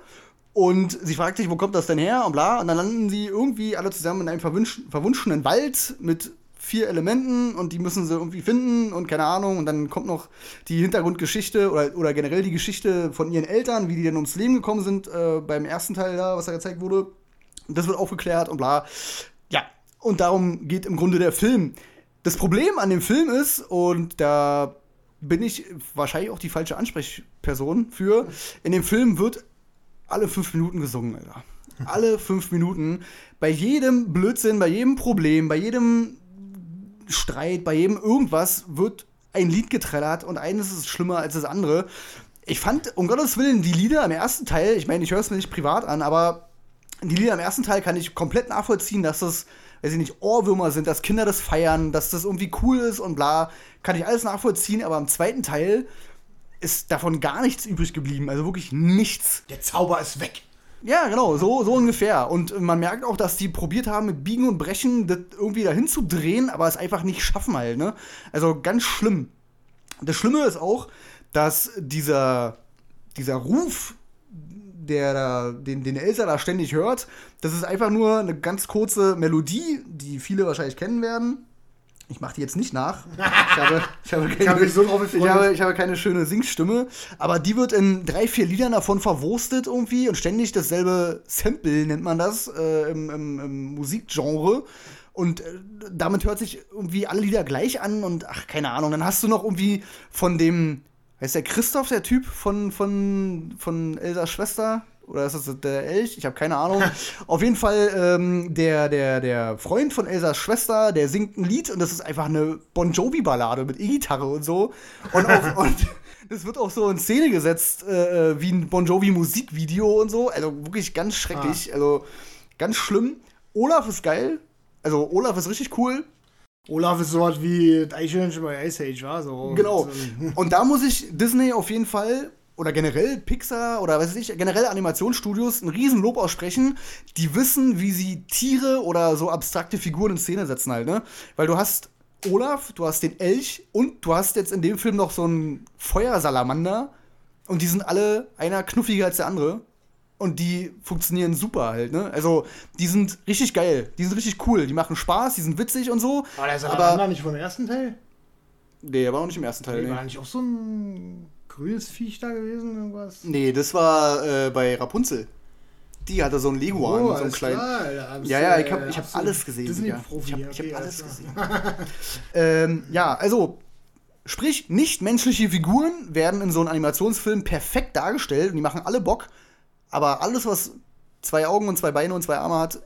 und sie fragt sich, wo kommt das denn her und bla. Und dann landen sie irgendwie alle zusammen in einem verwunschenen Wald mit vier Elementen und die müssen sie irgendwie finden und keine Ahnung. Und dann kommt noch die Hintergrundgeschichte oder, oder generell die Geschichte von ihren Eltern, wie die denn ums Leben gekommen sind äh, beim ersten Teil da, was da gezeigt wurde. Und das wird aufgeklärt und bla. Ja, und darum geht im Grunde der Film. Das Problem an dem Film ist, und da bin ich wahrscheinlich auch die falsche Ansprechperson für, in dem Film wird alle fünf Minuten gesungen, Alter. Alle fünf Minuten. Bei jedem Blödsinn, bei jedem Problem, bei jedem Streit, bei jedem irgendwas wird ein Lied getrellert und eines ist schlimmer als das andere. Ich fand, um Gottes Willen, die Lieder im ersten Teil, ich meine, ich höre es mir nicht privat an, aber die Lieder im ersten Teil kann ich komplett nachvollziehen, dass das, weiß ich nicht, Ohrwürmer sind, dass Kinder das feiern, dass das irgendwie cool ist und bla. Kann ich alles nachvollziehen, aber im zweiten Teil ist davon gar nichts übrig geblieben. Also wirklich nichts.
Der Zauber ist weg.
Ja, genau, so, so ungefähr. Und man merkt auch, dass die probiert haben, mit Biegen und Brechen das irgendwie dahin zu drehen, aber es einfach nicht schaffen halt, ne? Also ganz schlimm. Das Schlimme ist auch, dass dieser, dieser Ruf, der da, den, den Elsa da ständig hört, das ist einfach nur eine ganz kurze Melodie, die viele wahrscheinlich kennen werden. Ich mache die jetzt nicht nach. Ich habe, ich habe, keine,
Ich so
ich habe, ich habe keine schöne Singstimme, aber die wird in drei, vier Liedern davon verwurstet irgendwie und ständig dasselbe Sample nennt man das äh, im, im, im Musikgenre. Und äh, damit hört sich irgendwie alle Lieder gleich an und ach, keine Ahnung. Dann hast du noch irgendwie von dem, heißt der Christoph, der Typ von, von, von Elsas Schwester? Oder ist das der Elch? Ich habe keine Ahnung. Auf jeden Fall ähm, der, der, der Freund von Elsas Schwester, der singt ein Lied und das ist einfach eine Bon Jovi-Ballade mit E-Gitarre und so. Und, auch, und das wird auch so in Szene gesetzt äh, wie ein Bon Jovi-Musikvideo und so. Also wirklich ganz schrecklich. Also ganz schlimm. Olaf ist geil. Also Olaf ist richtig cool.
Olaf ist so was wie Eichhörnchen bei Ice Age, war so.
Genau.
So-
Und da muss ich Disney auf jeden Fall oder generell Pixar oder was weiß ich, generell Animationsstudios ein Riesenlob aussprechen. Die wissen, wie sie Tiere oder so abstrakte Figuren in Szene setzen halt, ne? Weil du hast Olaf, du hast den Elch und du hast jetzt in dem Film noch so einen Feuersalamander und die sind alle einer knuffiger als der andere. Und die funktionieren super halt, ne? Also, die sind richtig geil. Die sind richtig cool. Die machen Spaß, die sind witzig und so.
War der
aber
Salamander nicht vom ersten Teil?
Nee, der war noch nicht im ersten Teil.
Nee,
Nee.
war nicht auch so ein grünes Viech da gewesen? Irgendwas?
Nee, das war äh, bei Rapunzel. Die hatte so einen Leguan, so einen
Oh,
kleinen.
klar,
Ja, ja, ich habe ich hab alles gesehen.
Disney-Profi.
Ich habe ich
okay,
hab alles gesehen. ähm, ja, also, sprich, nicht-menschliche Figuren werden in so einem Animationsfilm perfekt dargestellt und die machen alle Bock. Aber alles, was zwei Augen und zwei Beine und zwei Arme hat,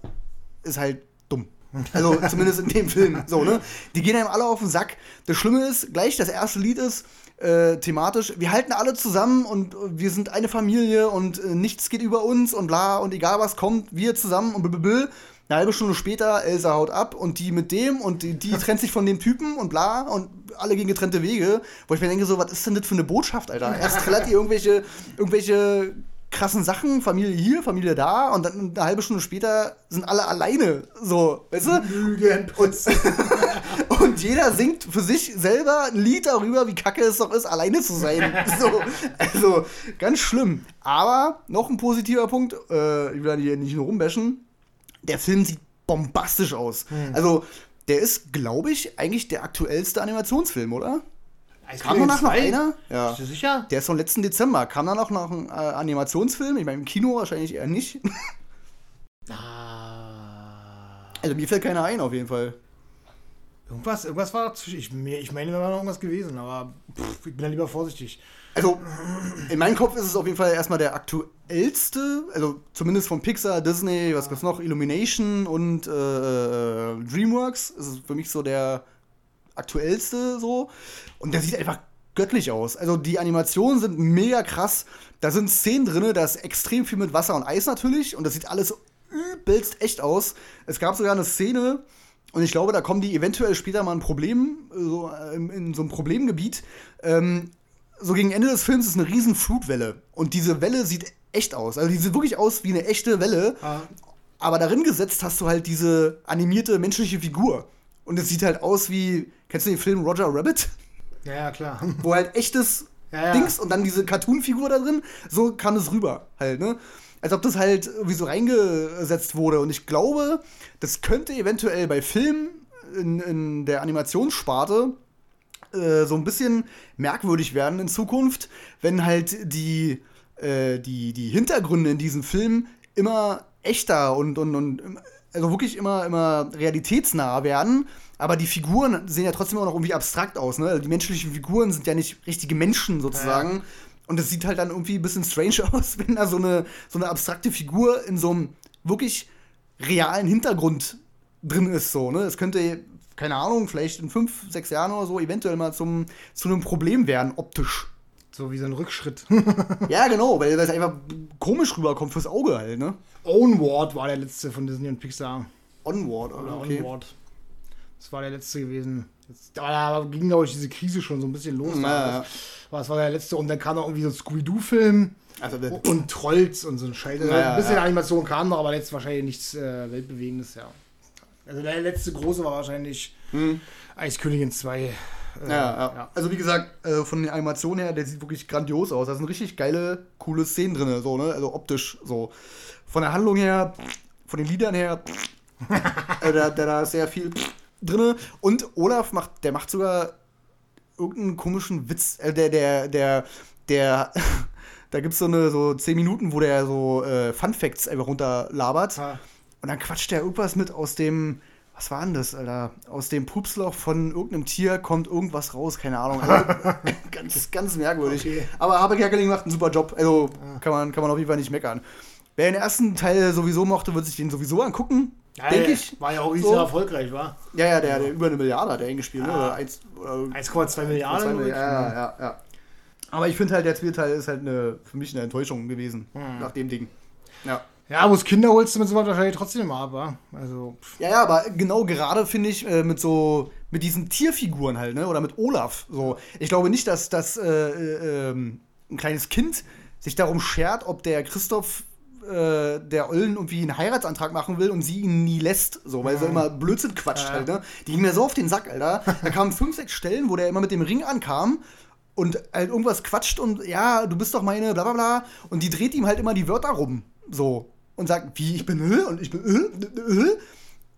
ist halt dumm. Also zumindest in dem Film. So, ne? Die gehen einem alle auf den Sack. Das Schlimme ist, gleich das erste Lied ist äh, thematisch, wir halten alle zusammen und wir sind eine Familie und äh, nichts geht über uns und bla und egal was kommt, wir zusammen und blablabla. Eine halbe Stunde später, Elsa haut ab und die mit dem und die, die trennt sich von dem Typen und bla und alle gehen getrennte Wege. Wo ich mir denke, so, was ist denn das für eine Botschaft, Alter? Erst trällert ihr irgendwelche, irgendwelche krassen Sachen, Familie hier, Familie da und dann eine halbe Stunde später sind alle alleine. So, weißt du?
Lügenputz.
Und jeder singt für sich selber ein Lied darüber, wie kacke es doch ist, alleine zu sein. So, also, ganz schlimm. Aber noch ein positiver Punkt, äh, ich will hier nicht nur rumbashen, der Film sieht bombastisch aus. Also, der ist, glaube ich, eigentlich der aktuellste Animationsfilm, oder? Kam danach noch einer? Ja.
Bist du sicher?
Der ist vom letzten Dezember. Kam danach noch ein äh, Animationsfilm? Ich meine, im Kino wahrscheinlich eher nicht.
Ah.
Also, mir fällt keiner ein, auf jeden Fall.
Irgendwas, irgendwas war dazwischen. Ich, ich meine, da war noch irgendwas gewesen, aber pff, ich bin da lieber vorsichtig.
Also, in meinem Kopf ist es auf jeden Fall erstmal der aktuellste, also zumindest von Pixar, Disney, was gibt's noch, Illumination und äh, äh, Dreamworks. ist es für mich so der aktuellste so. Und der sieht einfach göttlich aus. Also die Animationen sind mega krass. Da sind Szenen drin, da ist extrem viel mit Wasser und Eis natürlich. Und das sieht alles übelst echt aus. Es gab sogar eine Szene, und ich glaube, da kommen die eventuell später mal ein Problem, so, äh, in, in so einem Problemgebiet. Ähm, so gegen Ende des Films ist eine riesen Flutwelle. Und diese Welle sieht echt aus. Also die sieht wirklich aus wie eine echte Welle.
Ah.
Aber darin gesetzt hast du halt diese animierte menschliche Figur. Und es sieht halt aus wie, kennst du den Film Roger Rabbit?
Ja, ja, klar.
Wo halt echtes
Ja, ja.
Dings und dann diese Cartoon-Figur da drin, so kam es rüber halt, ne? Als ob das halt irgendwie so reingesetzt wurde. Und ich glaube, das könnte eventuell bei Filmen in, in der Animationssparte äh, so ein bisschen merkwürdig werden in Zukunft, wenn halt die, äh, die, die Hintergründe in diesen Filmen immer echter und, und, und also wirklich immer, immer realitätsnah werden. Aber die Figuren sehen ja trotzdem auch noch irgendwie abstrakt aus. Ne? Also die menschlichen Figuren sind ja nicht richtige Menschen sozusagen. Und es sieht halt dann irgendwie ein bisschen strange aus, wenn da so eine, so eine abstrakte Figur in so einem wirklich realen Hintergrund drin ist. So, ne? Es könnte, keine Ahnung, vielleicht in fünf, sechs Jahren oder so eventuell mal zum, zu einem Problem werden, optisch.
So wie so ein Rückschritt.
ja, genau, weil das einfach komisch rüberkommt fürs Auge halt, ne?
Onward war der letzte von Disney und Pixar.
Onward,
Oder
okay.
Onward. Das war der letzte gewesen. Jetzt, da ging, glaube ich, diese Krise schon so ein bisschen los.
Ja.
Das, war, der letzte. Und dann kam noch irgendwie so ein Scooby-Doo-Film
Also,
und Trolls und so ein Scheiß. Also
Ja,
ein bisschen
ja.
Animation kam noch, aber jetzt wahrscheinlich nichts äh, Weltbewegendes, ja. Also der letzte große war wahrscheinlich Eiskönigin 2. Äh,
Hm. Ja, ja. Also wie gesagt, äh, von der Animation her, der sieht wirklich grandios aus. Da sind richtig geile, coole Szenen drin, so, ne? Also optisch so. Von der Handlung her, von den Liedern her, äh, da, da, da ist sehr viel drin. Und Olaf macht, der macht sogar irgendeinen komischen Witz. Äh, der, der, der, der, da gibt's so eine so 10 Minuten, wo der so äh, Fun Facts einfach runterlabert.
Ah.
Und dann quatscht der irgendwas mit aus dem, was war denn das, Alter? Aus dem Pupsloch von irgendeinem Tier kommt irgendwas raus, keine Ahnung. Also, ganz, ganz merkwürdig.
Okay.
Aber Habe Kerkeling macht einen super Job. Also kann man, kann man auf jeden Fall nicht meckern. Wer den ersten Teil sowieso mochte, wird sich den sowieso angucken.
Ja,
denke ich.
War ja auch riesig
So.
erfolgreich, war?
Ja, ja, der, der über eine Milliarde hat er eingespielt, ne?
Ja.
Oder eins, oder
1,2 Milliarden.
Milliarden, ja, ja, ja. Aber ich finde halt, der zweite Teil ist halt eine, für mich eine Enttäuschung gewesen.
Hm.
Nach dem Ding. Ja.
Ja, wo es Kinder holst du mit sowas wahrscheinlich trotzdem immer ab, wa? Also, pff.
Ja, ja, aber genau gerade finde ich äh, mit so mit diesen Tierfiguren halt, ne? Oder mit Olaf. So, ich glaube nicht, dass das äh, äh, ähm, ein kleines Kind sich darum schert, ob der Christoph äh, der Ollen irgendwie einen Heiratsantrag machen will und sie ihn nie lässt, so, weil sie immer Blödsinn quatscht
Ja.
halt, ne? Die ging mir so auf den Sack, Alter. Da kamen fünf, sechs Stellen, wo der immer mit dem Ring ankam und halt irgendwas quatscht und ja, du bist doch meine, bla bla bla. Und die dreht ihm halt immer die Wörter rum. So. Und sagt, wie, ich bin äh, und ich bin äh, äh.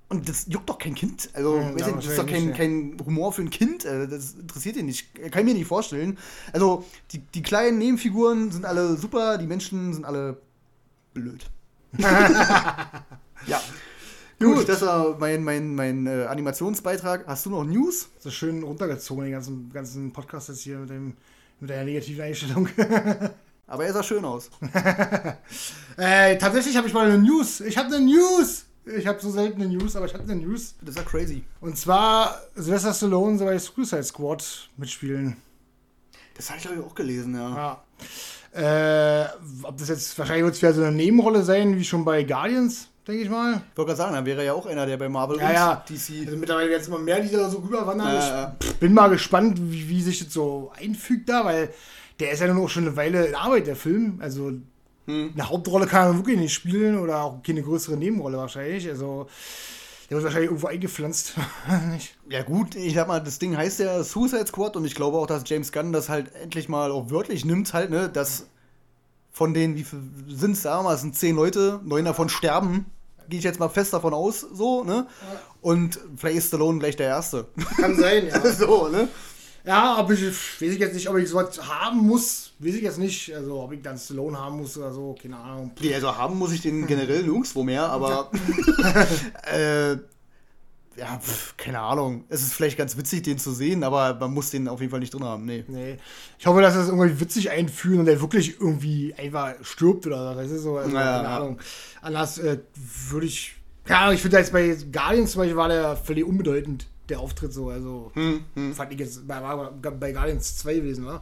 Und das juckt doch kein Kind. Also,
Hm, ja,
das ist doch kein,
wahrscheinlich
kein Humor für ein Kind. Das interessiert ihn nicht. Kann ich mir nicht vorstellen. Also, die, die kleinen Nebenfiguren sind alle super, die Menschen sind alle blöd. ja. Gut,
Gut.
das war mein, mein, mein äh, Animationsbeitrag. Hast du noch News?
so schön runtergezogen, den ganzen, ganzen Podcast jetzt hier mit, dem, mit der negativen Einstellung.
Aber er sah schön aus.
äh, tatsächlich habe ich mal eine News. Ich habe eine News. Ich habe so selten eine News, aber ich hatte eine News.
Das war crazy.
Und zwar Sylvester Stallone soll bei Suicide Squad mitspielen.
Das habe ich, glaube ich, auch gelesen, ja.
Ja. Äh, ob das jetzt wahrscheinlich wird es wieder so eine Nebenrolle sein, wie schon bei Guardians, denke ich mal.
Ich wollte gerade sagen, dann wäre ja auch einer, der bei Marvel
Ja,
und
ja.
DC.
Also mittlerweile jetzt immer mehr, die da so rüberwandern.
Ja,
ich bin mal gespannt, wie, wie sich das so einfügt da, weil der ist ja nun auch schon eine Weile in Arbeit, der Film. Also
Hm.
eine Hauptrolle kann er wirklich nicht spielen oder auch keine größere Nebenrolle wahrscheinlich. Also der wird wahrscheinlich irgendwo eingepflanzt.
Ja gut, ich sag mal, das Ding heißt ja Suicide Squad und ich glaube auch, dass James Gunn das halt endlich mal auch wörtlich nimmt halt, ne, dass von denen, wie viel sind es damals, sind zehn Leute, neun davon sterben, gehe ich jetzt mal fest davon aus, so, ne, und vielleicht ist Stallone gleich der Erste.
Kann sein, ja.
so, ne.
ja, aber ich weiß ich jetzt nicht, ob ich sowas haben muss. Weiß ich jetzt nicht. Also ob ich dann Stallone haben muss oder so, keine Ahnung.
Nee, also haben muss ich den generell nirgendwo mehr, aber äh, ja, pf, keine Ahnung. Es ist vielleicht ganz witzig, den zu sehen, aber man muss den auf jeden Fall nicht drin haben, nee.
Nee. Ich hoffe, dass sie das irgendwie witzig einführen und der wirklich irgendwie einfach stirbt oder so. Das ist so, also,
Ja,
keine. Ahnung. Anders äh, würde ich. Ja, ich finde jetzt bei Guardians zum Beispiel war der völlig unbedeutend, der Auftritt so. Also
Hm,
fand ich jetzt bei, bei Guardians 2 gewesen, wa?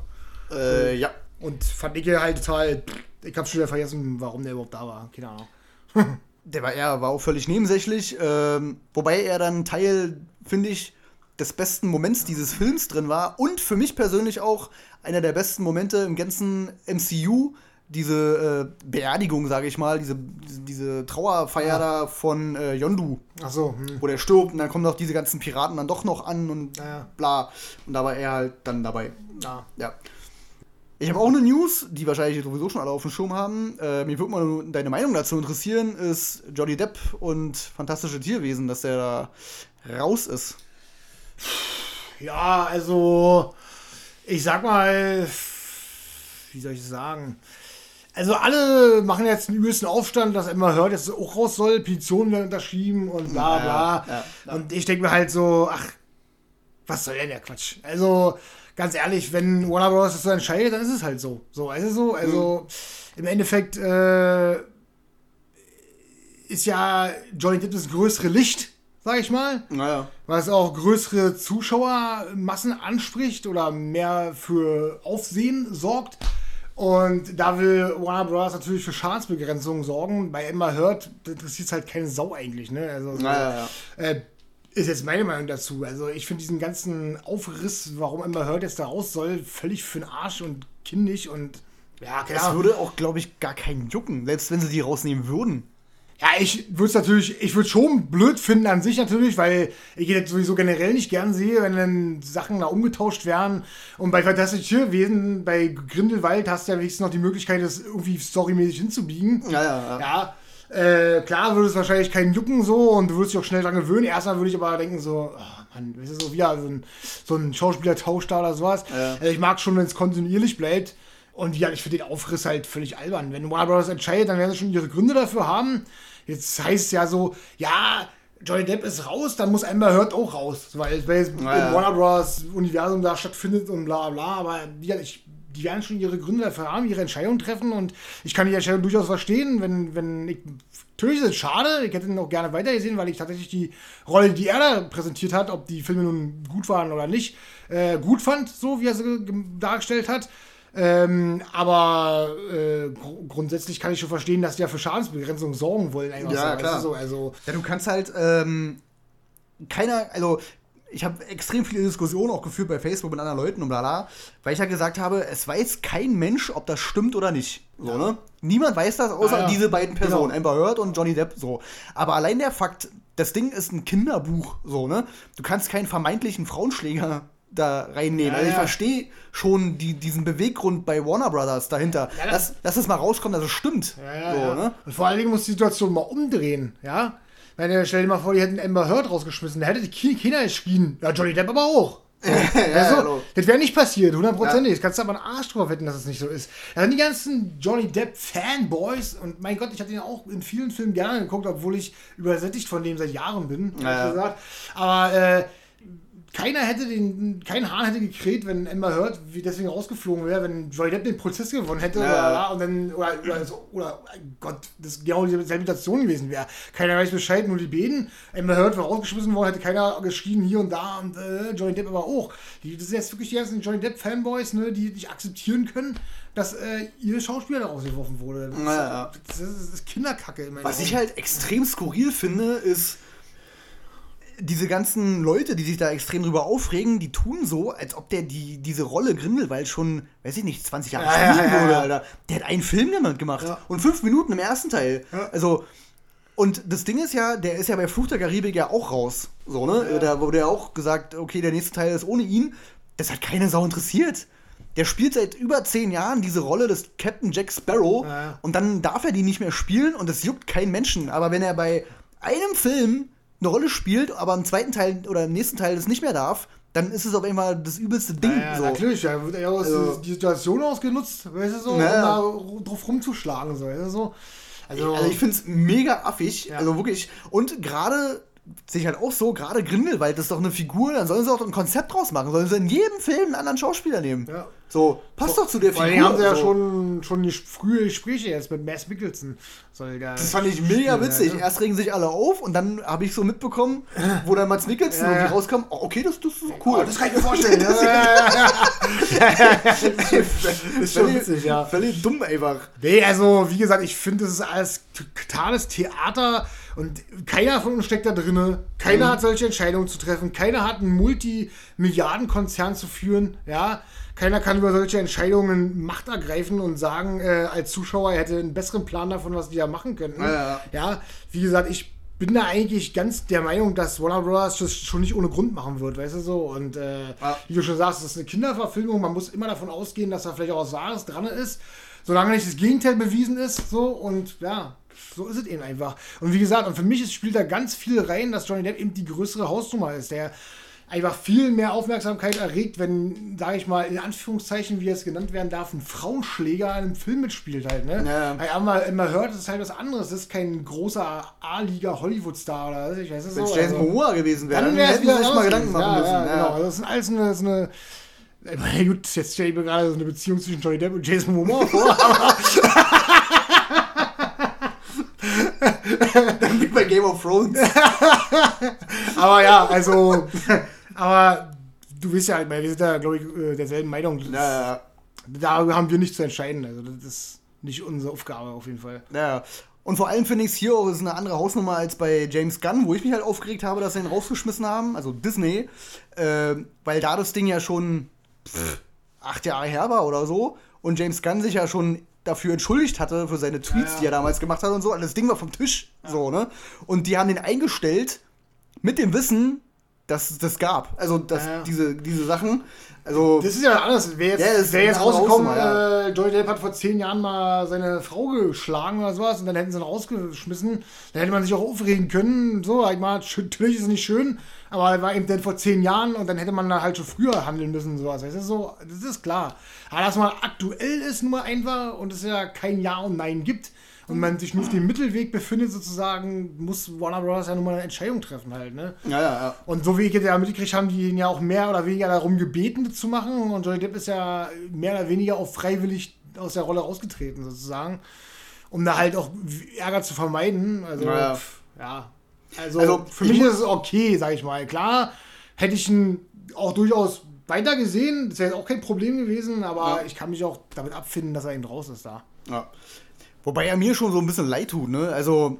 Äh, ja.
Und fand ich halt total. Ich habe schon wieder vergessen, warum der überhaupt da war. Keine Ahnung.
Der war, er war auch völlig nebensächlich, ähm, wobei er dann Teil, finde ich, des besten Moments dieses Films drin war und für mich persönlich auch einer der besten Momente im ganzen MCU, diese äh, Beerdigung, sage ich mal, diese, diese, Trauerfeier da von äh, Yondu,
Ach so, hm.
wo der stirbt und dann kommen doch diese ganzen Piraten dann doch noch an und
Ja, ja.
bla. Und da war er halt dann dabei.
Ja.
Ja. Ich habe auch eine News, die wahrscheinlich sowieso schon alle auf dem Schirm haben. Äh, mir würde mal deine Meinung dazu interessieren, ist Johnny Depp und Fantastische Tierwesen, dass der da raus ist.
Ja, also, ich sag mal, wie soll ich sagen? Also alle machen jetzt einen übelsten Aufstand, dass immer hört, dass es auch raus soll, Petitionen werden unterschrieben und bla
Ja,
bla.
ja, ja.
Und ich denke mir halt so, ach, was soll denn der Quatsch? Also, ganz ehrlich, wenn Warner Bros. das so entscheidet, dann ist es halt so. So, also so, also im Endeffekt äh, ist ja Johnny Depp das größere Licht sag ich mal.
Naja.
Was auch größere Zuschauermassen anspricht oder mehr für Aufsehen sorgt. Und da will Warner Bros. natürlich für Schadensbegrenzung sorgen. Bei Emma Hurt interessiert es halt keine Sau eigentlich. Ne? Also, so,
Naja, ja.
äh, ist jetzt meine Meinung dazu. Also ich finde diesen ganzen Aufriss, warum Emma Hurt jetzt da raus soll, völlig für den Arsch und kindisch und ja, keine
Es würde auch, glaube ich, gar keinen jucken, selbst wenn sie die rausnehmen würden.
Ja, ich würde es natürlich, ich würde schon blöd finden an sich natürlich, weil ich das sowieso generell nicht gern sehe, wenn dann Sachen da umgetauscht werden. Und bei Fantastic Tierwesen, bei Grindelwald hast du ja wenigstens noch die Möglichkeit, das irgendwie storymäßig hinzubiegen.
Ja, ja, ja.
Ja, äh, klar würde es wahrscheinlich keinen jucken so und du würdest dich auch schnell dran gewöhnen. Erstmal würde ich aber denken so, oh Mann, das ist so wieder so ein, so ein Schauspielertausch da oder sowas.
Ja.
Also ich mag schon, wenn es kontinuierlich bleibt. Und ja, ich finde den Aufriss halt völlig albern. Wenn Warner Bros. entscheidet, dann werden sie schon ihre Gründe dafür haben. Jetzt heißt es ja so, ja, Johnny Depp ist raus, dann muss Amber Heard auch raus. Weil, es
Ja, ja.
im Warner Bros. Universum da stattfindet und bla bla. Aber die, ich, die werden schon ihre Gründe dafür haben, ihre Entscheidung treffen. Und ich kann die Entscheidung durchaus verstehen, wenn, wenn ich. Natürlich ist es schade, ich hätte ihn auch gerne weitergesehen, weil ich tatsächlich die Rolle, die er da präsentiert hat, ob die Filme nun gut waren oder nicht, äh, gut fand, so wie er sie ge- dargestellt hat. Ähm, aber äh, gr grundsätzlich kann ich schon verstehen, dass die ja für Schadensbegrenzung sorgen wollen.
Ja,
so,
klar.
so, also,
Ja, du kannst halt, ähm, keiner, also ich habe extrem viele Diskussionen auch geführt bei Facebook mit anderen Leuten und bla bla, weil ich ja gesagt habe, es weiß kein Mensch, ob das stimmt oder nicht. So, ne? Niemand weiß das, außer
Ja, ja.
diese beiden Personen,
Genau.
Amber Heard und Johnny Depp, so. Aber allein der Fakt, das Ding ist ein Kinderbuch, so, ne? Du kannst keinen vermeintlichen Frauenschläger da reinnehmen.
Ja,
also ich
ja.
verstehe schon die, diesen Beweggrund bei Warner Brothers dahinter.
Ja, das-
dass, dass es mal rauskommt, dass es stimmt.
Ja, ja,
so,
ja.
Ne?
Und vor allen Dingen muss die Situation mal umdrehen, ja? Ihr, stell dir mal vor, die hätten Amber Heard rausgeschmissen, da hätte die Ki- Kinder geschrien. Ja, Johnny Depp aber auch.
ja,
also,
hallo.
das wäre nicht passiert, hundertprozentig. Das kannst du aber einen Arsch drauf wetten, dass es nicht so ist. Da sind die ganzen Johnny Depp Fanboys und mein Gott, ich hatte ihn auch in vielen Filmen gerne geguckt, obwohl ich übersättigt von dem seit Jahren bin,
Ja, ja.
gesagt. Aber äh, keiner hätte den, kein Hahn hätte gekräht, wenn Amber Heard wie deswegen rausgeflogen wäre, wenn Johnny Depp den Prozess gewonnen hätte
Ja.
oder, und dann, oder, oder, so, oder Gott, das genau dieselbe Situation gewesen wäre. Keiner weiß Bescheid, nur die Beden. Amber Heard war rausgeschmissen worden, hätte keiner geschrien hier und da und äh, Johnny Depp aber auch. Die, das sind jetzt wirklich die ganzen Johnny Depp Fanboys, ne, die nicht akzeptieren können, dass äh, ihr Schauspieler da rausgeworfen wurde. Das,
Ja, ja.
das, ist, das ist Kinderkacke
Was
Augen.
ich halt extrem skurril finde, ist, diese ganzen Leute, die sich da extrem drüber aufregen, die tun so, als ob der die, diese Rolle Grindelwald schon, weiß ich nicht, 20 Jahre
Ja,
spielen
ja,
würde,
ja.
Alter. Der hat einen Film damit gemacht. Und fünf Minuten im ersten Teil. Also, und das Ding ist ja, der ist ja bei Fluch der Karibik ja auch raus. So, ne? Da wurde ja auch gesagt, okay, der nächste Teil ist ohne ihn. Das hat keine Sau interessiert. Der spielt seit über zehn Jahren diese Rolle des Captain Jack Sparrow
Ja,
und dann darf er die nicht mehr spielen und es juckt keinen Menschen. Aber wenn er bei einem Film eine Rolle spielt, aber im zweiten Teil oder im nächsten Teil das nicht mehr darf, dann ist es auf einmal das übelste Ding.
Ja,
so.
natürlich, ja, wird ja
Also-
die Situation ausgenutzt, weißt du so,
Ja.
um da drauf rumzuschlagen, so, weißt du so. Also,
Also ich finde es mega affig,
Ja.
also wirklich. Und gerade sehe ich halt auch so, gerade Grindelwald ist doch eine Figur, dann sollen sie auch ein Konzept draus machen. Sollen sie in jedem Film einen anderen Schauspieler nehmen.
Ja.
So, passt doch zu der Figur.
allem haben sie ja
so.
schon, schon die frühe Gespräche jetzt mit Mass. Soll der
Das fand ich mega witzig.
ne?
Erst regen sich alle auf und dann habe ich so mitbekommen, wo dann Mats Mikkelsen
Ja, ja.
irgendwie rauskam, oh, okay, das, das ist cool.
Oh, das kann ich mir vorstellen. ja, ja, ja, ja.
das
ist schon witzig, ja.
Völlig dumm einfach.
Nee, also wie gesagt, ich finde, das ist alles totales Theater und keiner von uns steckt da drinne. Keiner
Mhm.
hat solche Entscheidungen zu treffen. Keiner hat einen Multimilliardenkonzern zu führen. Ja, keiner kann über solche Entscheidungen Macht ergreifen und sagen, äh, als Zuschauer er hätte einen besseren Plan davon, was die da machen könnten.
Ja, ja.
ja wie gesagt, ich bin da eigentlich ganz der Meinung, dass Warner Bros. das schon nicht ohne Grund machen wird, weißt du so. Und äh,
Ja.
wie du schon sagst, das ist eine Kinderverfilmung. Man muss immer davon ausgehen, dass da vielleicht auch was Wahres dran ist. Solange nicht das Gegenteil bewiesen ist, so und ja, so ist es eben einfach. Und wie gesagt, und für mich ist, spielt da ganz viel rein, dass Johnny Depp eben die größere Hausnummer ist, der einfach viel mehr Aufmerksamkeit erregt, wenn, sage ich mal, in Anführungszeichen, wie es genannt werden darf, ein Frauenschläger in einem Film mitspielt halt, ne?
Ja.
Weil immer, immer hört, das ist halt was anderes. Das ist kein großer A-Liga Hollywood-Star oder was, ich weiß es
Wenn es Jason
also-
Momoa gewesen wäre,
dann
dann,
es
hätten sie sich mal Gedanken machen
ja,
müssen.
Ja, genau. Also das ist alles eine, so eine ich meine, gut, jetzt stelle ich mir gerade so eine Beziehung zwischen Johnny Depp und Jason Momoa vor. aber-
Dann wie bei Game of Thrones.
Aber ja, also, aber du weißt ja, meine, wir sind ja, glaube ich, äh, derselben Meinung. Das,
Ja, ja,
Da haben wir nicht zu entscheiden. Also, das ist nicht unsere Aufgabe auf jeden Fall.
ja. Und vor allem finde ich es hier auch ist eine andere Hausnummer als bei James Gunn, wo ich mich halt aufgeregt habe, dass sie ihn rausgeschmissen haben, also Disney, äh, weil da das Ding ja schon pff, acht Jahre her war oder so und James Gunn sich ja schon dafür entschuldigt hatte für seine Tweets,
Ja, ja.
die er damals gemacht hat und so. Und das Ding war vom Tisch, so, ne? Und die haben den eingestellt mit dem Wissen, dass es das gab. Also, dass
Ja, ja.
diese, diese Sachen, also.
Das ist ja alles. Wäre jetzt,
Ja,
wär jetzt rausgekommen,
Hausnummer,
äh, Johnny Depp hat vor zehn Jahren mal seine Frau geschlagen oder sowas und dann hätten sie ihn rausgeschmissen. Dann hätte man sich auch aufregen können. So, ich mal, natürlich ist es nicht schön, aber er war eben dann vor zehn Jahren und dann hätte man da halt schon früher handeln müssen. Sowas. Das ist so, das ist klar. Aber dass man aktuell ist, nur einfach und es ja kein Ja und Nein gibt und man sich nur auf dem Mittelweg befindet, sozusagen, muss Warner Bros. ja nun mal eine Entscheidung treffen halt, ne?
ja, ja, ja.
Und so wie ich jetzt ja mitgekriegt haben die ihn ja auch mehr oder weniger darum gebeten, das zu machen. Und Johnny Depp ist ja mehr oder weniger auch freiwillig aus der Rolle rausgetreten, sozusagen. Um da halt auch Ärger zu vermeiden. Also,
Ja, ja.
Also,
Also,
für
ich
mich ist es okay, sag ich mal. Klar, hätte ich ihn auch durchaus weiter gesehen. Das wäre auch kein Problem gewesen, aber
Ja.
ich kann mich auch damit abfinden, dass er eben raus ist da.
Ja. Wobei er mir schon so ein bisschen leid tut, ne? Also,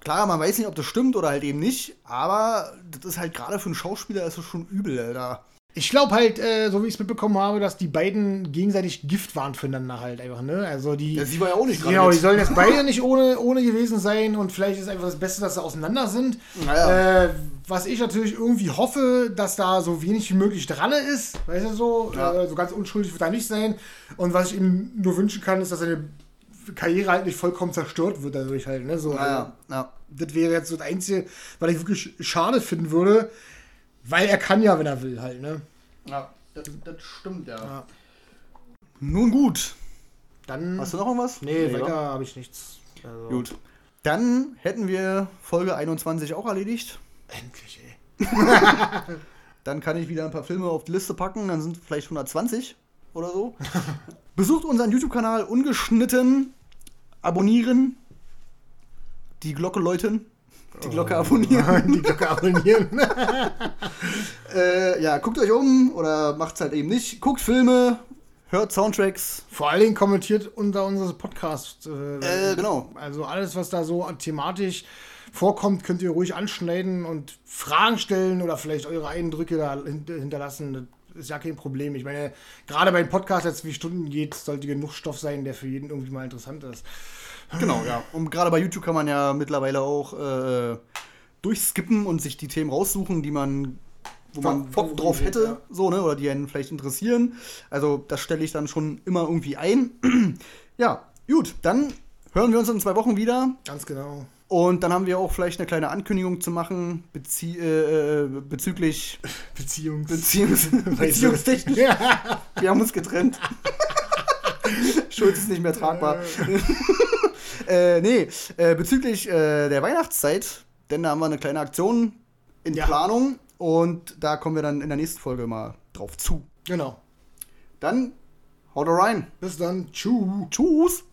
klar, man weiß nicht, ob das stimmt oder halt eben nicht, aber das ist halt gerade für einen Schauspieler ist das schon übel, Alter.
Ich glaube halt, äh, so wie ich es mitbekommen habe, dass die beiden gegenseitig Gift waren füreinander halt einfach, ne? Also die.
Ja, sie war ja auch nicht
Genau,
mit.
die sollen jetzt beide nicht ohne, ohne gewesen sein und vielleicht ist einfach das Beste, dass sie auseinander sind.
Naja.
Äh, was ich natürlich irgendwie hoffe, dass da so wenig wie möglich dran ist, weißt du so,
Ja.
äh, so ganz unschuldig wird er nicht sein. Und was ich ihm nur wünschen kann, ist, dass seine Karriere halt nicht vollkommen zerstört wird dadurch halt, ne? So,
Naja, ja.
das wäre jetzt so das Einzige, was ich wirklich schade finden würde, weil er kann ja, wenn er will halt, ne?
Ja, das, das stimmt, ja.
Ja.
Nun gut.
Dann.
Hast du noch irgendwas?
Nee,
wa?
weiter habe ich nichts. Also,
Gut. Dann hätten wir Folge 21 auch erledigt.
Endlich, ey.
Dann kann ich wieder ein paar Filme auf die Liste packen. Dann sind vielleicht 120 oder so. Besucht unseren YouTube-Kanal ungeschnitten. Abonnieren. Die Glocke läuten. Die Glocke abonnieren.
Die Glocke abonnieren.
äh, ja, guckt euch um oder macht's halt eben nicht. Guckt Filme, hört Soundtracks.
Vor allen Dingen kommentiert unter unseres Podcast. Äh,
Äh, genau.
Also alles, was da so thematisch vorkommt, könnt ihr ruhig anschneiden und Fragen stellen oder vielleicht eure Eindrücke da hin- hinterlassen. Das ist ja kein Problem. Ich meine, gerade bei einem Podcast, der zwei Stunden geht, sollte genug Stoff sein, der für jeden irgendwie mal interessant ist.
Genau, ja. Und gerade bei YouTube kann man ja mittlerweile auch äh, durchskippen und sich die Themen raussuchen, die man, wo man Bock drauf hätte,
ja.
so, ne, oder die einen vielleicht interessieren. Also, das stelle ich dann schon immer irgendwie ein. ja, gut, dann hören wir uns in zwei Wochen wieder.
Ganz genau.
Und dann haben wir auch vielleicht eine kleine Ankündigung zu machen bezie äh, äh, bezüglich
Beziehungs.
Beziehungs Beziehungstechnisch.
Ja.
Wir haben uns getrennt. Schulz ist nicht mehr tragbar. Äh, nee, äh, bezüglich äh, der Weihnachtszeit, denn da haben wir eine kleine Aktion in
Ja.
Planung und da kommen wir dann in der nächsten Folge mal drauf zu.
Genau.
Dann haut rein.
Bis dann. Tschüss.
Tschüss.